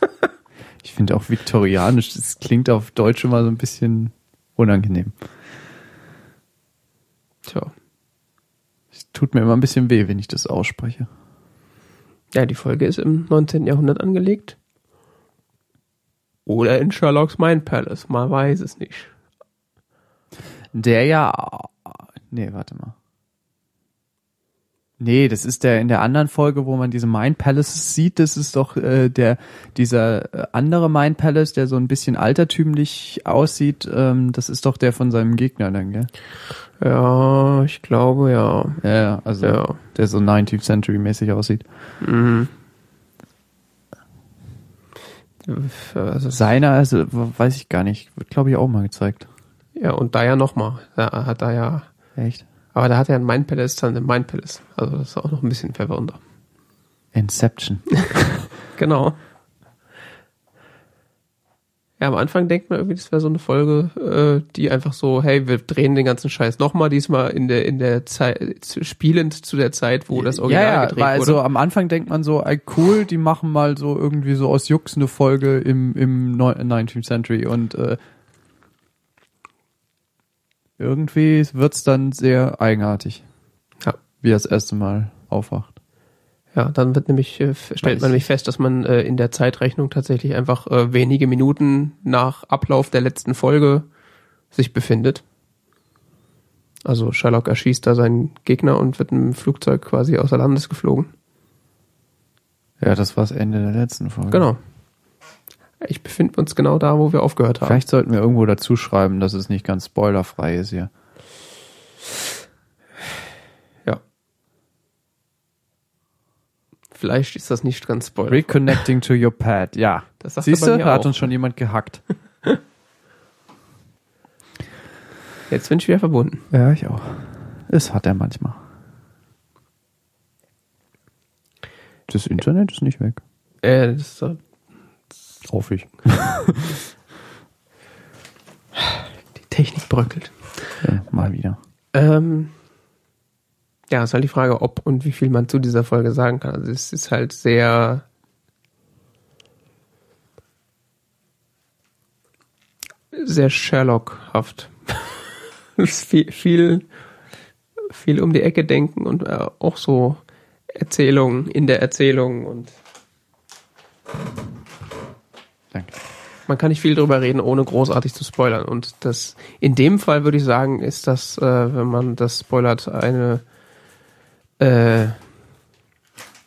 Speaker 1: ich finde auch viktorianisch, das klingt auf Deutsch immer so ein bisschen unangenehm.
Speaker 2: Tja.
Speaker 1: Es tut mir immer ein bisschen weh, wenn ich das ausspreche.
Speaker 2: Ja, die Folge ist im 19. Jahrhundert angelegt. Oder in Sherlocks Mind Palace. Man weiß es nicht.
Speaker 1: Der ja. Nee, warte mal. Nee, das ist der in der anderen Folge, wo man diese Mind Palaces sieht, das ist doch äh, der dieser äh, andere Mind Palace, der so ein bisschen altertümlich aussieht, ähm, das ist doch der von seinem Gegner dann, gell?
Speaker 2: Ja, ich glaube, ja.
Speaker 1: Ja, ja, also
Speaker 2: Ja.
Speaker 1: der so 19th Century mäßig aussieht.
Speaker 2: Mhm. Also,
Speaker 1: Seiner, also weiß ich gar nicht, wird glaube ich auch mal gezeigt.
Speaker 2: ja, und da ja nochmal. Da hat er ja.
Speaker 1: Echt?
Speaker 2: Aber da hat er ein Mind Palace dann im Mind Palace. Also das ist auch noch ein bisschen verwirrender.
Speaker 1: Inception.
Speaker 2: Genau. Ja, am Anfang denkt man irgendwie, das wäre so eine Folge, äh, die einfach so, hey, wir drehen den ganzen Scheiß nochmal, diesmal in der in der Zeit zu- spielend zu der Zeit, wo das Original
Speaker 1: ja, ja,
Speaker 2: gedreht
Speaker 1: weil
Speaker 2: wurde.
Speaker 1: also am Anfang denkt man so, ey, cool, die machen mal so irgendwie so aus Jux eine Folge im, im neu- 19th Century und äh, irgendwie wird's dann sehr eigenartig,
Speaker 2: Ja.
Speaker 1: wie er das erste Mal aufwacht.
Speaker 2: Ja, dann wird nämlich, äh, stellt man nämlich fest, dass man äh, in der Zeitrechnung tatsächlich einfach äh, wenige Minuten nach Ablauf der letzten Folge sich befindet. Also Sherlock erschießt da seinen Gegner und wird im Flugzeug quasi außer Landes geflogen.
Speaker 1: Ja, das war das Ende der letzten Folge.
Speaker 2: Genau. Ich befinde uns genau da, wo wir aufgehört haben.
Speaker 1: Vielleicht sollten wir irgendwo dazu schreiben, dass es nicht ganz spoilerfrei ist hier.
Speaker 2: Ja. Vielleicht ist das nicht ganz spoiler.
Speaker 1: Reconnecting to your pad, ja.
Speaker 2: Das
Speaker 1: Siehst du, da hat uns schon jemand gehackt.
Speaker 2: Jetzt bin ich wieder verbunden.
Speaker 1: Ja, ich auch. Es hat er manchmal. Das Internet ist nicht weg.
Speaker 2: Äh, das ist,
Speaker 1: Hoffe ich.
Speaker 2: die Technik bröckelt.
Speaker 1: Ja, mal wieder.
Speaker 2: Ähm, ja, ist halt die Frage, ob und wie viel man zu dieser Folge sagen kann. Also es ist halt sehr sehr Sherlock-haft. Es ist viel, viel, viel um die Ecke denken und äh, auch so Erzählungen in der Erzählung und
Speaker 1: Danke.
Speaker 2: man kann nicht viel drüber reden, ohne großartig zu spoilern. Und das in dem Fall würde ich sagen, ist das, äh, wenn man das spoilert, eine äh,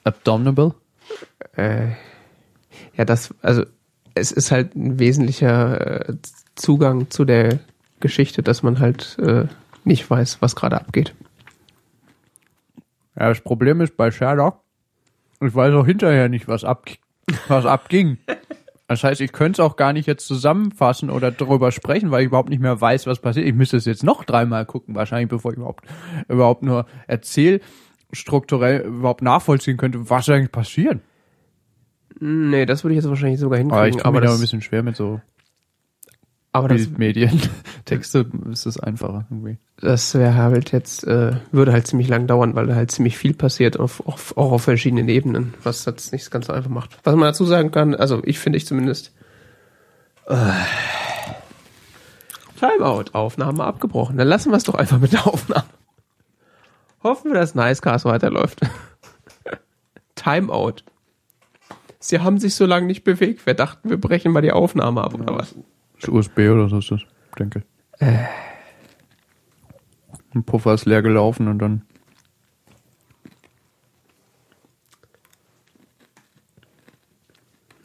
Speaker 1: Abdominable?
Speaker 2: äh, ja, das, also es ist halt ein wesentlicher äh, Zugang zu der Geschichte, dass man halt äh, nicht weiß, was gerade abgeht.
Speaker 1: Ja, das Problem ist bei Sherlock, ich weiß auch hinterher nicht, was, ab, was abging. Das heißt, ich könnte es auch gar nicht jetzt zusammenfassen oder darüber sprechen, weil ich überhaupt nicht mehr weiß, was passiert. Ich müsste es jetzt noch dreimal gucken, wahrscheinlich, bevor ich überhaupt, überhaupt nur erzählstrukturell überhaupt nachvollziehen könnte, was eigentlich passiert.
Speaker 2: Nee, das würde ich jetzt wahrscheinlich sogar hinkriegen.
Speaker 1: Aber ich tue
Speaker 2: aber
Speaker 1: mir da
Speaker 2: das,
Speaker 1: ein bisschen schwer mit so
Speaker 2: Aber das,
Speaker 1: Bildmedien. Texte ist es einfacher irgendwie.
Speaker 2: das wäre halt jetzt, äh, würde halt ziemlich lang dauern, weil da halt ziemlich viel passiert, auf, auf, auch auf verschiedenen Ebenen, was das nicht ganz so einfach macht. Was man dazu sagen kann, also ich finde ich zumindest, äh, Timeout, Aufnahme abgebrochen. Dann lassen wir es doch einfach mit der Aufnahme. Hoffen wir, dass Nicecast weiterläuft. Timeout. Sie haben sich so lange nicht bewegt. Wir dachten, wir brechen mal die Aufnahme ab, oder was?
Speaker 1: Ist USB oder so ist das, denke ich. Ein Puffer ist leer gelaufen und dann.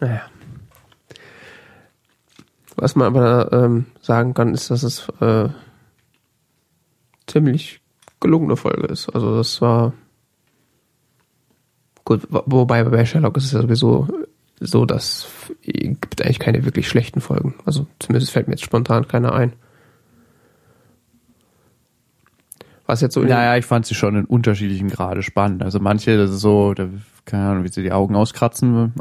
Speaker 2: Naja. Was man aber ähm, sagen kann, ist, dass es äh, ziemlich gelungene Folge ist. Also das war gut, wo- wobei bei Sherlock ist es ja sowieso so, dass es gibt eigentlich keine wirklich schlechten Folgen. Also zumindest fällt mir jetzt spontan keiner ein. Was jetzt so
Speaker 1: Naja, ich fand sie schon in unterschiedlichen Grade spannend. Also manche, das ist so, da, keine Ahnung, wie sie die Augen auskratzen,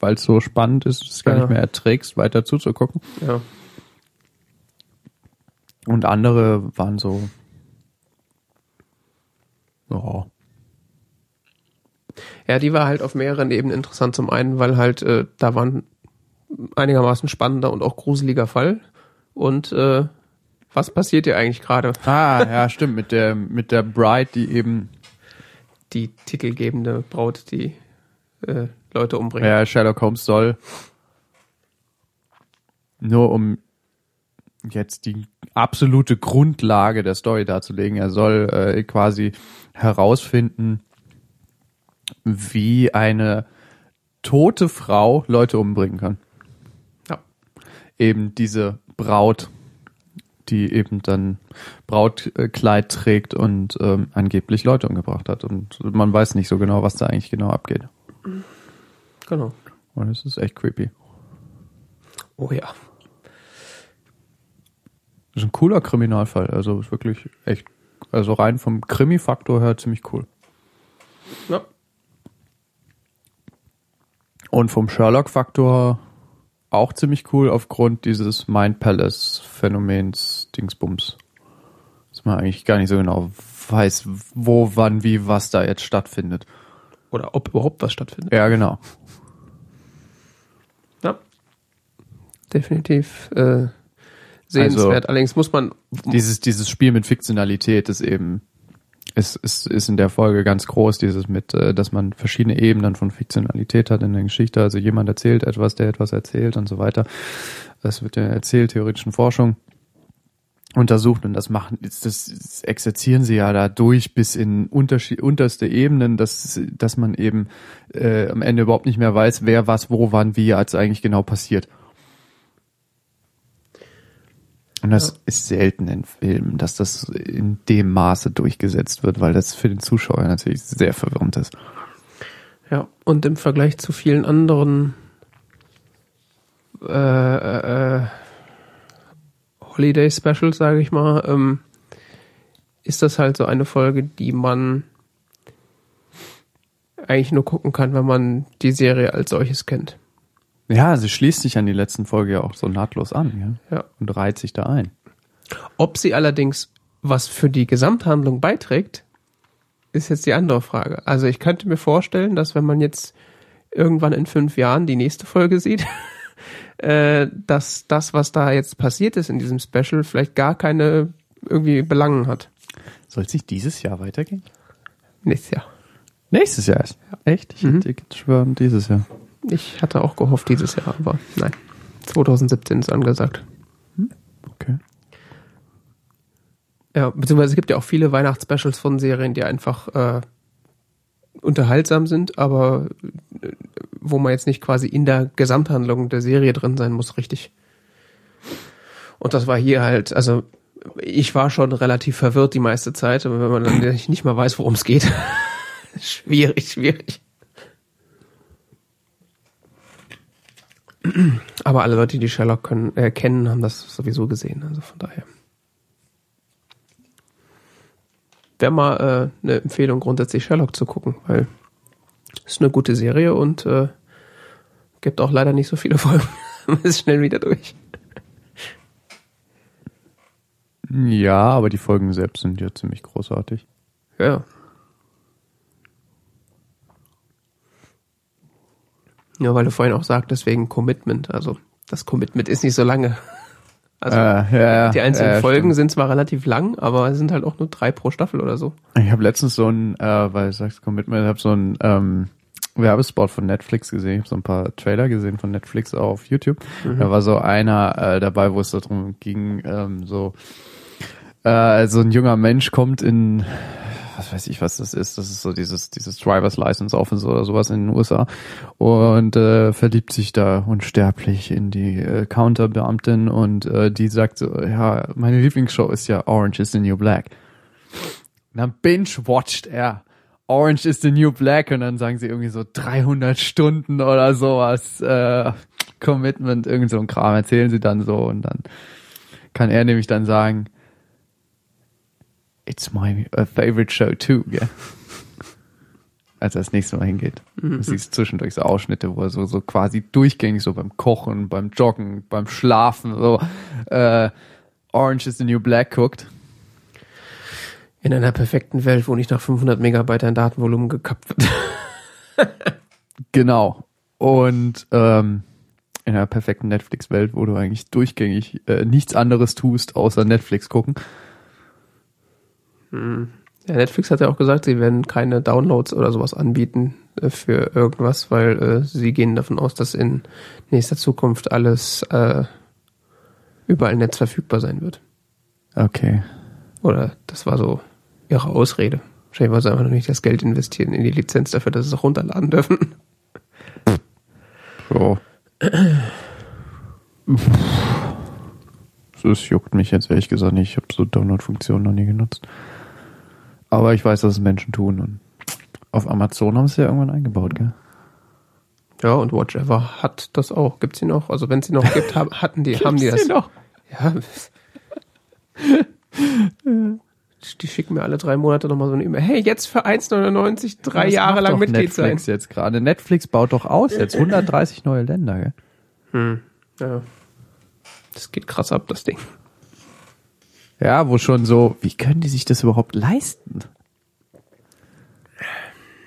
Speaker 1: weil es so spannend ist, dass du es gar
Speaker 2: Ja.
Speaker 1: nicht mehr erträgst, weiter zuzugucken.
Speaker 2: ja.
Speaker 1: Und andere waren so. Ja.
Speaker 2: Ja, die war halt auf mehreren Ebenen interessant. Zum einen, weil halt äh, da war ein einigermaßen spannender und auch gruseliger Fall. Und äh, was passiert hier eigentlich gerade?
Speaker 1: Ah, ja, stimmt, mit der, mit der Bride, die eben,
Speaker 2: Die titelgebende Braut, die äh, Leute umbringt.
Speaker 1: ja, Sherlock Holmes soll, nur um jetzt die absolute Grundlage der Story darzulegen, er soll äh, quasi herausfinden, wie eine tote Frau Leute umbringen kann.
Speaker 2: Ja.
Speaker 1: Eben diese Braut, die eben dann Brautkleid trägt und ähm, angeblich Leute umgebracht hat. Und man weiß nicht so genau, was da eigentlich genau abgeht.
Speaker 2: Genau.
Speaker 1: Und es ist echt creepy.
Speaker 2: Oh ja.
Speaker 1: Das ist ein cooler Kriminalfall. Also ist wirklich echt, also rein vom Krimi-Faktor her ziemlich cool.
Speaker 2: Ja.
Speaker 1: Und vom Sherlock-Faktor auch ziemlich cool aufgrund dieses Mind Palace-Phänomens Dingsbums. Dass man eigentlich gar nicht so genau weiß, wo, wann, wie, was da jetzt stattfindet.
Speaker 2: Oder ob überhaupt was stattfindet.
Speaker 1: Ja, genau.
Speaker 2: Ja. Definitiv äh, sehenswert. Allerdings muss man
Speaker 1: Dieses, dieses Spiel mit Fiktionalität ist eben, ist, ist, ist in der Folge ganz groß, dieses mit, äh, dass man verschiedene Ebenen von Fiktionalität hat in der Geschichte. Also jemand erzählt etwas, der etwas erzählt und so weiter. Das wird ja erzählt, theoretischen Forschung untersucht und das machen, das, das exerzieren sie ja da durch bis in unterschied, unterste Ebenen, dass, dass man eben äh, am Ende überhaupt nicht mehr weiß, wer was, wo, wann, wie als eigentlich genau passiert. Und das
Speaker 2: Ja.
Speaker 1: ist selten in Filmen, dass das in dem Maße durchgesetzt wird, weil das für den Zuschauer natürlich sehr verwirrend ist.
Speaker 2: Ja, und im Vergleich zu vielen anderen äh, äh, äh, Holiday Specials, sage ich mal, ähm, ist das halt so eine Folge, die man eigentlich nur gucken kann, wenn man die Serie als solches kennt.
Speaker 1: Ja, sie schließt sich an die letzten Folge ja auch so nahtlos an, ja.
Speaker 2: Ja.
Speaker 1: Und reiht sich da ein.
Speaker 2: Ob sie allerdings was für die Gesamthandlung beiträgt, ist jetzt die andere Frage. Also ich könnte mir vorstellen, dass wenn man jetzt irgendwann in fünf Jahren die nächste Folge sieht, äh, dass das, was da jetzt passiert ist in diesem Special, vielleicht gar keine irgendwie Belangen hat.
Speaker 1: Soll es nicht dieses Jahr weitergehen?
Speaker 2: Nächstes Jahr.
Speaker 1: Nächstes Jahr erst. Echt? Ich
Speaker 2: Mhm.
Speaker 1: hätte schwören, dieses Jahr.
Speaker 2: Ich hatte auch gehofft dieses Jahr, aber nein. 2017 ist angesagt.
Speaker 1: Okay.
Speaker 2: Ja, beziehungsweise es gibt ja auch viele Weihnachtsspecials von Serien, die einfach äh, unterhaltsam sind, aber äh, wo man jetzt nicht quasi in der Gesamthandlung der Serie drin sein muss, richtig. Und das war hier halt, also ich war schon relativ verwirrt die meiste Zeit, aber wenn man dann nicht mal weiß, worum es geht, schwierig, schwierig. Aber alle Leute, die Sherlock können, äh, kennen, haben das sowieso gesehen, also von daher. wäre mal äh, eine Empfehlung, grundsätzlich Sherlock zu gucken, weil es ist eine gute Serie und äh, gibt auch leider nicht so viele Folgen. Man ist schnell wieder durch.
Speaker 1: Ja, aber die Folgen selbst sind ja ziemlich großartig.
Speaker 2: Ja. Ja, weil du vorhin auch sagtest, wegen Commitment. Also das Commitment ist nicht so lange. Also
Speaker 1: Äh, ja,
Speaker 2: die einzelnen
Speaker 1: ja,
Speaker 2: Folgen
Speaker 1: stimmt.
Speaker 2: sind zwar relativ lang, aber es sind halt auch nur drei pro Staffel oder so.
Speaker 1: Ich habe letztens so ein, äh, weil du sagst Commitment, ich habe so ein ähm, Werbespot von Netflix gesehen, ich habe so ein paar Trailer gesehen von Netflix auf YouTube. Da war so einer äh, dabei, wo es darum ging, ähm, so äh, so ein junger Mensch kommt in was weiß ich, was das ist. Das ist so dieses, dieses Driver's License Office oder sowas in den USA und äh, verliebt sich da unsterblich in die äh, Counterbeamtin und äh, die sagt so, ja, meine Lieblingsshow ist ja Orange is the New Black. Und dann binge-watcht er Orange is the New Black und dann sagen sie irgendwie so 300 Stunden oder sowas, äh, Commitment, irgend so ein Kram erzählen sie dann so und dann kann er nämlich dann sagen, it's my uh, favorite show too, gell? Als er das nächste Mal hingeht. Du siehst zwischendurch so Ausschnitte, wo er so, so quasi durchgängig so beim Kochen, beim Joggen, beim Schlafen, so äh, Orange is the New Black guckt.
Speaker 2: In einer perfekten Welt, wo nicht nach 500 Megabyte ein Datenvolumen gekappt wird.
Speaker 1: Genau. Und ähm, in einer perfekten Netflix-Welt, wo du eigentlich durchgängig äh, nichts anderes tust, außer Netflix gucken.
Speaker 2: Ja, Netflix hat ja auch gesagt, sie werden keine Downloads oder sowas anbieten äh, für irgendwas, weil äh, sie gehen davon aus, dass in nächster Zukunft alles äh, überall im Netz verfügbar sein wird.
Speaker 1: Okay.
Speaker 2: Oder das war so ihre Ausrede. Wahrscheinlich wollen sie einfach noch nicht das Geld investieren in die Lizenz dafür, dass sie es auch runterladen dürfen.
Speaker 1: So. Das juckt mich jetzt ehrlich gesagt nicht. Ich habe so Download-Funktionen noch nie genutzt. Aber ich weiß, dass es Menschen tun. Und auf Amazon haben sie ja irgendwann eingebaut, gell?
Speaker 2: Ja, und Watch Ever hat das auch. Gibt's sie noch? Also wenn es sie noch gibt, haben, hatten die, haben die das.
Speaker 1: noch?
Speaker 2: Ja. Die schicken mir alle drei Monate nochmal so eine E-Mail. Hey, jetzt für 1,99 drei
Speaker 1: Das
Speaker 2: Jahre lang Mitglied sein.
Speaker 1: Netflix jetzt gerade. Netflix baut doch aus jetzt 130 neue Länder, gell?
Speaker 2: Hm. Ja. Das geht krass ab, das Ding.
Speaker 1: Ja, wo schon so, wie können die sich das überhaupt leisten?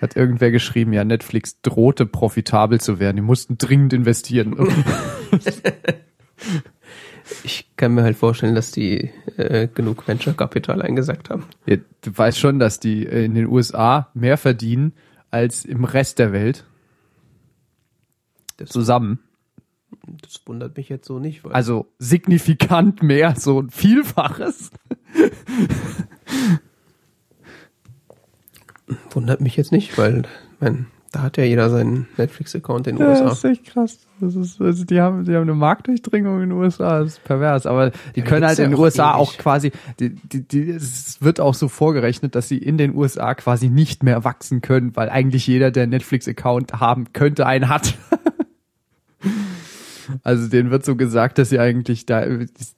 Speaker 1: Hat irgendwer geschrieben, ja, Netflix drohte profitabel zu werden. Die mussten dringend investieren.
Speaker 2: Ich kann mir halt vorstellen, dass die äh, genug Venture-Kapital eingesackt haben.
Speaker 1: Ja, du weißt schon, dass die äh, in den USA mehr verdienen als im Rest der Welt. Zusammen.
Speaker 2: Das wundert mich jetzt so nicht, weil
Speaker 1: Also signifikant mehr, so ein Vielfaches.
Speaker 2: wundert mich jetzt nicht, weil mein, da hat ja jeder seinen Netflix-Account in den
Speaker 1: Ja,
Speaker 2: USA.
Speaker 1: das ist echt krass. Das ist, also die haben, die haben eine Marktdurchdringung in den USA, das ist pervers. Aber die
Speaker 2: Ja,
Speaker 1: können halt in den USA
Speaker 2: ewig.
Speaker 1: auch quasi, die, die, die, es wird auch so vorgerechnet, dass sie in den USA quasi nicht mehr wachsen können, weil eigentlich jeder, der einen Netflix-Account haben könnte, einen hat. Also denen wird so gesagt, dass sie eigentlich da,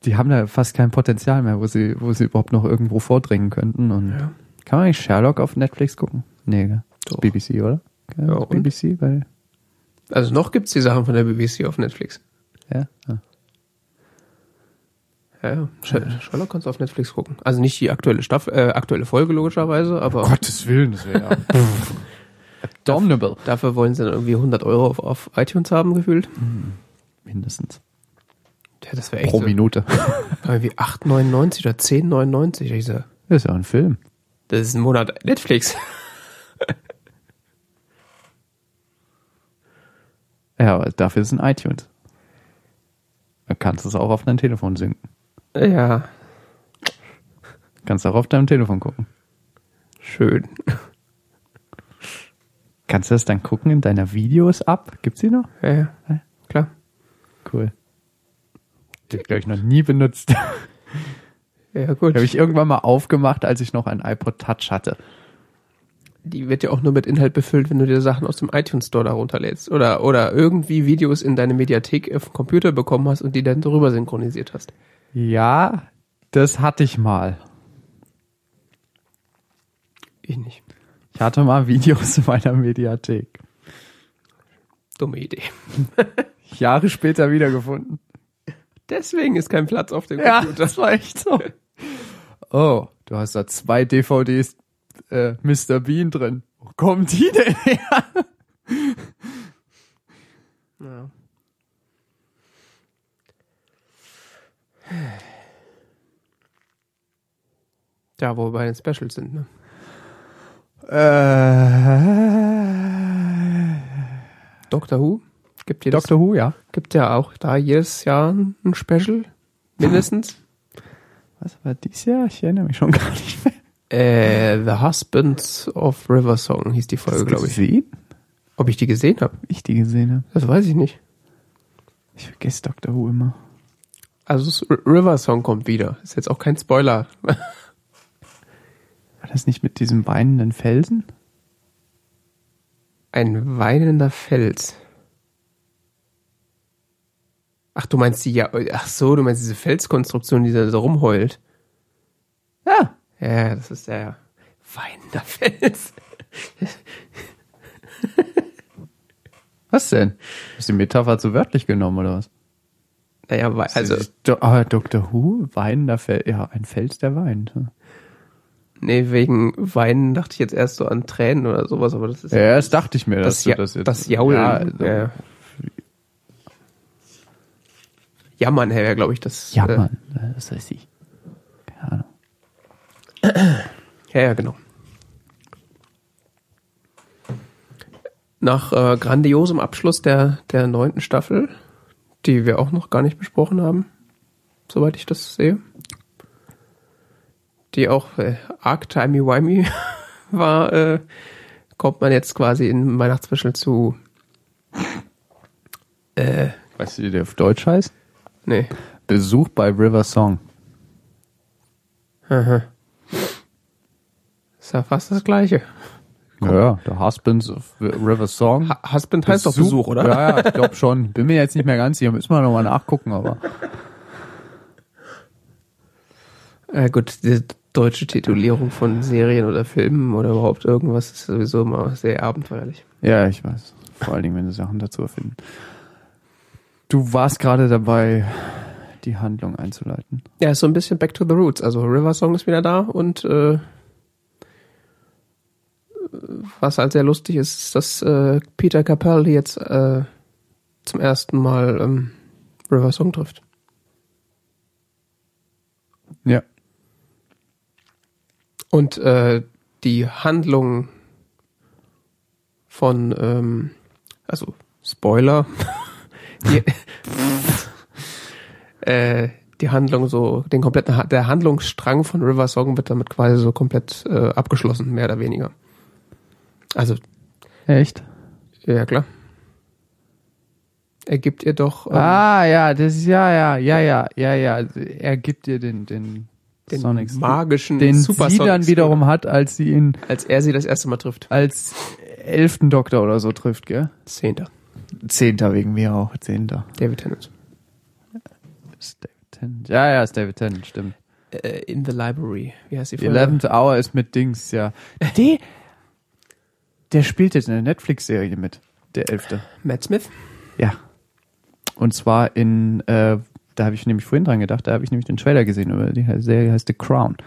Speaker 1: die haben da fast kein Potenzial mehr, wo sie, wo sie überhaupt noch irgendwo vordringen könnten. Und
Speaker 2: Ja.
Speaker 1: kann man eigentlich Sherlock auf Netflix gucken? Nee,
Speaker 2: Doch.
Speaker 1: BBC, oder? Ja,
Speaker 2: Ja?
Speaker 1: BBC, weil,
Speaker 2: Also noch gibt's die Sachen von der BBC auf Netflix.
Speaker 1: ja. Ah.
Speaker 2: Ja, ja. Sh- Sherlock kannst du auf Netflix gucken. Also nicht die aktuelle Staffel, äh, aktuelle Folge logischerweise, aber
Speaker 1: Gottes Willen, das wäre ja. Abominable.
Speaker 2: dafür wollen sie dann irgendwie 100 Euro auf, auf iTunes haben gefühlt.
Speaker 1: Mindestens.
Speaker 2: Ja, das wäre echt
Speaker 1: Pro
Speaker 2: so,
Speaker 1: Minute.
Speaker 2: irgendwie 8,99 oder 10,99. Ich so,
Speaker 1: Das ist ja ein Film.
Speaker 2: das ist ein Monat Netflix.
Speaker 1: Ja, aber dafür ist ein iTunes. Da kannst du es auch auf dein Telefon sinken.
Speaker 2: Ja,
Speaker 1: Kannst auch auf deinem Telefon gucken.
Speaker 2: schön.
Speaker 1: Kannst du das dann gucken in deiner Videos ab? Gibt's die noch?
Speaker 2: Ja, ja, klar.
Speaker 1: Cool. Die hab ich, glaube ich, noch nie benutzt.
Speaker 2: Ja, gut.
Speaker 1: Habe ich irgendwann mal aufgemacht, als ich noch ein iPod Touch hatte.
Speaker 2: Die wird ja auch nur mit Inhalt befüllt, wenn du dir Sachen aus dem iTunes Store da runterlädst. Oder, oder irgendwie Videos in deine Mediathek auf dem Computer bekommen hast und die dann drüber synchronisiert hast.
Speaker 1: Ja, das hatte ich mal.
Speaker 2: Ich nicht.
Speaker 1: Ich hatte mal Videos in meiner Mediathek.
Speaker 2: Dumme Idee.
Speaker 1: Jahre später wiedergefunden.
Speaker 2: Deswegen ist kein Platz auf dem
Speaker 1: Ja,
Speaker 2: Computer.
Speaker 1: das war echt so. Oh, du hast da zwei DVDs äh, Mr. Bean drin. Wo kommen die denn her?
Speaker 2: Ja. Ja, wo wir bei den Specials sind, ne?
Speaker 1: Äh,
Speaker 2: Doctor Who gibt jedes,
Speaker 1: Doctor Who, ja.
Speaker 2: gibt ja auch da jedes Jahr ein Special, mindestens.
Speaker 1: Was war dies Jahr? Ich erinnere mich schon gar nicht mehr.
Speaker 2: Äh, The Husbands of River Song hieß die Folge, glaube ich.
Speaker 1: gesehen?
Speaker 2: Ob ich die gesehen habe,
Speaker 1: Ich die gesehen habe.
Speaker 2: das weiß ich nicht.
Speaker 1: Ich vergesse Doctor Who immer.
Speaker 2: Also River Song kommt wieder. Ist jetzt auch kein Spoiler.
Speaker 1: War das nicht mit diesem weinenden Felsen?
Speaker 2: Ein weinender Fels. Ach, du meinst die ja, ach so, du meinst diese Felskonstruktion, die da so rumheult.
Speaker 1: Ja.
Speaker 2: Ja, das ist der weinender Fels.
Speaker 1: Was denn? Hast du die Metapher zu wörtlich genommen oder was?
Speaker 2: Naja, also,
Speaker 1: Do ah, Doctor Who, weinender Fels, ja, ein Fels, der weint.
Speaker 2: nee, wegen Weinen dachte ich jetzt erst so an Tränen oder sowas, aber das ist
Speaker 1: Ja, das dachte ich mir,
Speaker 2: das,
Speaker 1: dass du
Speaker 2: ja,
Speaker 1: das
Speaker 2: das,
Speaker 1: jetzt.
Speaker 2: Jaulen.
Speaker 1: Ja, also,
Speaker 2: ja. Jammern wäre, glaube ich, das.
Speaker 1: ja
Speaker 2: äh,
Speaker 1: Mann, das heißt ich. Keine Ahnung.
Speaker 2: Ja, ja, genau. Nach äh, grandiosem Abschluss der, der neunten Staffel, die wir auch noch gar nicht besprochen haben, soweit ich das sehe, die auch äh, arg timey-wimey war, äh, kommt man jetzt quasi in Weihnachtsspecial zu, äh,
Speaker 1: Weißt du, wie der auf Deutsch heißt?
Speaker 2: Nee,
Speaker 1: Besuch bei River Song.
Speaker 2: aha. Ist ja fast das gleiche.
Speaker 1: Ja, The Husbands of River Song.
Speaker 2: Ha Husband heißt doch Besuch, oder?
Speaker 1: Ja, ja, ich glaube schon. Bin mir jetzt nicht mehr ganz sicher, müssen wir nochmal nachgucken, aber.
Speaker 2: Ja gut, diese deutsche Titulierung von Serien oder Filmen oder überhaupt irgendwas ist sowieso immer sehr abenteuerlich.
Speaker 1: Ja, ich weiß. Vor allen Dingen, wenn sie Sachen dazu erfinden. Du warst gerade dabei, die Handlung einzuleiten.
Speaker 2: Ja, ist so ein bisschen Back to the Roots. Also River Song ist wieder da und äh, was halt sehr lustig ist, ist, dass äh, Peter Capaldi jetzt äh, zum ersten Mal ähm, River Song trifft.
Speaker 1: Ja.
Speaker 2: Und äh, die Handlung von, ähm, also Spoiler, die, äh, die Handlung so, den kompletten, der Handlungsstrang von River Song wird damit quasi so komplett äh, abgeschlossen, mehr oder weniger. Also,
Speaker 1: Echt?
Speaker 2: ja klar. Er gibt ihr doch ähm,
Speaker 1: Ah, ja, das ist, ja, ja, ja, ja, ja, ja. Er gibt dir den, den,
Speaker 2: den
Speaker 1: Sonic
Speaker 2: magischen
Speaker 1: den
Speaker 2: Super
Speaker 1: sie dann wiederum hat, als sie ihn
Speaker 2: als er sie das erste Mal trifft.
Speaker 1: als elften Doktor oder so trifft, gell?
Speaker 2: Zehnter.
Speaker 1: Zehnter wegen mir auch, Zehnter.
Speaker 2: David Tennant.
Speaker 1: Ist David Tennant. Ja, ja, ist David Tennant, stimmt.
Speaker 2: Äh, in the Library. Wie heißt die
Speaker 1: Die
Speaker 2: Folge?
Speaker 1: 11th Hour ist mit Dings, ja. Die, der spielt jetzt in der Netflix-Serie mit, der Elfte.
Speaker 2: Matt Smith.
Speaker 1: Ja. Und zwar in, äh, da habe ich nämlich vorhin dran gedacht, da habe ich nämlich den Trailer gesehen, über die Serie heißt The Crown.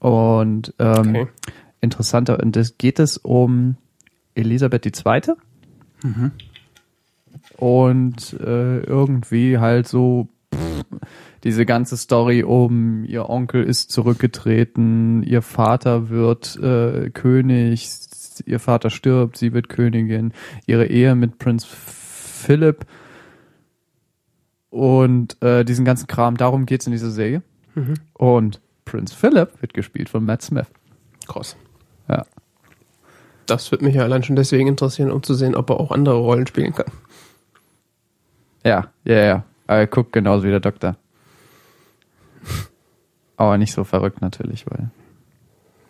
Speaker 1: Und ähm,
Speaker 2: Okay.
Speaker 1: interessanter, und das geht es um Elisabeth II. Und äh, irgendwie halt so pff, diese ganze Story um ihr Onkel ist zurückgetreten, ihr Vater wird äh, König, ihr Vater stirbt, sie wird Königin, ihre Ehe mit Prinz Philip und äh, diesen ganzen Kram, darum geht's in dieser Serie.
Speaker 2: Mhm.
Speaker 1: Und Prinz Philip wird gespielt von Matt Smith.
Speaker 2: Krass.
Speaker 1: Ja.
Speaker 2: Das würde mich ja allein schon deswegen interessieren, um zu sehen, ob er auch andere Rollen spielen kann.
Speaker 1: Ja, ja, ja. Er guckt genauso wie der Doktor. Aber nicht so verrückt natürlich, weil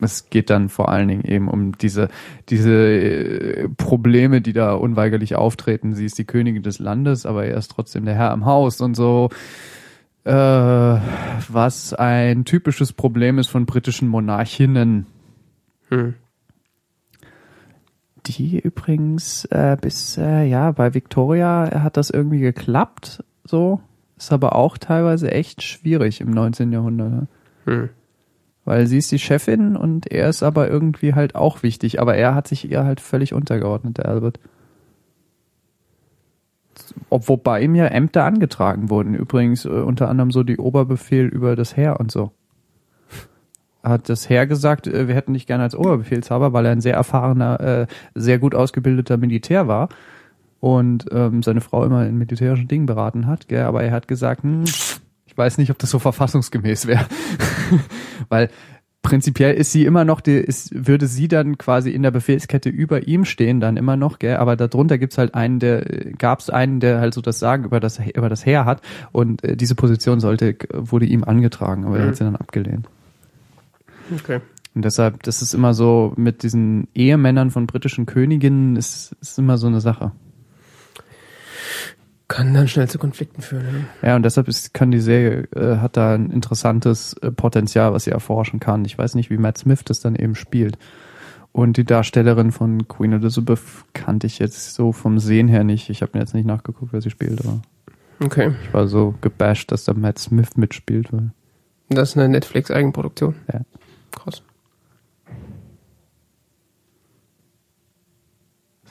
Speaker 1: es geht dann vor allen Dingen eben um diese, diese äh, Probleme, die da unweigerlich auftreten. Sie ist die Königin des Landes, aber er ist trotzdem der Herr im Haus und so. Äh, was ein typisches Problem ist von britischen Monarchinnen.
Speaker 2: Hm.
Speaker 1: Die übrigens äh, bis äh, ja bei Victoria hat das irgendwie geklappt, so ist aber auch teilweise echt schwierig im 19. Jahrhundert. Ne?
Speaker 2: Hm.
Speaker 1: Weil sie ist die Chefin und er ist aber irgendwie halt auch wichtig. Aber er hat sich ihr halt völlig untergeordnet, der Albert. Obwohl bei ihm ja Ämter angetragen wurden. Übrigens äh, unter anderem so die Oberbefehl über das Heer und so. Hat das Heer gesagt, äh, wir hätten dich gerne als Oberbefehlshaber, weil er ein sehr erfahrener, äh, sehr gut ausgebildeter Militär war und ähm, seine Frau immer in militärischen Dingen beraten hat. Gell? Aber er hat gesagt, hm, ich weiß nicht, ob das so verfassungsgemäß wäre. weil prinzipiell ist sie immer noch, die, ist, würde sie dann quasi in der Befehlskette über ihm stehen, dann immer noch, gell? aber darunter gibt's halt einen, der, gab's einen, der halt so das Sagen über das, über das Heer hat und äh, diese Position sollte, wurde ihm angetragen, aber er
Speaker 2: Mhm.
Speaker 1: hat sie dann abgelehnt.
Speaker 2: Okay.
Speaker 1: Und deshalb, das ist immer so, mit diesen Ehemännern von britischen Königinnen ist, ist immer so eine Sache.
Speaker 2: Kann dann schnell zu Konflikten führen. Ne?
Speaker 1: Ja, und deshalb ist, kann die Serie, äh, hat da ein interessantes äh, Potenzial, was sie erforschen kann. Ich weiß nicht, wie Matt Smith das dann eben spielt. Und die Darstellerin von Queen Elizabeth kannte ich jetzt so vom Sehen her nicht. Ich habe mir jetzt nicht nachgeguckt, wer sie spielt, aber
Speaker 2: Okay.
Speaker 1: ich war so gebasht, dass da Matt Smith mitspielt. Weil,
Speaker 2: Das ist eine Netflix-Eigenproduktion.
Speaker 1: Ja.
Speaker 2: Krass.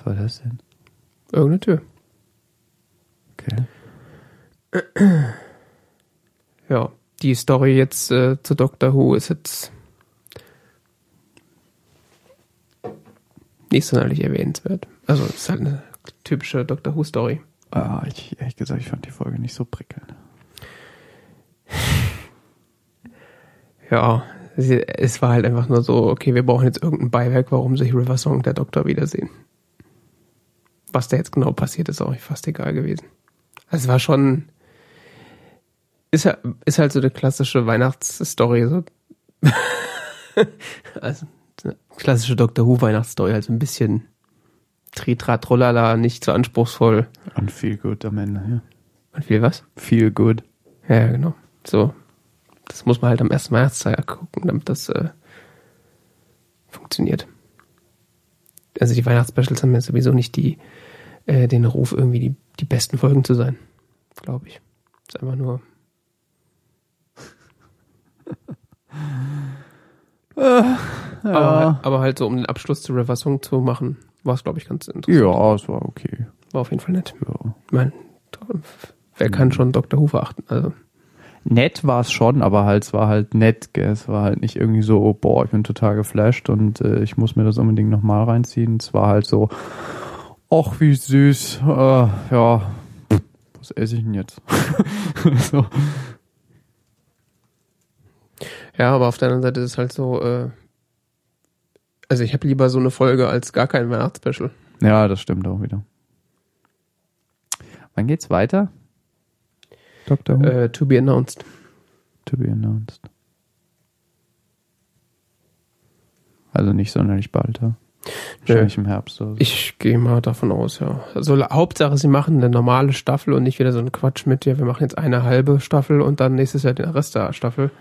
Speaker 1: was war das denn?
Speaker 2: Irgendeine Tür.
Speaker 1: Okay.
Speaker 2: Ja. Die Story jetzt äh, zu Doctor Who ist jetzt nicht sonderlich erwähnenswert. Also es ist halt eine typische Doctor Who Story.
Speaker 1: Ah, ich, ehrlich gesagt, ich fand die Folge nicht so prickelnd.
Speaker 2: Ja, sie- es war halt einfach nur so, okay, wir brauchen jetzt irgendein Beiwerk, warum sich River Song und der Doktor wiedersehen. Was da jetzt genau passiert, ist auch fast egal gewesen. Also es war schon, ist, ist halt so eine klassische Weihnachtsstory, so. also, eine klassische Doctor Who Weihnachtsstory, also ein bisschen Tritra, Trollala, nicht zu anspruchsvoll.
Speaker 1: Und viel gut am Ende, ja.
Speaker 2: Und viel was?
Speaker 1: Viel gut.
Speaker 2: Ja, ja, genau. So. Das muss man halt am ersten Weihnachtstag gucken, damit das äh, funktioniert. Also die Weihnachtsspecials haben ja sowieso nicht die, äh, den Ruf, irgendwie die, die besten Folgen zu sein. Glaube ich. Ist einfach nur. Aber, halt, aber halt so, um den Abschluss zu River Song zu machen, war es, glaube ich, ganz interessant.
Speaker 1: Ja, es war okay.
Speaker 2: War auf jeden Fall nett.
Speaker 1: Ja.
Speaker 2: Ich meine, wer kann schon Dr. Who verachten? Also,
Speaker 1: Nett war es schon, aber halt, es war halt nett, gell? Es war halt nicht irgendwie so, oh, boah, ich bin total geflasht und äh, ich muss mir das unbedingt nochmal reinziehen. Es war halt so, ach, wie süß, äh, ja, was esse ich denn jetzt? so.
Speaker 2: Ja, aber auf der anderen Seite ist es halt so, äh, also ich habe lieber so eine Folge als gar kein Weihnachtsspecial.
Speaker 1: Ja, das stimmt auch wieder. Wann geht's weiter? Dr. Who?
Speaker 2: Äh, to be announced.
Speaker 1: To be announced. Also nicht sonderlich bald, ja. Wahrscheinlich im Herbst so.
Speaker 2: Ich gehe mal davon aus, ja. Also Hauptsache, sie machen eine normale Staffel und nicht wieder so ein Quatsch mit, ja, wir machen jetzt eine halbe Staffel und dann nächstes Jahr den Rest der Staffel.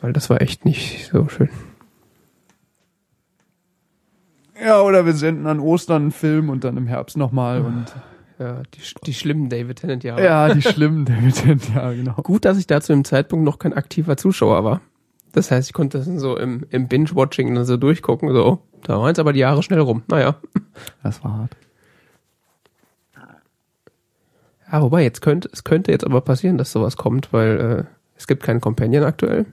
Speaker 2: Weil das war echt nicht so schön.
Speaker 1: Ja, oder wir senden an Ostern einen Film und dann im Herbst nochmal und
Speaker 2: Ja, die, die schlimmen David Tennant Jahre.
Speaker 1: ja, die schlimmen David, ja, genau.
Speaker 2: Gut, dass ich da zu dem Zeitpunkt noch kein aktiver Zuschauer war. Das heißt, ich konnte das so im, im Binge-Watching dann so durchgucken, so, da waren jetzt aber die Jahre schnell rum. Naja.
Speaker 1: Das war hart.
Speaker 2: Ja, wobei, jetzt könnte, es könnte jetzt aber passieren, dass sowas kommt, weil äh, es gibt keinen Companion aktuell.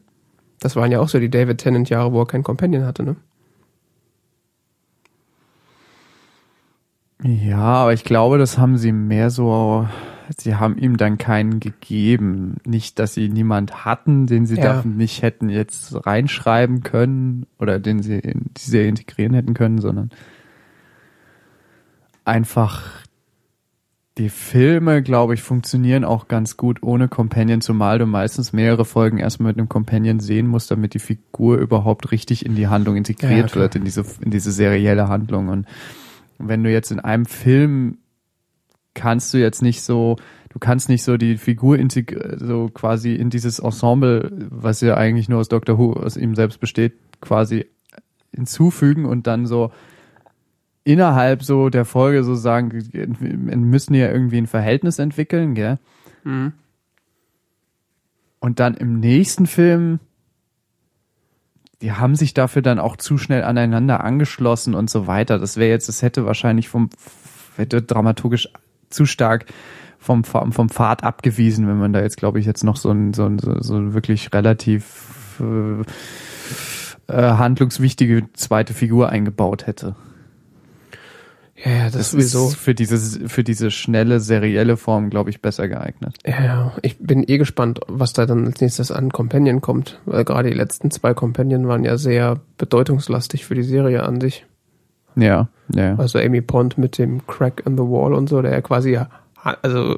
Speaker 2: Das waren ja auch so die David Tennant Jahre, wo er keinen Companion hatte, ne?
Speaker 1: Ja, aber ich glaube, das haben sie mehr so, sie haben ihm dann keinen gegeben. Nicht, dass sie niemand hatten, den sie
Speaker 2: Ja.
Speaker 1: da nicht hätten jetzt reinschreiben können oder den sie in die Serie integrieren hätten können, sondern einfach die Filme, glaube ich, funktionieren auch ganz gut ohne Companion, zumal du meistens mehrere Folgen erstmal mit einem Companion sehen musst, damit die Figur überhaupt richtig in die Handlung integriert
Speaker 2: ja, klar.
Speaker 1: wird, in diese, in diese serielle Handlung. Und wenn du jetzt in einem Film kannst du jetzt nicht so, du kannst nicht so die Figur so quasi in dieses Ensemble, was ja eigentlich nur aus Doctor Who aus ihm selbst besteht, quasi hinzufügen und dann so innerhalb so der Folge so sagen, müssen ja irgendwie ein Verhältnis entwickeln, gell?
Speaker 2: Mhm.
Speaker 1: Und dann im nächsten Film, die haben sich dafür dann auch zu schnell aneinander angeschlossen und so weiter. Das wäre jetzt, das hätte wahrscheinlich vom, hätte dramaturgisch zu stark vom, vom, Pfad abgewiesen, wenn man da jetzt, glaube ich, jetzt noch so ein, so ein, so, so wirklich relativ äh, äh, handlungswichtige zweite Figur eingebaut hätte.
Speaker 2: Ja, ja, das,
Speaker 1: Das
Speaker 2: sowieso.
Speaker 1: ist für dieses, für diese schnelle serielle Form, glaube ich, besser geeignet.
Speaker 2: Ja, ja, ich bin eh gespannt, was da dann als nächstes an Companion kommt, weil gerade die letzten zwei Companion waren ja sehr bedeutungslastig für die Serie an sich.
Speaker 1: Ja, ja.
Speaker 2: Also Amy Pond mit dem Crack in the Wall und so, der ja quasi also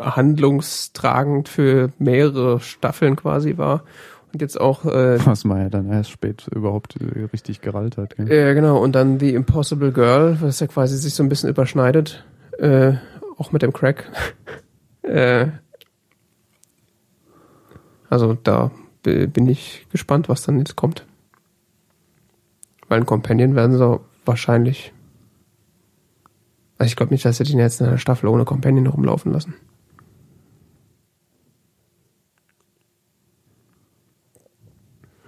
Speaker 2: handlungstragend für mehrere Staffeln quasi war. Und jetzt auch, äh,
Speaker 1: Was man ja dann erst spät überhaupt äh, richtig gerallt hat. Gell?
Speaker 2: ja genau, und dann The Impossible Girl, was ja quasi sich so ein bisschen überschneidet, äh, auch mit dem Crack. äh, also da bin ich gespannt, was dann jetzt kommt. Weil ein Companion werden sie wahrscheinlich. Also ich glaube nicht, dass sie den jetzt in einer Staffel ohne Companion rumlaufen lassen.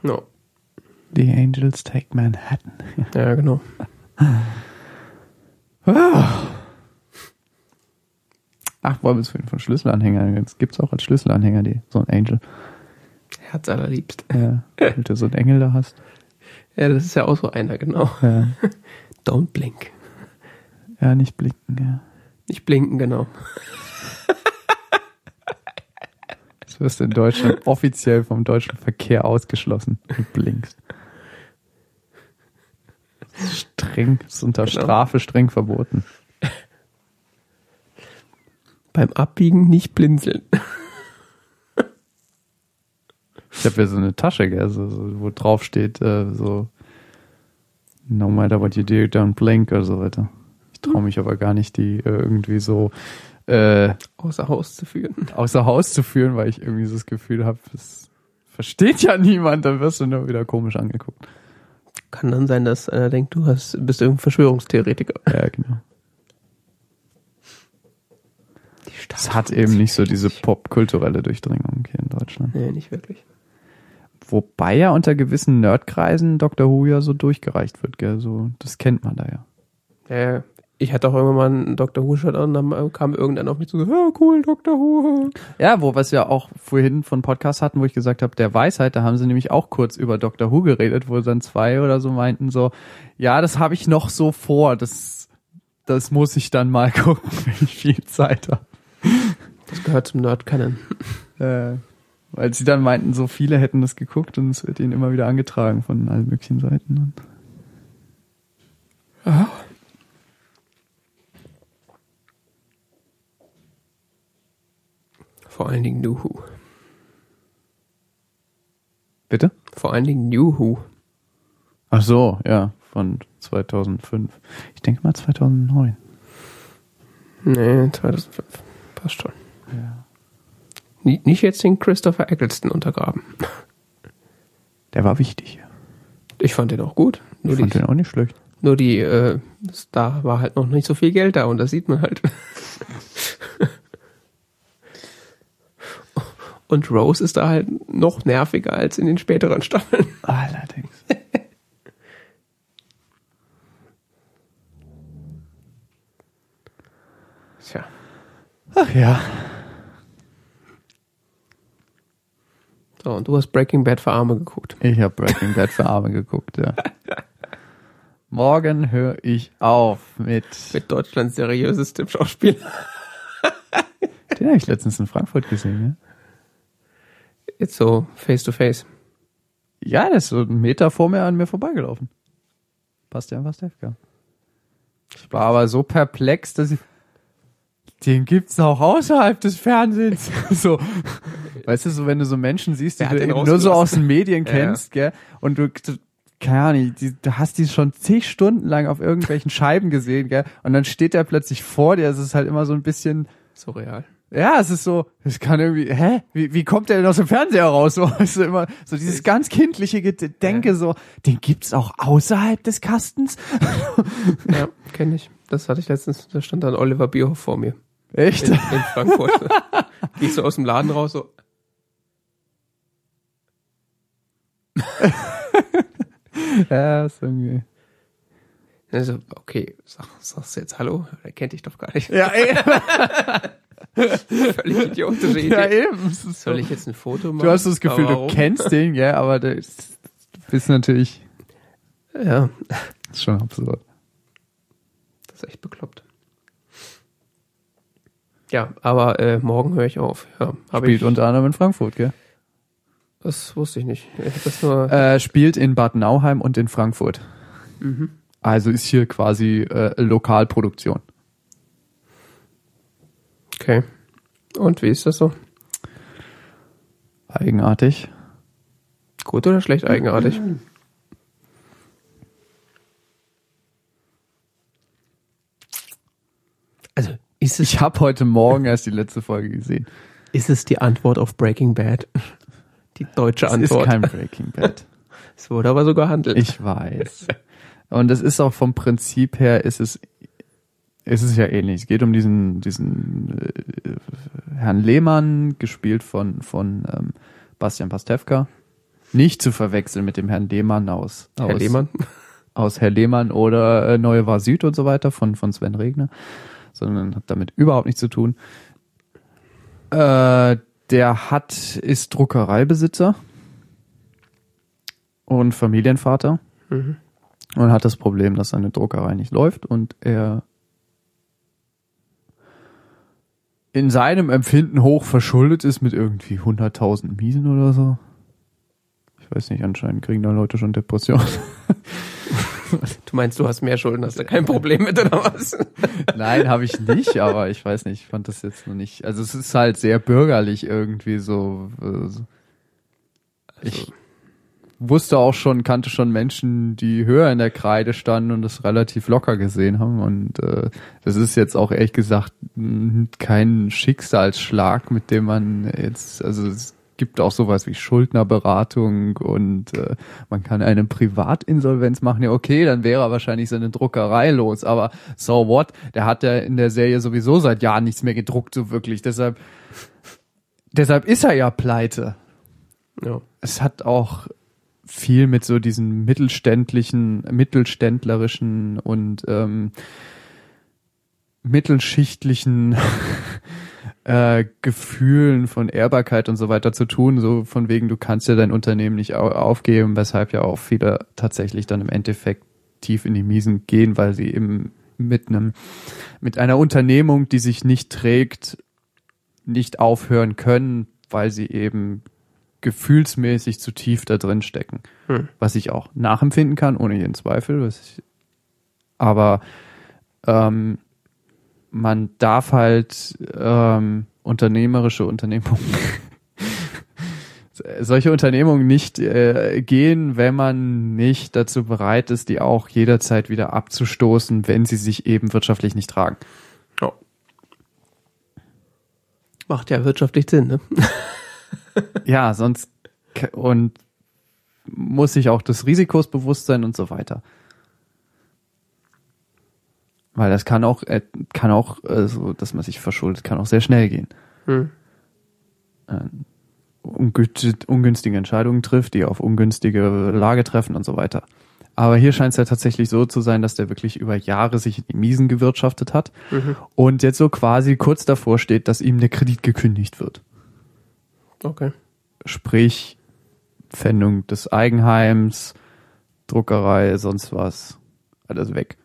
Speaker 2: No.
Speaker 1: The Angels Take Manhattan.
Speaker 2: Ja, genau.
Speaker 1: Ach, wollen wir es vorhin von Schlüsselanhängern? Jetzt gibt's auch als Schlüsselanhänger die, so ein Angel.
Speaker 2: Herz allerliebst.
Speaker 1: Ja, wenn du so einen Engel da hast.
Speaker 2: Ja, das ist ja auch so einer, genau.
Speaker 1: Ja,
Speaker 2: Don't blink.
Speaker 1: ja nicht blicken, ja.
Speaker 2: Nicht blinken, genau.
Speaker 1: Du wirst in Deutschland offiziell vom deutschen Verkehr ausgeschlossen. Du blinkst. Streng, ist unter
Speaker 2: Genau.
Speaker 1: Strafe streng verboten.
Speaker 2: Beim Abbiegen nicht blinzeln.
Speaker 1: Ich habe ja so eine Tasche, gell, so, so, wo drauf steht, äh, so No matter what you do, don't blink oder so weiter. Ich traue mich aber gar nicht, die äh, irgendwie so äh,
Speaker 2: Außer Haus zu führen.
Speaker 1: außer Haus zu führen, weil ich irgendwie so das Gefühl habe, das versteht ja niemand, dann wirst du nur wieder komisch angeguckt.
Speaker 2: Kann dann sein, dass einer denkt, du hast, bist irgendein Verschwörungstheoretiker.
Speaker 1: Ja, genau. Es hat eben nicht so diese popkulturelle Durchdringung hier in Deutschland.
Speaker 2: Nee, nicht wirklich.
Speaker 1: Wobei ja unter gewissen Nerdkreisen Dr. Who ja so durchgereicht wird, gell? So, das kennt man da ja.
Speaker 2: Ja, ich hatte auch irgendwann mal einen Dr. Who-Shirt an, dann kam irgendeiner auf mich zu, ja, cool, Dr. Who.
Speaker 1: Ja, wo was wir auch vorhin von Podcast hatten, wo ich gesagt habe, der Weisheit, da haben sie nämlich auch kurz über Dr. Who geredet, wo dann zwei oder so meinten so, ja, das habe ich noch so vor, das, das muss ich dann mal gucken, wenn ich viel Zeit habe.
Speaker 2: Das gehört zum Nerd-Canon.
Speaker 1: Äh, weil sie dann meinten, so viele hätten das geguckt und es wird ihnen immer wieder angetragen von allen möglichen Seiten. Und
Speaker 2: Vor allen Dingen New Who.
Speaker 1: Bitte?
Speaker 2: Vor allen Dingen New Who.
Speaker 1: Ach so, ja, von 2005. Ich denke mal 2009.
Speaker 2: Nee, 2005. Passt schon.
Speaker 1: Ja.
Speaker 2: Nicht jetzt den Christopher Eccleston untergraben.
Speaker 1: Der war wichtig.
Speaker 2: Ich fand den auch gut. Nur
Speaker 1: Ich fand
Speaker 2: die,
Speaker 1: den auch nicht schlecht.
Speaker 2: nur die äh, da war halt noch nicht so viel Geld da und das sieht man halt. Und Rose ist da halt noch nerviger als in den späteren Staffeln.
Speaker 1: Allerdings.
Speaker 2: Tja.
Speaker 1: Ach ja.
Speaker 2: So, und du hast Breaking Bad für Arme geguckt.
Speaker 1: Ich habe Breaking Bad für Arme geguckt, ja. Morgen höre ich auf mit.
Speaker 2: Mit Deutschlands seriösestem Schauspieler.
Speaker 1: Den habe ich letztens in Frankfurt gesehen,
Speaker 2: Jetzt so face to face.
Speaker 1: ja? Der ist so einen Meter vor mir an mir vorbeigelaufen. Bastian Pastewka. Ich war aber so perplex, dass ich. Den gibt's auch außerhalb des Fernsehens. so. Weißt du, so wenn du so Menschen siehst, die du nur so aus den Medien
Speaker 2: Ja, ja.
Speaker 1: kennst, gell? Und du, du keine Ahnung, die, du hast die schon zig Stunden lang auf irgendwelchen Scheiben gesehen, gell? Und dann steht er plötzlich vor dir. Es ist halt immer so ein bisschen,
Speaker 2: Surreal.
Speaker 1: Ja, es ist so, es kann irgendwie, hä? Wie, wie kommt der denn aus dem Fernseher raus? So, weißt du, immer, so dieses ganz kindliche Gedenke, so, den gibt's auch außerhalb des Kastens?
Speaker 2: Ja, kenne ich. Das hatte ich letztens, da stand dann Oliver Bierhoff vor mir.
Speaker 1: Echt?
Speaker 2: In, in Frankfurt. Geh ich so aus dem Laden raus, so.
Speaker 1: ja, ist irgendwie.
Speaker 2: Also, okay, sag, sagst du jetzt Hallo? Er kennt dich doch gar nicht.
Speaker 1: Ja, ey.
Speaker 2: Völlig idiotische Idee.
Speaker 1: ja eben. Ist.
Speaker 2: Soll ich jetzt ein Foto machen?
Speaker 1: Du hast das Gefühl, du kennst den, ja, aber du bist natürlich
Speaker 2: Ja,
Speaker 1: das ist schon absurd.
Speaker 2: das ist echt bekloppt. Ja, aber äh, morgen höre ich auf. Ja,
Speaker 1: Spielt
Speaker 2: ich,
Speaker 1: unter anderem in Frankfurt, gell?
Speaker 2: Das wusste ich nicht. Ich das nur.
Speaker 1: Äh, spielt in Bad Nauheim und in Frankfurt. Also ist hier quasi äh, Lokalproduktion.
Speaker 2: Okay. Und wie ist das so?
Speaker 1: Eigenartig.
Speaker 2: Gut oder schlecht eigenartig? Also, ist es,
Speaker 1: Ich habe heute Morgen erst die letzte Folge gesehen.
Speaker 2: ist es die Antwort auf Breaking Bad? Die deutsche
Speaker 1: Es ist
Speaker 2: Antwort.
Speaker 1: kein Breaking Bad.
Speaker 2: es wurde aber so gehandelt.
Speaker 1: Ich weiß. Und es ist auch vom Prinzip her, ist es, ist es ja ähnlich. Es geht um diesen, diesen äh, Herrn Lehmann, gespielt von, von ähm, Bastian Pastewka. Nicht zu verwechseln mit dem Herrn Lehmann aus,
Speaker 2: Herr
Speaker 1: aus,
Speaker 2: Lehmann.
Speaker 1: aus Herr Lehmann oder äh, Neue war Süd und so weiter von, von Sven Regner, sondern hat damit überhaupt nichts zu tun. Äh, der hat, ist Druckereibesitzer und Familienvater
Speaker 2: Mhm.
Speaker 1: und hat das Problem, dass seine Druckerei nicht läuft und er in seinem Empfinden hoch verschuldet ist mit irgendwie 100.000 Miesen oder so. Ich weiß nicht, anscheinend kriegen da Leute schon Depressionen.
Speaker 2: Du meinst, du hast mehr Schulden, hast du kein Problem mit oder was?
Speaker 1: Nein, habe ich nicht, aber ich weiß nicht, ich fand das jetzt noch nicht. Also es ist halt sehr bürgerlich irgendwie so. äh, so. Ich wusste auch schon, kannte schon Menschen, die höher in der Kreide standen und das relativ locker gesehen haben. Und äh, das ist jetzt auch ehrlich gesagt kein Schicksalsschlag, mit dem man jetzt, also es gibt auch sowas wie Schuldnerberatung und äh, man kann eine Privatinsolvenz machen. Ja, okay, dann wäre er wahrscheinlich seine Druckerei los, aber so what? Der hat ja in der Serie sowieso seit Jahren nichts mehr gedruckt, so wirklich. Deshalb, deshalb ist er ja pleite
Speaker 2: Ja.
Speaker 1: es hat auch viel mit so diesen mittelständlichen, mittelständlerischen und ähm, mittelschichtlichen äh, Gefühlen von Ehrbarkeit und so weiter zu tun, so von wegen, du kannst ja dein Unternehmen nicht au aufgeben, weshalb ja auch viele tatsächlich dann im Endeffekt tief in die Miesen gehen, weil sie eben mit einem, mit einer Unternehmung, die sich nicht trägt, nicht aufhören können, weil sie eben gefühlsmäßig zu tief da drin stecken.
Speaker 2: Hm.
Speaker 1: Was ich auch nachempfinden kann, ohne jeden Zweifel. Was ich, aber ähm, man darf halt ähm, unternehmerische Unternehmungen solche Unternehmungen nicht äh, gehen, wenn man nicht dazu bereit ist, die auch jederzeit wieder abzustoßen, wenn sie sich eben wirtschaftlich nicht tragen.
Speaker 2: ja. Macht ja wirtschaftlich Sinn, ne?
Speaker 1: Ja, sonst und muss sich auch des Risikos bewusst sein und so weiter. Weil das kann auch, äh, kann auch, äh, so, dass man sich verschuldet, kann auch sehr schnell gehen.
Speaker 2: Hm.
Speaker 1: Ähm, ungünstige, ungünstige Entscheidungen trifft, die auf ungünstige Lage treffen und so weiter. Aber hier scheint es ja tatsächlich so zu sein, dass der wirklich über Jahre sich in die Miesen gewirtschaftet hat
Speaker 2: Mhm.
Speaker 1: und jetzt so quasi kurz davor steht, dass ihm der Kredit gekündigt wird.
Speaker 2: Okay.
Speaker 1: Sprich, Pfändung des Eigenheims, Druckerei, sonst was. Alles weg.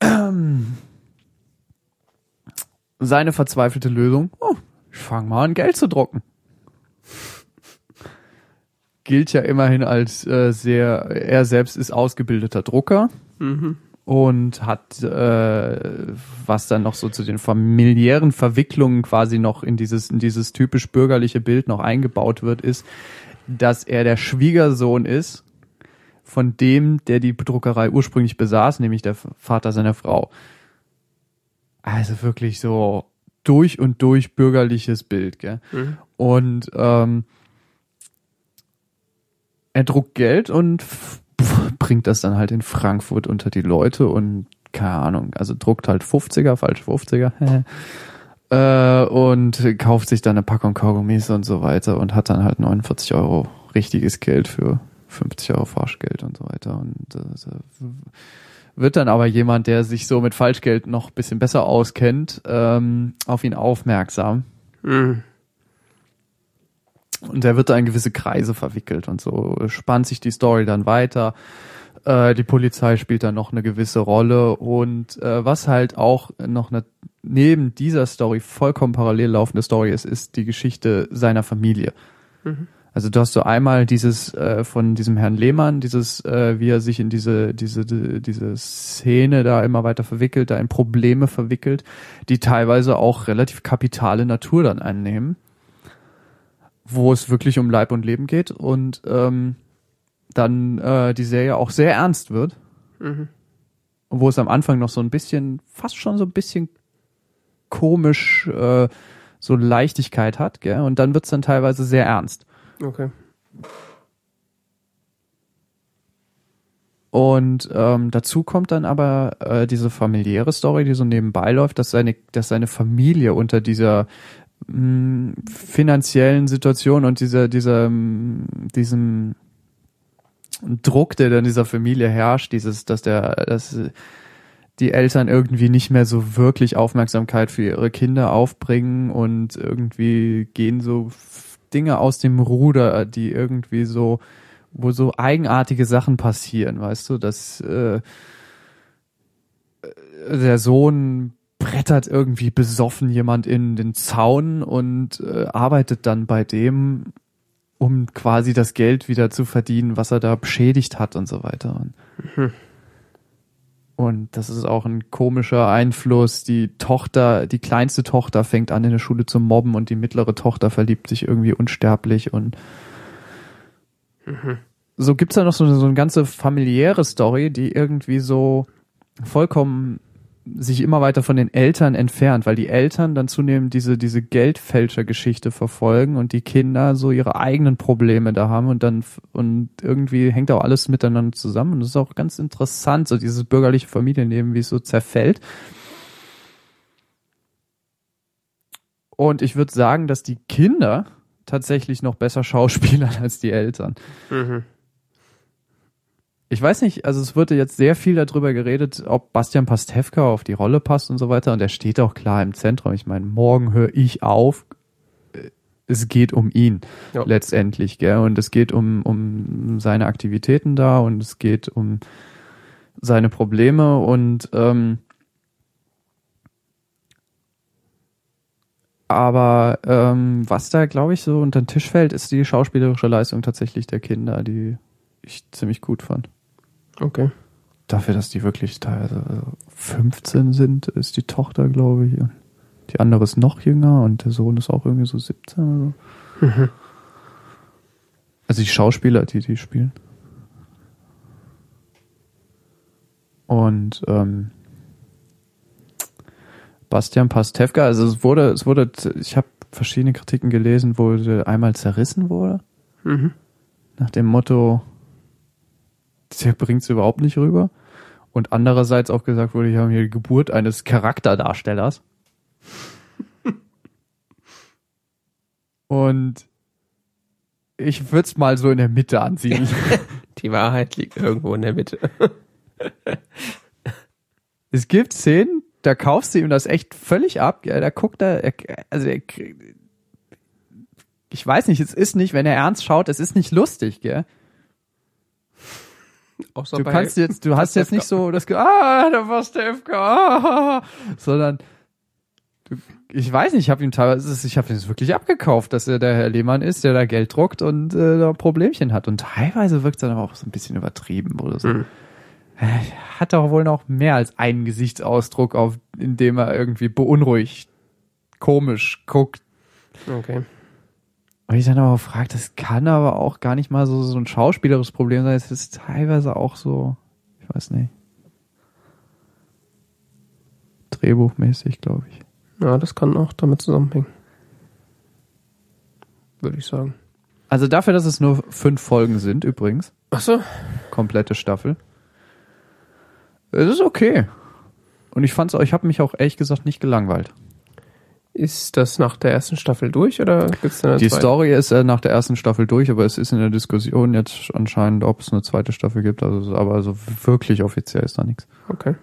Speaker 1: Ähm. Seine verzweifelte Lösung, oh, ich fange mal an, Geld zu drucken. Gilt ja immerhin als äh, sehr, er selbst ist ausgebildeter Drucker
Speaker 2: Mhm.
Speaker 1: Und hat, äh, was dann noch so zu den familiären Verwicklungen quasi noch in dieses, in dieses typisch bürgerliche Bild noch eingebaut wird, ist, dass er der Schwiegersohn ist von dem, der die Druckerei ursprünglich besaß, nämlich der Vater seiner Frau. Also wirklich so durch und durch bürgerliches Bild, gell?
Speaker 2: Mhm.
Speaker 1: Und ähm, er druckt Geld und bringt das dann halt in Frankfurt unter die Leute und keine Ahnung, also druckt halt 50er, falsche 50er. Äh, und kauft sich dann eine Packung Kaugummis und so weiter und hat dann halt 49 Euro richtiges Geld für 50 Euro Falschgeld und so weiter. Und äh, wird dann aber jemand, der sich so mit Falschgeld noch ein bisschen besser auskennt, ähm, auf ihn aufmerksam.
Speaker 2: Mhm.
Speaker 1: Und er wird da in gewisse Kreise verwickelt und so spannt sich die Story dann weiter. Äh, die Polizei spielt da noch eine gewisse Rolle und äh, was halt auch noch eine neben dieser Story vollkommen parallel laufende Story ist, ist die Geschichte seiner Familie.
Speaker 2: Mhm.
Speaker 1: Also du hast so einmal dieses äh, von diesem Herrn Lehmann, dieses, äh, wie er sich in diese, diese, diese Szene da immer weiter verwickelt, da in Probleme verwickelt, die teilweise auch relativ kapitale Natur dann einnehmen, wo es wirklich um Leib und Leben geht und ähm, dann äh, die Serie auch sehr ernst wird.
Speaker 2: Mhm.
Speaker 1: Und wo es am Anfang noch so ein bisschen, fast schon so ein bisschen komisch äh, so Leichtigkeit hat, gell? Und dann wird's dann teilweise sehr ernst.
Speaker 2: Okay.
Speaker 1: Und ähm, dazu kommt dann aber äh, diese familiäre Story, die so nebenbei läuft, dass seine, dass seine Familie unter dieser mh, finanziellen Situation und dieser, dieser, mh, diesem Druck, der dann in dieser Familie herrscht, dieses, dass der, dass die Eltern irgendwie nicht mehr so wirklich Aufmerksamkeit für ihre Kinder aufbringen und irgendwie gehen so Dinge aus dem Ruder, die irgendwie so, wo so eigenartige Sachen passieren, weißt du, dass äh, der Sohn brettert irgendwie besoffen jemand in den Zaun und äh, arbeitet dann bei dem, um quasi das Geld wieder zu verdienen, was er da beschädigt hat und so weiter. Und,
Speaker 2: Mhm.
Speaker 1: und das ist auch ein komischer Einfluss. Die Tochter, die kleinste Tochter fängt an in der Schule zu mobben und die mittlere Tochter verliebt sich irgendwie unsterblich und so gibt's da noch so, so eine ganze familiäre Story, die irgendwie so vollkommen sich immer weiter von den Eltern entfernt, weil die Eltern dann zunehmend diese, diese Geldfälschergeschichte verfolgen und die Kinder so ihre eigenen Probleme da haben und dann, und irgendwie hängt auch alles miteinander zusammen und das ist auch ganz interessant, so dieses bürgerliche Familienleben, wie es so zerfällt. Und ich würde sagen, dass die Kinder tatsächlich noch besser schauspielern als die Eltern.
Speaker 2: Mhm.
Speaker 1: Ich weiß nicht, also es wurde jetzt sehr viel darüber geredet, ob Bastian Pastewka auf die Rolle passt und so weiter. Und er steht auch klar im Zentrum. Ich meine, morgen höre ich auf. Es geht um ihn
Speaker 2: Ja.
Speaker 1: letztendlich, gell? Und es geht um, um seine Aktivitäten da und es geht um seine Probleme und ähm, aber ähm, was da, glaube ich, so unter den Tisch fällt, ist die schauspielerische Leistung tatsächlich der Kinder, die ich ziemlich gut fand.
Speaker 2: Okay.
Speaker 1: Dafür, dass die wirklich teilweise 15 sind, ist die Tochter, glaube ich. Und die andere ist noch jünger und der Sohn ist auch irgendwie so 17 oder so.
Speaker 2: Mhm.
Speaker 1: Also die Schauspieler, die die spielen. Und ähm, Bastian Pastewka, also es wurde, es wurde, ich habe verschiedene Kritiken gelesen, wo einmal zerrissen wurde,
Speaker 2: Mhm.
Speaker 1: nach dem Motto, der bringt's überhaupt nicht rüber. Und andererseits auch gesagt wurde, wir haben hier die Geburt eines Charakterdarstellers. Und ich würde es mal so in der Mitte ansiedeln.
Speaker 2: Die Wahrheit liegt irgendwo in der Mitte.
Speaker 1: es gibt Szenen, da kaufst du ihm das echt völlig ab. Ja, da guckt er, er also er, ich weiß nicht, es ist nicht, wenn er ernst schaut, es ist nicht lustig, gell?
Speaker 2: Außer
Speaker 1: Du kannst jetzt, du hast jetzt nicht so das, Ge- ah, da war Stefka, ah, sondern du, ich weiß nicht, ich habe ihm teilweise, ich habe ihm das wirklich abgekauft, dass er der Herr Lehmann ist, der da Geld druckt und äh, da Problemchen hat. Und teilweise wirkt es dann aber auch so ein bisschen übertrieben oder so.
Speaker 2: Mhm.
Speaker 1: Er hat doch wohl noch mehr als einen Gesichtsausdruck, auf, in dem er irgendwie beunruhigt, komisch guckt.
Speaker 2: Okay.
Speaker 1: Und ich dann aber frage, das kann aber auch gar nicht mal so, so ein schauspielerisches Problem sein. Es ist teilweise auch so, ich weiß nicht, drehbuchmäßig, glaube ich.
Speaker 2: Ja, das kann auch damit zusammenhängen. Würde ich sagen.
Speaker 1: Also dafür, dass es nur fünf Folgen sind, übrigens,
Speaker 2: Ach so.
Speaker 1: komplette Staffel, es ist okay. Und ich fand's, auch- ich habe mich auch ehrlich gesagt nicht gelangweilt.
Speaker 2: Ist das nach der ersten Staffel durch oder gibt's da eine
Speaker 1: Die
Speaker 2: zweite?
Speaker 1: Story ist äh, nach der ersten Staffel durch, aber es ist in der Diskussion jetzt anscheinend, ob es eine zweite Staffel gibt. Also, aber so wirklich offiziell ist da nichts.
Speaker 2: Okay.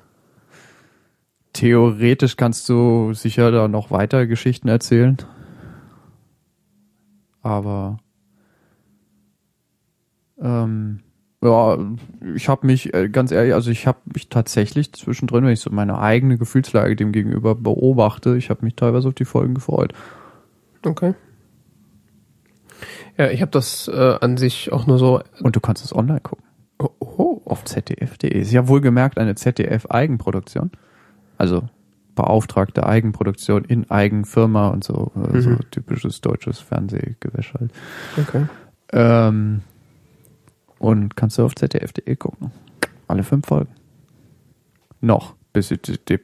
Speaker 1: Theoretisch kannst du sicher da noch weiter Geschichten erzählen. Aber ähm, ja, ich habe mich äh, ganz ehrlich, also ich habe mich tatsächlich zwischendrin, wenn ich so meine eigene Gefühlslage dem gegenüber beobachte, ich habe mich teilweise auf die Folgen gefreut.
Speaker 2: Okay. Ja, ich habe das äh, an sich auch nur so.
Speaker 1: Und du kannst es online gucken.
Speaker 2: Oh, oh.
Speaker 1: Auf zdf.de. Ist ja wohlgemerkt eine ZDF-Eigenproduktion. Also beauftragte Eigenproduktion in Eigenfirma und so. Also
Speaker 2: Mhm.
Speaker 1: typisches deutsches Fernsehgewäsch halt.
Speaker 2: Okay.
Speaker 1: Ähm, und kannst du auf zdf.de gucken. Alle fünf Folgen. Noch. Bis die,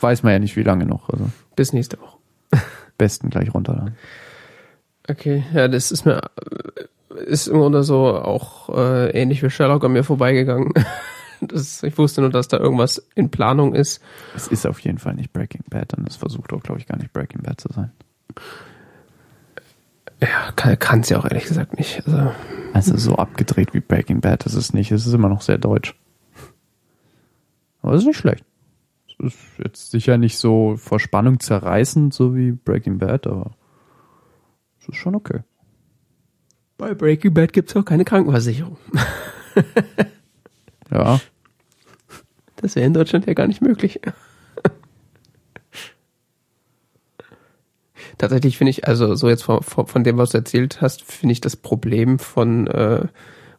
Speaker 1: weiß man ja nicht, wie lange noch. Also
Speaker 2: Bis nächste Woche.
Speaker 1: besten gleich runterladen.
Speaker 2: Okay, ja, das ist mir ist im Grunde so auch äh, ähnlich wie Sherlock an mir vorbeigegangen. Das, ich wusste nur, dass da irgendwas in Planung ist.
Speaker 1: Es ist auf jeden Fall nicht Breaking Bad und es versucht auch, glaube ich, gar nicht Breaking Bad zu sein.
Speaker 2: Ja, kann es ja auch ehrlich gesagt nicht. Also,
Speaker 1: Also so abgedreht wie Breaking Bad ist es nicht. Es ist immer noch sehr deutsch. Aber es ist nicht schlecht. Es ist jetzt sicher nicht so vor Spannung zerreißend, so wie Breaking Bad, aber es ist schon okay.
Speaker 2: bei Breaking Bad gibt's auch keine Krankenversicherung.
Speaker 1: Ja,
Speaker 2: Das wäre in Deutschland ja gar nicht möglich. Tatsächlich finde ich, also so jetzt von, von dem, was du erzählt hast, finde ich das Problem von äh,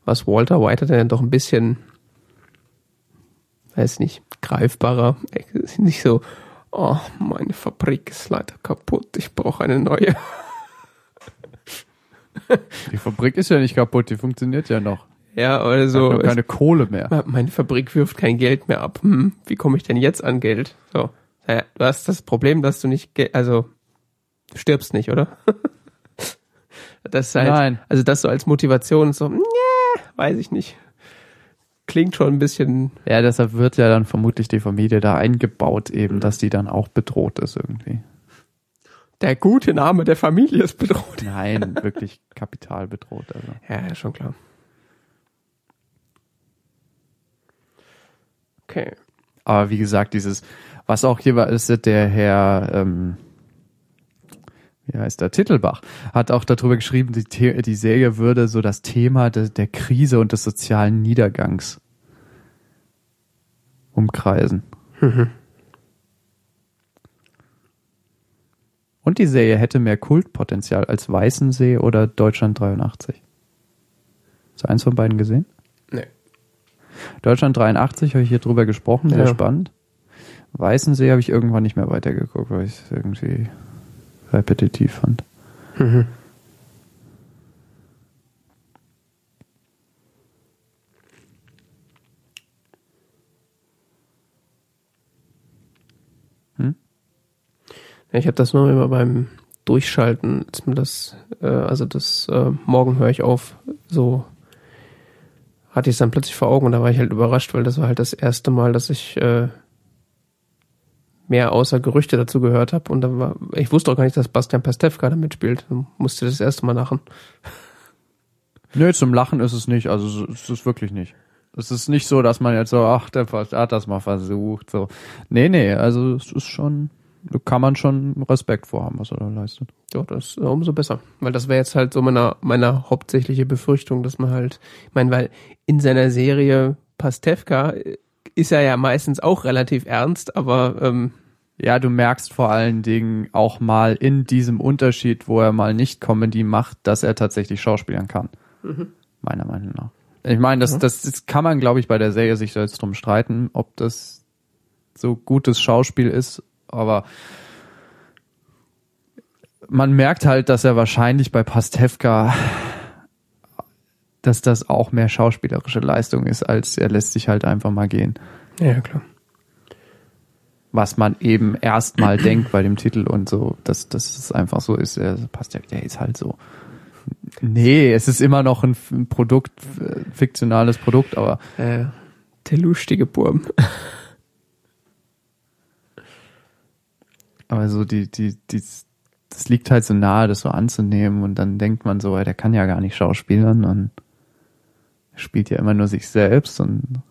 Speaker 2: was Walter White hat, ja doch ein bisschen, weiß nicht, greifbarer. Nicht so, oh, meine Fabrik ist leider kaputt, ich brauche eine neue.
Speaker 1: die Fabrik ist ja nicht kaputt, die funktioniert ja noch.
Speaker 2: Ja, oder
Speaker 1: So,
Speaker 2: so.
Speaker 1: nur keine Kohle mehr.
Speaker 2: meine Fabrik wirft kein Geld mehr ab. Hm, wie komme ich denn jetzt an Geld? So, naja, du hast das Problem, dass du nicht, also du stirbst nicht, oder? das ist halt,
Speaker 1: Nein.
Speaker 2: also das so als Motivation so, nee, weiß ich nicht. Klingt schon ein bisschen,
Speaker 1: Ja, deshalb wird ja dann vermutlich die Familie da eingebaut eben, dass die dann auch bedroht ist irgendwie.
Speaker 2: der gute Name der Familie ist bedroht.
Speaker 1: Nein, wirklich Kapital bedroht. Also.
Speaker 2: Ja, ja, schon klar. Okay.
Speaker 1: Aber wie gesagt, dieses, was auch hier war, ist der Herr, ähm, wie heißt der, Titelbach, hat auch darüber geschrieben, die, die Serie würde so das Thema de der Krise und des sozialen Niedergangs umkreisen. Und die Serie hätte mehr Kultpotenzial als Weißensee oder Deutschland 83. Hast du eins von beiden gesehen?
Speaker 2: Nee.
Speaker 1: Deutschland 83 habe ich hier drüber gesprochen, sehr
Speaker 2: Ja.
Speaker 1: spannend. Weißensee habe ich irgendwann nicht mehr weitergeguckt, weil ich irgendwie repetitiv fand.
Speaker 2: Mhm.
Speaker 1: Hm?
Speaker 2: Ich habe das nur immer beim Durchschalten, ist mir das, äh, also das äh, Morgen höre ich auf, so hatte ich es dann plötzlich vor Augen und da war ich halt überrascht, weil das war halt das erste Mal, dass ich äh, mehr außer Gerüchte dazu gehört habe und dann war, ich wusste auch gar nicht, dass Bastian Pastewka da mitspielt. Musste das erste Mal lachen.
Speaker 1: Nö, zum Lachen ist es nicht, also so- es ist wirklich nicht. Es ist nicht so, dass man jetzt so, ach, der hat das mal versucht, so. Nee, nee, also es ist schon, da kann man schon Respekt vorhaben, was er da leistet.
Speaker 2: Ja, das ist umso besser. Weil das wäre jetzt halt so meine, meine hauptsächliche Befürchtung, dass man halt, ich meine, weil in seiner Serie Pastewka äh, ist er ja meistens auch relativ ernst, aber ähm,
Speaker 1: Ja, du merkst vor allen Dingen auch mal in diesem Unterschied, wo er mal nicht Comedy macht, dass er tatsächlich schauspielern kann. Meiner Meinung nach. Ich meine, das, das, das kann man, glaube ich, bei der Serie sich jetzt drum streiten, ob das so gutes Schauspiel ist, aber man merkt halt, dass er wahrscheinlich bei Pastewka, dass das auch mehr schauspielerische Leistung ist, als er lässt sich halt einfach mal gehen
Speaker 2: ja, klar.
Speaker 1: was man eben erstmal denkt bei dem Titel und so, dass, dass es einfach so ist, er passt ja, der ist halt so. Nee, es ist immer noch ein, F- ein Produkt, äh, fiktionales Produkt, aber
Speaker 2: Äh, der lustige Burm.
Speaker 1: Aber so die, die, die, das liegt halt so nahe, das so anzunehmen und dann denkt man so, der kann ja gar nicht schauspielern und spielt ja immer nur sich selbst und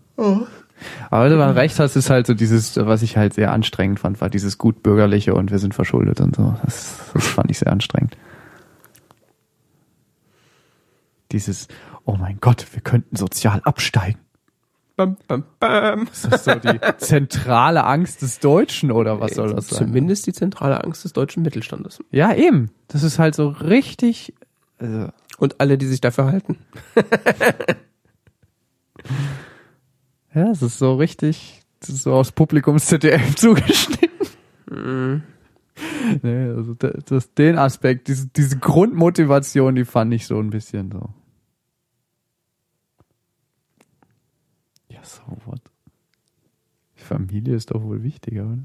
Speaker 1: aber du hast recht hast, ist halt so dieses, was ich halt sehr anstrengend fand, war dieses gutbürgerliche und wir sind verschuldet und so. Das, das fand ich sehr anstrengend. Dieses, oh mein Gott, wir könnten sozial absteigen.
Speaker 2: Bam, bam, bam.
Speaker 1: Ist das so die zentrale Angst des Deutschen oder was soll das sein?
Speaker 2: Zumindest die zentrale Angst des deutschen Mittelstandes.
Speaker 1: Ja, eben. Das ist halt so richtig. Also,
Speaker 2: Und alle, die sich dafür halten.
Speaker 1: ja, es ist so richtig. Das ist so aus Publikums ZDF zugeschnitten. Nee, also das, das, den Aspekt, diese, diese Grundmotivation, die fand ich so ein bisschen so. Ja, so what? Die Familie ist doch wohl wichtiger, oder?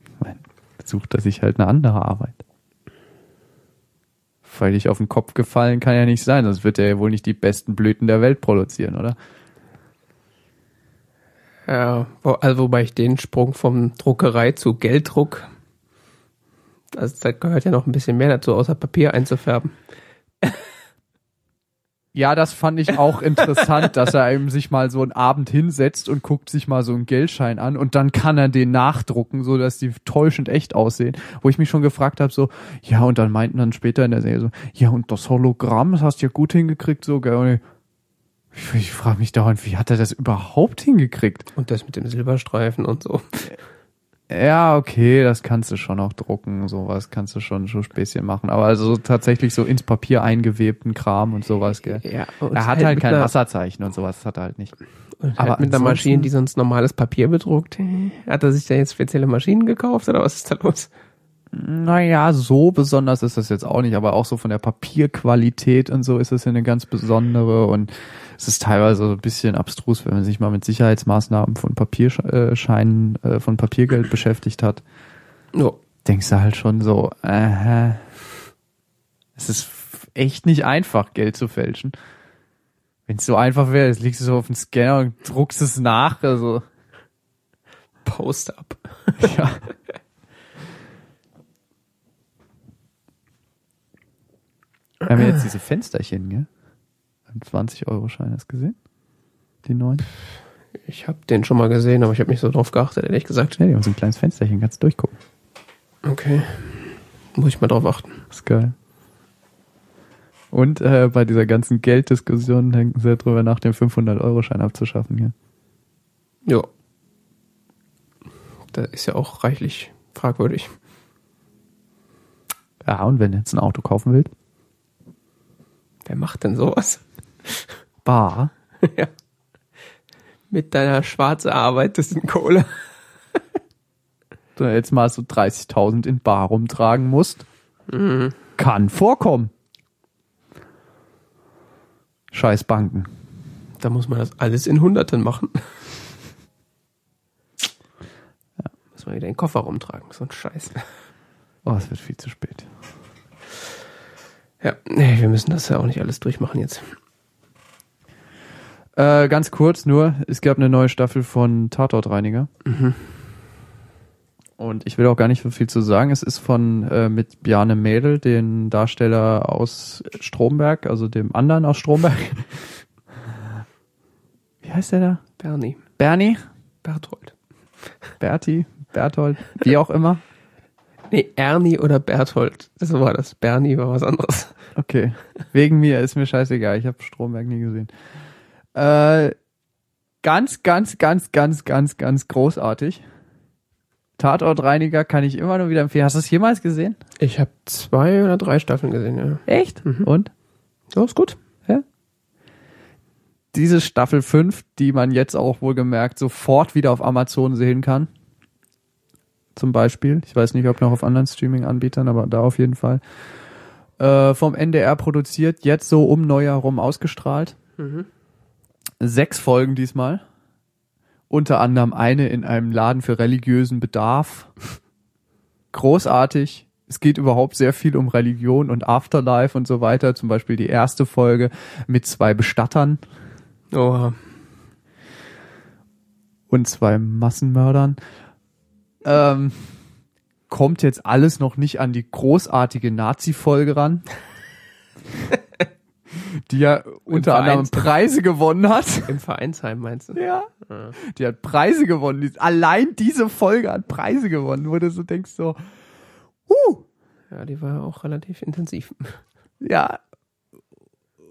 Speaker 1: Ich meine, sucht er sich halt eine andere Arbeit. Weil ich auf den Kopf gefallen kann ja nicht sein, sonst wird er ja wohl nicht die besten Blüten der Welt produzieren, oder?
Speaker 2: Ja, also wobei ich den Sprung vom Druckerei zu Gelddruck, also da gehört ja noch ein bisschen mehr dazu, außer Papier einzufärben.
Speaker 1: Ja, das fand ich auch interessant, dass er eben sich mal so einen Abend hinsetzt und guckt sich mal so einen Geldschein an und dann kann er den nachdrucken, so dass die täuschend echt aussehen. Wo ich mich schon gefragt habe, so, ja, und dann meinten dann später in der Serie so, ja, und das Hologramm, das hast du ja gut hingekriegt, so, gell? Und ich, ich frage mich dauernd, wie hat er das überhaupt hingekriegt?
Speaker 2: Und das mit dem Silberstreifen und so.
Speaker 1: Ja, okay, das kannst du schon auch drucken, sowas kannst du schon so Späßchen machen. Aber also tatsächlich so ins Papier eingewebten Kram und sowas, gell?
Speaker 2: Ja,
Speaker 1: Er hat halt
Speaker 2: mit
Speaker 1: kein Wasserzeichen und sowas, das hat er halt nicht.
Speaker 2: Und
Speaker 1: Aber
Speaker 2: halt mit einer Maschine, die sonst normales Papier bedruckt. Hat er sich da jetzt spezielle Maschinen gekauft oder was ist da los?
Speaker 1: Naja, so besonders ist das jetzt auch nicht, aber auch so von der Papierqualität und so ist es ja eine ganz besondere und es ist teilweise so ein bisschen abstrus, wenn man sich mal mit Sicherheitsmaßnahmen von Papierscheinen, äh, von Papiergeld beschäftigt hat.
Speaker 2: Jo.
Speaker 1: Denkst du halt schon so, äh, es ist echt nicht einfach, Geld zu fälschen. Wenn es so einfach wäre, jetzt legst du so auf den Scanner und druckst es nach, also,
Speaker 2: Post-up.
Speaker 1: ja. Wir haben ja jetzt diese Fensterchen, gell? 20-Euro-Schein, hast du gesehen? Die neuen?
Speaker 2: Ich habe den schon mal gesehen, aber ich habe nicht so drauf geachtet, ehrlich gesagt.
Speaker 1: Ja, die haben so ein kleines Fensterchen, kannst du durchgucken.
Speaker 2: Okay. Muss ich mal drauf achten.
Speaker 1: Das ist geil. Und äh, bei dieser ganzen Gelddiskussion denken sie drüber nach, den 500-Euro-Schein abzuschaffen, gell?
Speaker 2: Jo. Da ist ja auch reichlich fragwürdig.
Speaker 1: Ja, und wenn du jetzt ein Auto kaufen willst?
Speaker 2: Wer macht denn sowas?
Speaker 1: Bar.
Speaker 2: ja. Mit deiner schwarzen Arbeit, das sind Kohle.
Speaker 1: Du jetzt mal so 30.000 in Bar rumtragen musst. Kann vorkommen. Scheiß Banken.
Speaker 2: Da muss man das alles in Hunderten machen. Muss man wieder in den Koffer rumtragen, so ein Scheiß.
Speaker 1: Oh, es wird viel zu spät.
Speaker 2: Ja, nee, wir müssen das ja auch nicht alles durchmachen jetzt.
Speaker 1: Äh, ganz kurz nur, es gab eine neue Staffel von Tatortreiniger. Und ich will auch gar nicht so viel zu sagen. Es ist von äh, mit Bjarne Mädel, den Darsteller aus Stromberg, also dem anderen aus Stromberg. Wie heißt der da?
Speaker 2: Bernie.
Speaker 1: Bernie?
Speaker 2: Berthold.
Speaker 1: Berti? Berthold? Wie auch immer.
Speaker 2: Nee, Ernie oder Berthold. Das war das. Bernie war was anderes.
Speaker 1: Okay. Wegen mir ist mir scheißegal. Ich habe Stromberg nie gesehen. Äh, ganz, ganz, ganz, ganz, ganz, ganz großartig. Tatortreiniger kann ich immer nur wieder empfehlen. Hast du es jemals gesehen?
Speaker 2: Ich habe zwei oder drei Staffeln gesehen, ja.
Speaker 1: Echt? Und?
Speaker 2: So, ist gut.
Speaker 1: Ja? Diese Staffel 5, die man jetzt auch wohlgemerkt sofort wieder auf Amazon sehen kann. Zum Beispiel. Ich weiß nicht, ob noch auf anderen Streaming-Anbietern, aber da auf jeden Fall. Äh, vom NDR produziert, jetzt so um Neujahr rum ausgestrahlt. Sechs Folgen diesmal. Unter anderem eine in einem Laden für religiösen Bedarf. Großartig. Es geht überhaupt sehr viel um Religion und Afterlife und so weiter. Zum Beispiel die erste Folge mit zwei Bestattern
Speaker 2: Oha.
Speaker 1: und zwei Massenmördern. ähm, kommt jetzt alles noch nicht an die großartige Nazi-Folge ran. die ja unter anderem. Preise gewonnen hat.
Speaker 2: Im Vereinsheim meinst du?
Speaker 1: Ja. Die hat Preise gewonnen. Allein diese Folge hat Preise gewonnen, wo du so denkst so, huh,
Speaker 2: Ja, die war auch relativ intensiv.
Speaker 1: ja.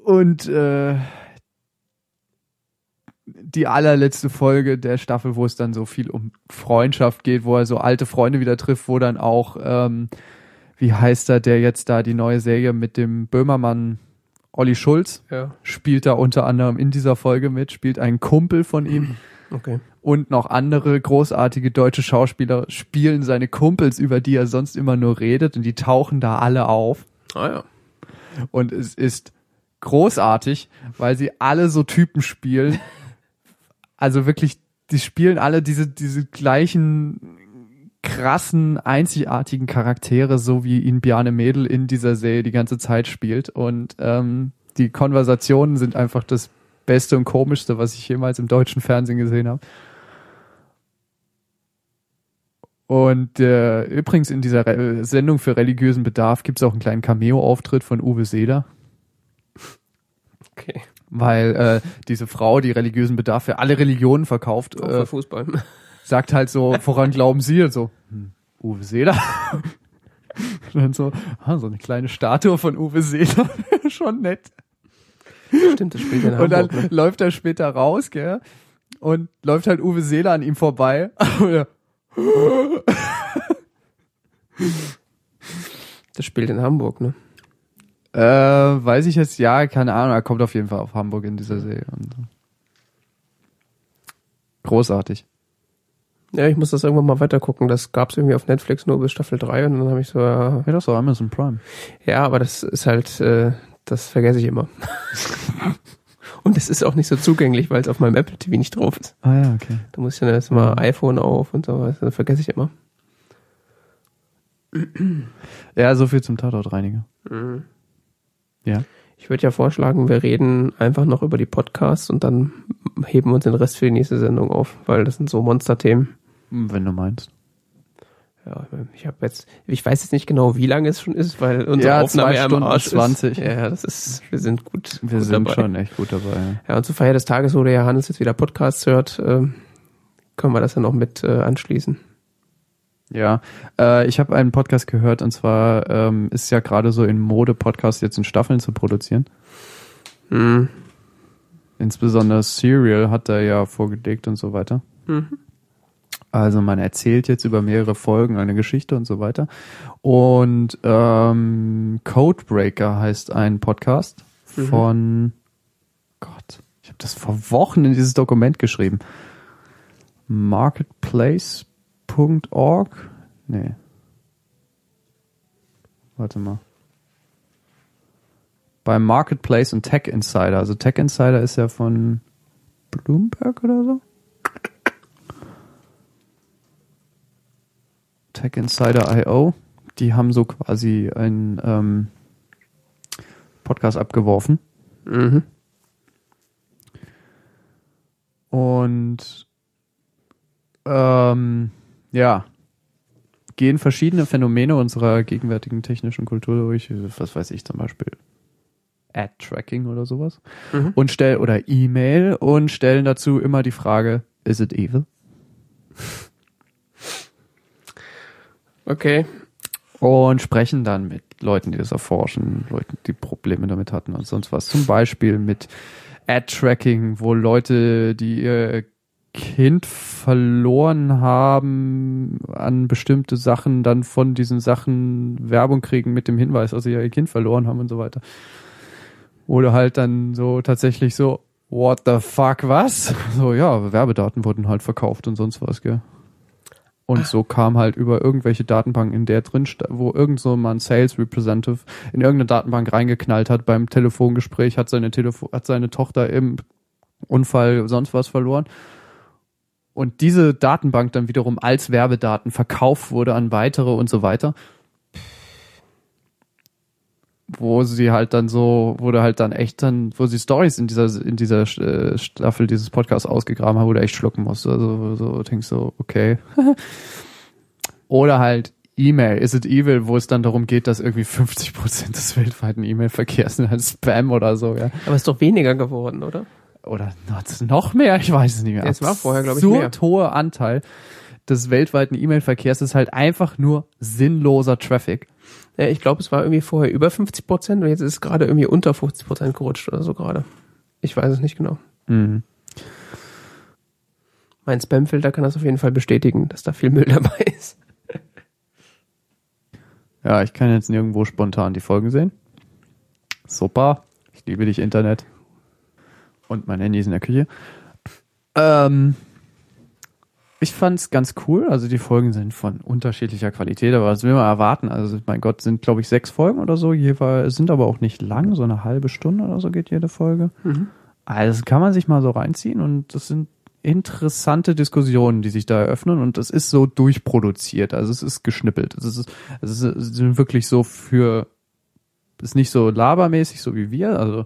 Speaker 1: Und äh, die allerletzte Folge der Staffel, wo es dann so viel um Freundschaft geht, wo er so alte Freunde wieder trifft, wo dann auch, ähm, wie heißt er, der jetzt da die neue Serie mit dem Böhmermann Olli Schulz
Speaker 2: Ja,
Speaker 1: spielt da unter anderem in dieser Folge mit, spielt einen Kumpel von ihm.
Speaker 2: okay.
Speaker 1: und noch andere großartige deutsche Schauspieler spielen seine Kumpels, über die er sonst immer nur redet und die tauchen da alle auf
Speaker 2: Ah ja.
Speaker 1: und es ist großartig, weil sie alle so Typen spielen. Also wirklich, die spielen alle diese, diese gleichen krassen, einzigartigen Charaktere, so wie ihn Bjarne Mädel in dieser Serie die ganze Zeit spielt. Und ähm, die Konversationen sind einfach das Beste und Komischste, was ich jemals im deutschen Fernsehen gesehen habe. Und äh, übrigens in dieser Re Sendung für religiösen Bedarf gibt es auch einen kleinen Cameo-Auftritt von Uwe Seeler,
Speaker 2: Okay.
Speaker 1: weil äh, diese Frau, die religiösen Bedarf für alle Religionen verkauft,
Speaker 2: Auch
Speaker 1: äh,
Speaker 2: für Fußball.
Speaker 1: Sagt halt so, woran glauben Sie? Und so, hm, Uwe Seeler. Und dann so, ah, so eine kleine Statue von Uwe Seeler, schon nett.
Speaker 2: Stimmt, das spielt in
Speaker 1: Und dann
Speaker 2: Hamburg. Ne?
Speaker 1: läuft er später raus, gell? Und läuft halt Uwe Seeler an ihm vorbei.
Speaker 2: Das spielt in Hamburg, ne?
Speaker 1: Äh, weiß ich jetzt, ja, keine Ahnung, er kommt auf jeden Fall auf Hamburg in dieser Serie. Und so. Großartig.
Speaker 2: Ja, ich muss das irgendwann mal weitergucken. Das gab's irgendwie auf Netflix nur bis Staffel 3 und dann habe ich so, ja,
Speaker 1: Ja, das war Amazon Prime.
Speaker 2: ja, aber das ist halt, äh, das vergesse ich immer. und es ist auch nicht so zugänglich, weil es auf meinem Apple TV nicht drauf ist.
Speaker 1: Ah ja, okay.
Speaker 2: Da muss ich dann erstmal iPhone auf und so, das vergesse ich immer.
Speaker 1: Ja, so viel zum Tatortreiniger. Ja.
Speaker 2: Ich würde ja vorschlagen, wir reden einfach noch über die Podcasts und dann heben wir uns den Rest für die nächste Sendung auf, weil das sind so Monsterthemen.
Speaker 1: Wenn du meinst.
Speaker 2: Ja, ich habe jetzt, ich weiß jetzt nicht genau, wie lange es schon ist, weil unsere
Speaker 1: Ja,
Speaker 2: Aufnahme
Speaker 1: zwei
Speaker 2: ja
Speaker 1: Stunden
Speaker 2: Arsch
Speaker 1: 20.
Speaker 2: ist. Ja, das ist, wir sind gut.
Speaker 1: Wir
Speaker 2: gut
Speaker 1: sind
Speaker 2: dabei.
Speaker 1: schon echt gut dabei.
Speaker 2: Ja, und zur Feier des Tages, wo der Johannes jetzt wieder Podcasts hört, ähm, können wir das dann noch mit äh, anschließen.
Speaker 1: Ja, äh, ich habe einen Podcast gehört und zwar ähm, ist ja gerade so in Mode, Podcasts jetzt in Staffeln zu produzieren.
Speaker 2: Hm.
Speaker 1: Insbesondere Serial hat er ja vorgelegt und so weiter.
Speaker 2: Mhm.
Speaker 1: Also man erzählt jetzt über mehrere Folgen eine Geschichte und so weiter. Und ähm, Codebreaker heißt ein Podcast
Speaker 2: Mhm.
Speaker 1: von Gott, ich habe das vor Wochen in dieses Dokument geschrieben. Marketplace.org? Nee. Warte mal. Beim Marketplace und Tech Insider. Also Tech Insider ist ja von Bloomberg oder so? Tech Insider IO. Die haben so quasi einen ähm, Podcast abgeworfen.
Speaker 2: Mhm.
Speaker 1: Und ähm, ja, gehen verschiedene Phänomene unserer gegenwärtigen technischen Kultur durch, was weiß ich zum Beispiel Ad-Tracking oder sowas,
Speaker 2: Mhm.
Speaker 1: und stell oder E-Mail und stellen dazu immer die Frage, is it evil?
Speaker 2: Okay.
Speaker 1: Und sprechen dann mit Leuten, die das erforschen, Leuten, die Probleme damit hatten und sonst was. Zum Beispiel mit Ad-Tracking, wo Leute, die ihr Kind verloren haben an bestimmte Sachen, dann von diesen Sachen Werbung kriegen mit dem Hinweis, dass sie ihr Kind verloren haben und so weiter. Oder halt dann so tatsächlich so, what the fuck, was? So, ja, Werbedaten wurden halt verkauft und sonst was, gell? Und so kam halt über irgendwelche Datenbanken, in der drin, wo irgend so mal ein Sales Representative in irgendeine Datenbank reingeknallt hat beim Telefongespräch, hat seine Telefo hat seine Tochter im Unfall sonst was verloren. Und diese Datenbank dann wiederum als Werbedaten verkauft wurde an weitere und so weiter. Wo sie halt dann so, wurde halt dann echt dann, wo sie Stories in dieser, in dieser äh, Staffel dieses Podcasts ausgegraben haben, wo du echt schlucken musst. Also so denkst so, okay. Oder halt E-Mail, is it evil, wo es dann darum geht, dass irgendwie 50 Prozent des weltweiten E-Mail-Verkehrs sind halt Spam oder so, ja.
Speaker 2: Aber ist doch weniger geworden, oder?
Speaker 1: Oder noch mehr, ich weiß es nicht mehr.
Speaker 2: Es war vorher, glaube ich,
Speaker 1: Absurd hoher Anteil des weltweiten E-Mail-Verkehrs ist halt einfach nur sinnloser Traffic.
Speaker 2: Ja, ich glaube, es war irgendwie vorher über 50 Prozent und jetzt ist es gerade irgendwie unter 50 Prozent gerutscht oder so gerade. Ich weiß es nicht genau.
Speaker 1: Mhm.
Speaker 2: Mein Spamfilter kann das auf jeden Fall bestätigen, dass da viel Müll dabei ist.
Speaker 1: Ja, ich kann jetzt nirgendwo spontan die Folgen sehen. Super. Ich liebe dich, Internet. Und mein Handy ist in der Küche. Ähm, ich fand's ganz cool. Also die Folgen sind von unterschiedlicher Qualität, aber was will man erwarten? Also mein Gott, sind glaube ich sechs Folgen oder so. Jeweils sind aber auch nicht lang, so eine halbe Stunde oder so geht jede Folge.
Speaker 2: Mhm.
Speaker 1: Also das kann man sich mal so reinziehen und das sind interessante Diskussionen, die sich da eröffnen und es ist so durchproduziert. Also es ist geschnippelt. Es ist, es ist wirklich so für, ist nicht so labermäßig, so wie wir, also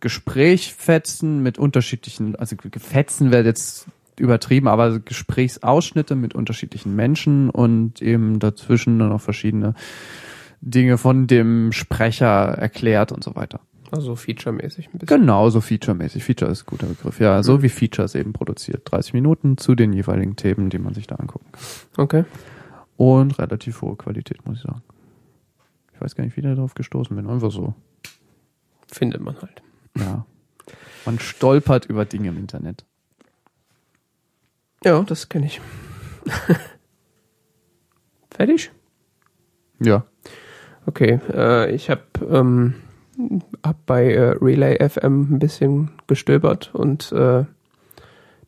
Speaker 1: Gesprächfetzen mit unterschiedlichen, also Fetzen wird jetzt übertrieben, aber Gesprächsausschnitte mit unterschiedlichen Menschen und eben dazwischen dann noch verschiedene Dinge von dem Sprecher erklärt und so weiter.
Speaker 2: Also featuremäßig ein bisschen.
Speaker 1: Genau, so featuremäßig. Feature ist ein guter Begriff. Ja, so mhm. wie Features eben produziert. 30 Minuten zu den jeweiligen Themen, die man sich da angucken kann.
Speaker 2: Okay.
Speaker 1: Und relativ hohe Qualität, muss ich sagen. Ich weiß gar nicht, wie ich darauf gestoßen bin. Einfach so.
Speaker 2: Findet man halt.
Speaker 1: Ja. Man stolpert über Dinge im Internet.
Speaker 2: Ja, das kenne ich. Fertig?
Speaker 1: Ja.
Speaker 2: Okay, äh, ich habe ähm, hab bei äh, Relay FM ein bisschen gestöbert und äh,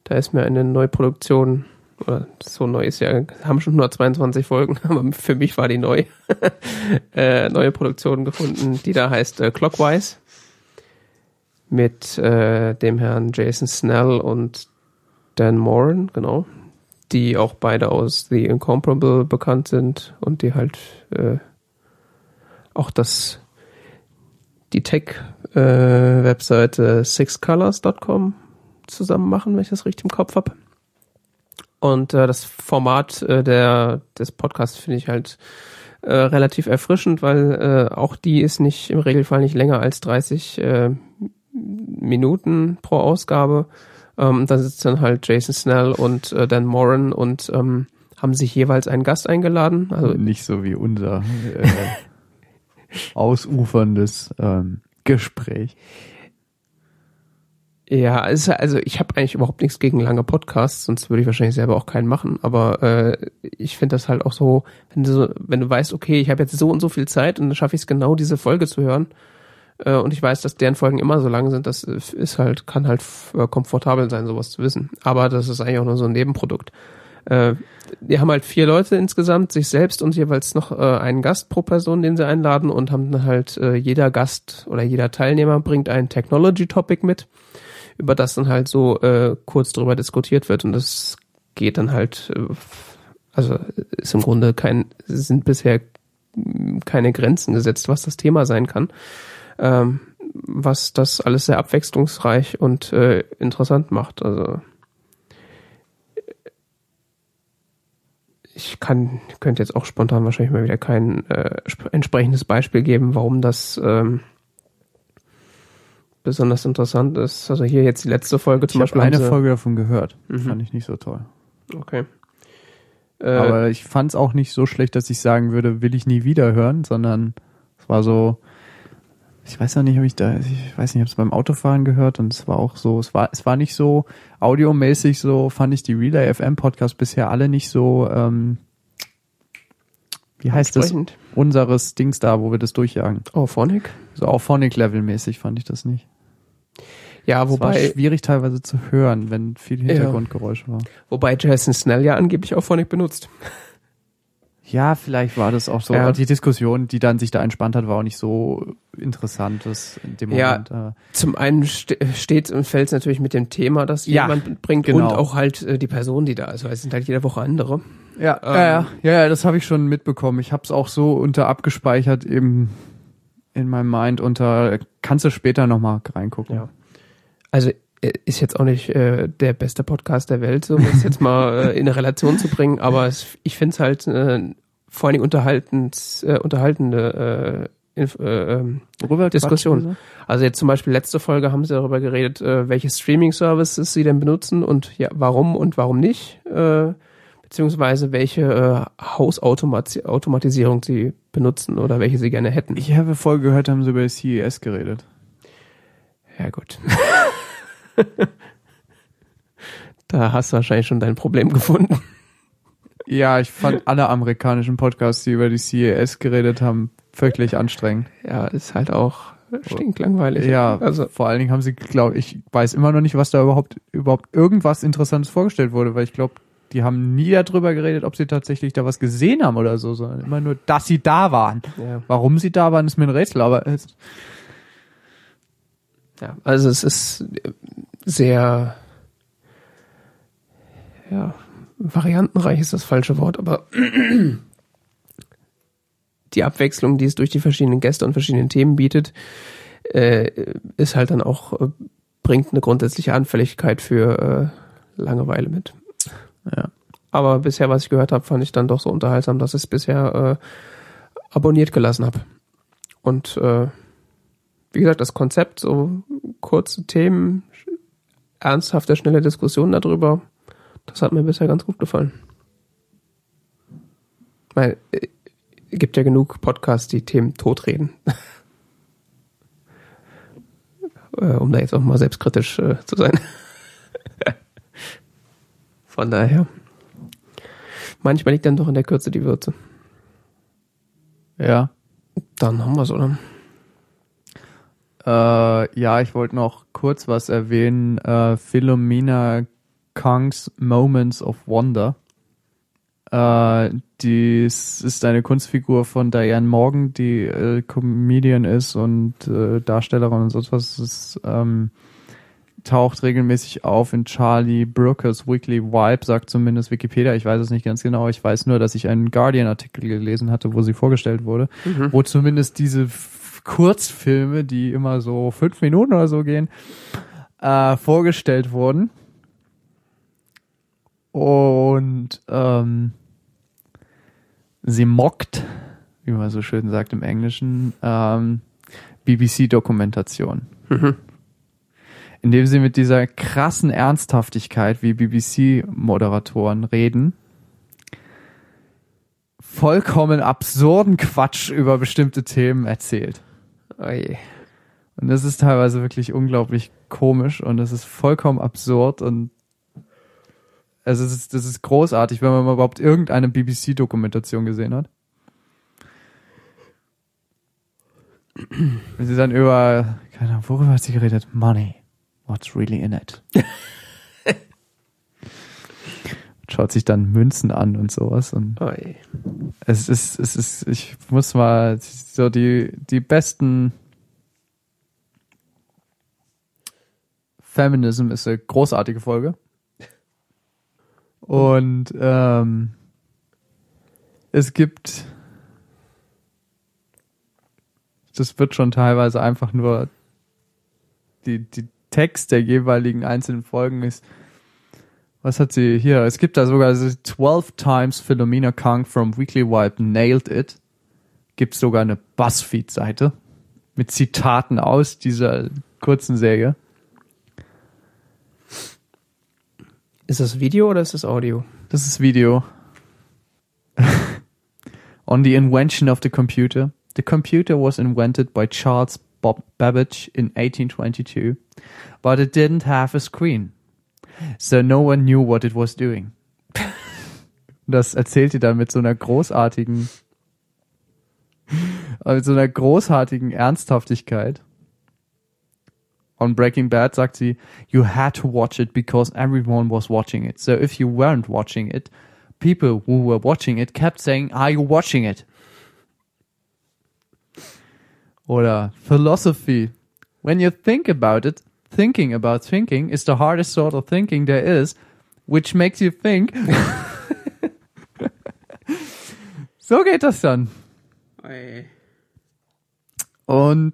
Speaker 2: da ist mir eine neue Produktion, oder so neu ist ja, haben schon nur 22 Folgen, aber für mich war die neu, äh, neue Produktion gefunden, die da heißt äh, Clockwise mit äh, dem Herrn Jason Snell und Dan Moran, genau, die auch beide aus The Incomparable bekannt sind und die halt äh, auch das die Tech-Webseite äh, sixcolors.com zusammen machen, wenn ich das richtig im Kopf habe. Und äh, das Format äh, der, des Podcasts finde ich halt äh, relativ erfrischend, weil äh, auch die ist nicht im Regelfall nicht länger als 30 äh, Minuten pro Ausgabe. Ähm, da sitzt dann halt Jason Snell und äh, Dan Moran und ähm, haben sich jeweils einen Gast eingeladen.
Speaker 1: Also nicht so wie unser äh, ausuferndes ähm, Gespräch.
Speaker 2: Ja, also, also ich habe eigentlich überhaupt nichts gegen lange Podcasts, sonst würde ich wahrscheinlich selber auch keinen machen. Aber äh, ich finde das halt auch so, wenn du so, wenn du weißt, okay, ich habe jetzt so und so viel Zeit und dann schaffe ich es genau, diese Folge zu hören. Äh, und ich weiß, dass deren Folgen immer so lang sind, das ist halt, kann halt äh, komfortabel sein, sowas zu wissen. Aber das ist eigentlich auch nur so ein Nebenprodukt. Äh, die haben halt vier Leute insgesamt, sich selbst und jeweils noch äh, einen Gast pro Person, den sie einladen und haben dann halt äh, jeder Gast oder jeder Teilnehmer bringt ein Technology-Topic mit, über das dann halt so äh, kurz drüber diskutiert wird und das geht dann halt, äh, also ist im Grunde kein, sind bisher keine Grenzen gesetzt, was das Thema sein kann. Ähm, was das alles sehr abwechslungsreich und äh, interessant macht. Also ich kann, könnte jetzt auch spontan wahrscheinlich mal wieder kein äh, entsprechendes Beispiel geben, warum das ähm, besonders interessant ist. Also hier jetzt die letzte Folge
Speaker 1: zum ich Beispiel. Ich habe eine Folge davon gehört. Mhm. Fand ich nicht so toll.
Speaker 2: Okay.
Speaker 1: Äh, Aber ich fand es auch nicht so schlecht, dass ich sagen würde, will ich nie wieder hören, sondern es war so, ich weiß noch nicht, ob ich da, ich weiß nicht, ich habe es beim Autofahren gehört und es war auch so, es war, es war nicht so audiomäßig so, fand ich die Relay FM Podcast bisher alle nicht so, ähm, wie heißt das? Unseres Dings da, wo wir das durchjagen.
Speaker 2: Oh, Phonic?
Speaker 1: So auch Phonic-Level-mäßig fand ich das nicht.
Speaker 2: Ja, wobei. Es
Speaker 1: war schwierig teilweise zu hören, wenn viel Hintergrundgeräusche ja. war.
Speaker 2: Wobei Jason Snell ja angeblich auch Phonic benutzt.
Speaker 1: Ja, vielleicht war das auch so. Ja. Die Diskussion, die dann sich da entspannt hat, war auch nicht so interessant das in dem Moment.
Speaker 2: Ja, äh. zum einen ste steht und fällt es natürlich mit dem Thema, das ja, jemand bringt genau. und auch halt äh, die Person, die da ist, weil es sind halt jede Woche andere.
Speaker 1: Ja, ähm, ja, ja, ja, das habe ich schon mitbekommen. Ich habe es auch so unter abgespeichert eben in meinem Mind unter kannst du später nochmal reingucken.
Speaker 2: Ja. Also ist jetzt auch nicht äh, der beste Podcast der Welt, so um das jetzt mal äh, in eine Relation zu bringen, aber es, ich finde es halt äh, vor allen Dingen unterhaltend, äh, unterhaltende äh, Inf äh,
Speaker 1: Worüber
Speaker 2: Diskussion. Also jetzt zum Beispiel letzte Folge haben sie darüber geredet, äh, welche Streaming-Services sie denn benutzen und ja, warum und warum nicht, äh, beziehungsweise welche äh, Hausautomatisierung sie benutzen oder welche sie gerne hätten.
Speaker 1: Ich habe Folge gehört, haben sie über CES geredet.
Speaker 2: Ja gut. da hast du wahrscheinlich schon dein Problem gefunden.
Speaker 1: Ja, ich fand alle amerikanischen Podcasts, die über die CES geredet haben, wirklich anstrengend.
Speaker 2: Ja, ist halt auch stinklangweilig.
Speaker 1: Ja,
Speaker 2: also
Speaker 1: vor allen Dingen haben sie, glaube ich, weiß immer noch nicht, was da überhaupt überhaupt irgendwas Interessantes vorgestellt wurde, weil ich glaube, die haben nie darüber geredet, ob sie tatsächlich da was gesehen haben oder so, sondern immer nur, dass sie da waren.
Speaker 2: ja.
Speaker 1: Warum sie da waren, ist mir ein Rätsel, aber es,
Speaker 2: Ja, also es ist sehr, ja, variantenreich ist das falsche Wort, aber die Abwechslung, die es durch die verschiedenen Gäste und verschiedenen Themen bietet, äh, ist halt dann auch, äh, bringt eine grundsätzliche Anfälligkeit für äh, Langeweile mit.
Speaker 1: ja.
Speaker 2: Aber bisher, was ich gehört habe, fand ich dann doch so unterhaltsam, dass ich es bisher äh, abonniert gelassen habe. Und äh, wie gesagt, das Konzept, so kurze Themen, ernsthafte, schnelle Diskussionen darüber, das hat mir bisher ganz gut gefallen. Weil äh, gibt ja genug Podcasts, die Themen totreden. äh, um da jetzt auch mal selbstkritisch äh, zu sein. Von daher. Manchmal liegt dann doch in der Kürze die Würze.
Speaker 1: Ja.
Speaker 2: Dann haben wir's, oder?
Speaker 1: Äh, ja, ich wollte noch kurz was erwähnen. Äh, Philomena Kang's Moments of Wonder. Äh, dies ist eine Kunstfigur von Diane Morgan, die äh, Comedian ist und äh, Darstellerin und sonst was. Ist, ähm, taucht regelmäßig auf in Charlie Brookers Weekly Vibe, sagt zumindest Wikipedia. Ich weiß es nicht ganz genau. Ich weiß nur, dass ich einen Guardian-Artikel gelesen hatte, wo sie vorgestellt wurde, wo zumindest diese Kurzfilme, die immer so fünf Minuten oder so gehen, äh, vorgestellt wurden. Und ähm, sie mockt, wie man so schön sagt im Englischen, ähm, BBC-Dokumentation. Indem sie mit dieser krassen Ernsthaftigkeit, wie BBC-Moderatoren reden, vollkommen absurden Quatsch über bestimmte Themen erzählt.
Speaker 2: Oje.
Speaker 1: Und das ist teilweise wirklich unglaublich komisch und das ist vollkommen absurd und also es ist, das ist großartig, wenn man überhaupt irgendeine BBC-Dokumentation gesehen hat. Wenn sie dann über, keine Ahnung, worüber hat sie geredet? Money. What's really in it? Schaut sich dann Münzen an und sowas und
Speaker 2: Oje.
Speaker 1: es ist, es ist, ich muss mal so die, die besten Feminism ist eine großartige Folge. Und ähm, es gibt, das wird schon teilweise einfach nur die, die Text der jeweiligen einzelnen Folgen ist, was hat sie hier? Es gibt da sogar so 12 times Philomena Kang from Weekly Wipe nailed it. Gibt sogar eine Buzzfeed-Seite mit Zitaten aus dieser kurzen Serie.
Speaker 2: Ist das Video oder ist das Audio?
Speaker 1: Das ist Video. On the invention of the computer. The computer was invented by Charles Bob Babbage in 1822, but it didn't have a screen. So no one knew what it was doing. Das erzählt sie dann mit so einer großartigen, mit so einer großartigen Ernsthaftigkeit. On Breaking Bad sagt sie, you had to watch it because everyone was watching it. So if you weren't watching it, people who were watching it kept saying, are you watching it? Oder Philosophy. When you think about it, thinking about thinking is the hardest sort of thinking there is, which makes you think. so geht das dann. Und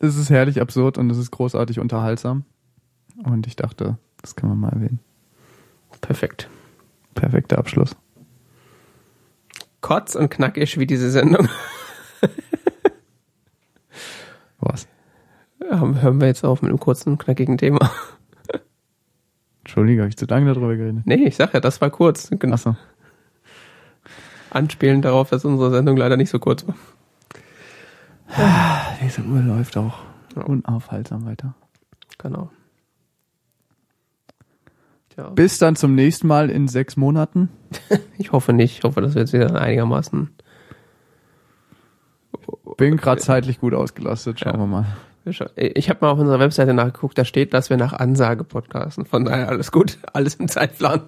Speaker 1: es ist herrlich absurd und es ist großartig unterhaltsam. Und ich dachte, das können wir mal erwähnen.
Speaker 2: Perfekt.
Speaker 1: Perfekter Abschluss.
Speaker 2: Kotz und knackig wie diese Sendung.
Speaker 1: Was?
Speaker 2: Hören wir jetzt auf mit einem kurzen, knackigen Thema.
Speaker 1: Entschuldige, habe ich zu lange darüber geredet?
Speaker 2: Nee, ich sag ja, das war kurz. Genau.
Speaker 1: Achso.
Speaker 2: Anspielen darauf, dass unsere Sendung leider nicht so kurz war.
Speaker 1: Diese Uhr läuft auch
Speaker 2: Ja.
Speaker 1: unaufhaltsam weiter.
Speaker 2: Genau. Tja,
Speaker 1: Bis dann zum nächsten Mal in sechs Monaten.
Speaker 2: ich hoffe nicht. Ich hoffe, dass wir jetzt wieder einigermaßen.
Speaker 1: Bin gerade zeitlich gut ausgelastet. Schauen
Speaker 2: Ja.
Speaker 1: wir mal.
Speaker 2: Ich habe mal auf unserer Webseite nachgeguckt, da steht, dass wir nach Ansage podcasten. Von daher alles gut, alles im Zeitplan.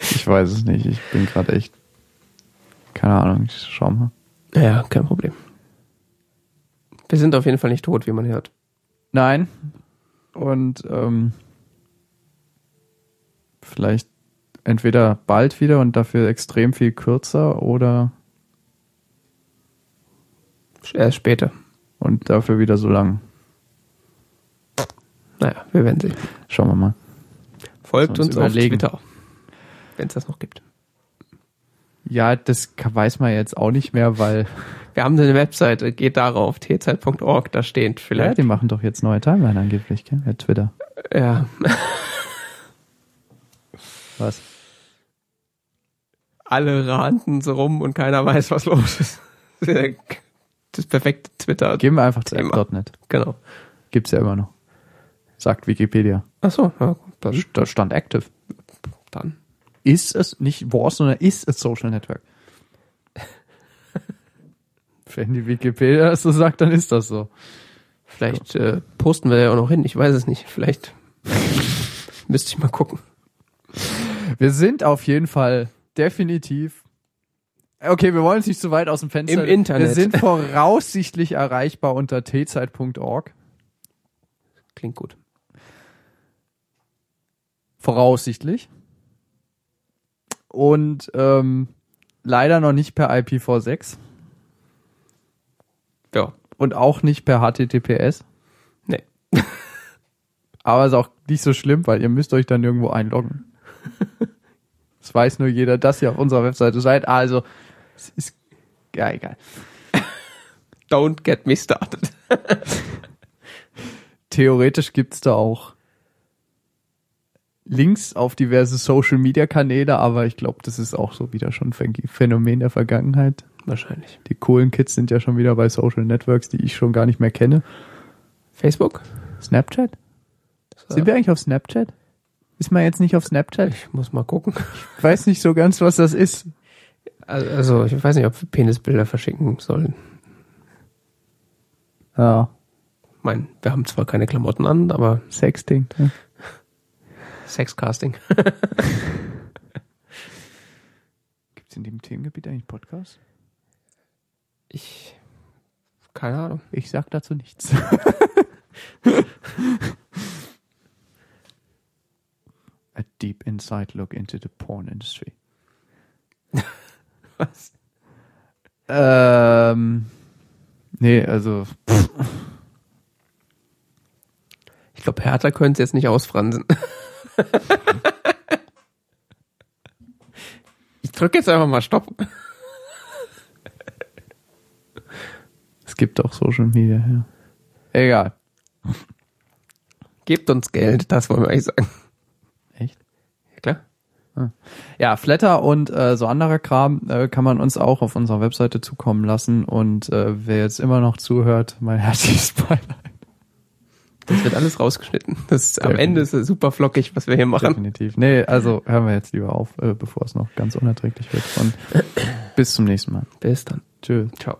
Speaker 1: Ich weiß es nicht. Ich bin gerade echt. Keine Ahnung. Ich schau mal.
Speaker 2: Ja, kein Problem. Wir sind auf jeden Fall nicht tot, wie man hört.
Speaker 1: Nein. Und ähm, vielleicht entweder bald wieder und dafür extrem viel kürzer oder
Speaker 2: Erst später.
Speaker 1: Und dafür wieder so lang.
Speaker 2: Naja, wir werden sehen.
Speaker 1: Schauen wir mal.
Speaker 2: Folgt uns
Speaker 1: uns
Speaker 2: auf. Twitter. Wenn es das noch gibt.
Speaker 1: Ja, das weiß man jetzt auch nicht mehr, weil
Speaker 2: Wir haben eine Webseite, geht darauf, tzeit.org, da steht
Speaker 1: ja,
Speaker 2: vielleicht.
Speaker 1: die machen doch jetzt neue Timeline angeblich, gell? Ja, Twitter.
Speaker 2: Ja,
Speaker 1: Was?
Speaker 2: alle ranten so rum und keiner weiß, was los ist. Das perfekte Twitter.
Speaker 1: Gehen wir einfach zu app.net.
Speaker 2: Genau.
Speaker 1: Gibt's ja immer noch. Sagt Wikipedia.
Speaker 2: Ach so, ja, dann,
Speaker 1: Da stand active.
Speaker 2: dann.
Speaker 1: Ist es nicht was, sondern ist es Social Network. Wenn die Wikipedia das so sagt, dann ist das so.
Speaker 2: Vielleicht äh, posten wir ja auch noch hin, ich weiß es nicht. Vielleicht müsste ich mal gucken.
Speaker 1: Wir sind auf jeden Fall definitiv. Okay, wir wollen uns nicht zu weit aus dem Fenster.
Speaker 2: Im Internet.
Speaker 1: Wir sind voraussichtlich erreichbar unter tzeit.org.
Speaker 2: Klingt gut.
Speaker 1: Voraussichtlich. Und ähm, leider noch nicht per IPv6
Speaker 2: Ja.
Speaker 1: und auch nicht per HTTPS.
Speaker 2: Nee.
Speaker 1: Aber ist auch nicht so schlimm, weil ihr müsst euch dann irgendwo einloggen. Das weiß nur jeder, dass ihr auf unserer Webseite seid. Also, es ist ja egal.
Speaker 2: Don't get me started.
Speaker 1: Theoretisch gibt's da auch Links auf diverse Social Media Kanäle, aber ich glaube, das ist auch so wieder schon ein Phänomen der Vergangenheit.
Speaker 2: Wahrscheinlich.
Speaker 1: Die coolen Kids sind ja schon wieder bei Social Networks, die ich schon gar nicht mehr kenne.
Speaker 2: Facebook?
Speaker 1: Snapchat? Sind wir eigentlich auf Snapchat? Ist man jetzt nicht auf Snapchat?
Speaker 2: Ich muss mal gucken.
Speaker 1: Ich weiß nicht so ganz, was das ist.
Speaker 2: Also, ich weiß nicht, ob wir Penisbilder verschicken sollen.
Speaker 1: Ja,
Speaker 2: Ich meine, wir haben zwar keine Klamotten an, aber
Speaker 1: Sexting. Ne?
Speaker 2: Sexcasting.
Speaker 1: Gibt's in dem Themengebiet eigentlich Podcasts?
Speaker 2: Ich. Keine Ahnung.
Speaker 1: Ich sag dazu nichts. A deep inside look into the porn industry.
Speaker 2: Was?
Speaker 1: Ähm, nee, also
Speaker 2: Ich glaube, Hertha könnte es jetzt nicht ausfransen. ich drücke jetzt einfach mal Stopp.
Speaker 1: es gibt auch Social Media, ja. Egal.
Speaker 2: Gebt uns Geld, das wollen wir eigentlich sagen. Ja,
Speaker 1: Flatter und äh, so anderer Kram äh, kann man uns auch auf unserer Webseite zukommen lassen. Und äh, wer jetzt immer noch zuhört, mein herzliches Beileid.
Speaker 2: Das wird alles rausgeschnitten. Das ist, am. Ende ist es super flockig, was wir hier machen.
Speaker 1: Definitiv. Nee, also hören wir jetzt lieber auf, äh, bevor es noch ganz unerträglich wird. Und bis zum nächsten Mal.
Speaker 2: Bis dann.
Speaker 1: Tschüss.
Speaker 2: Ciao.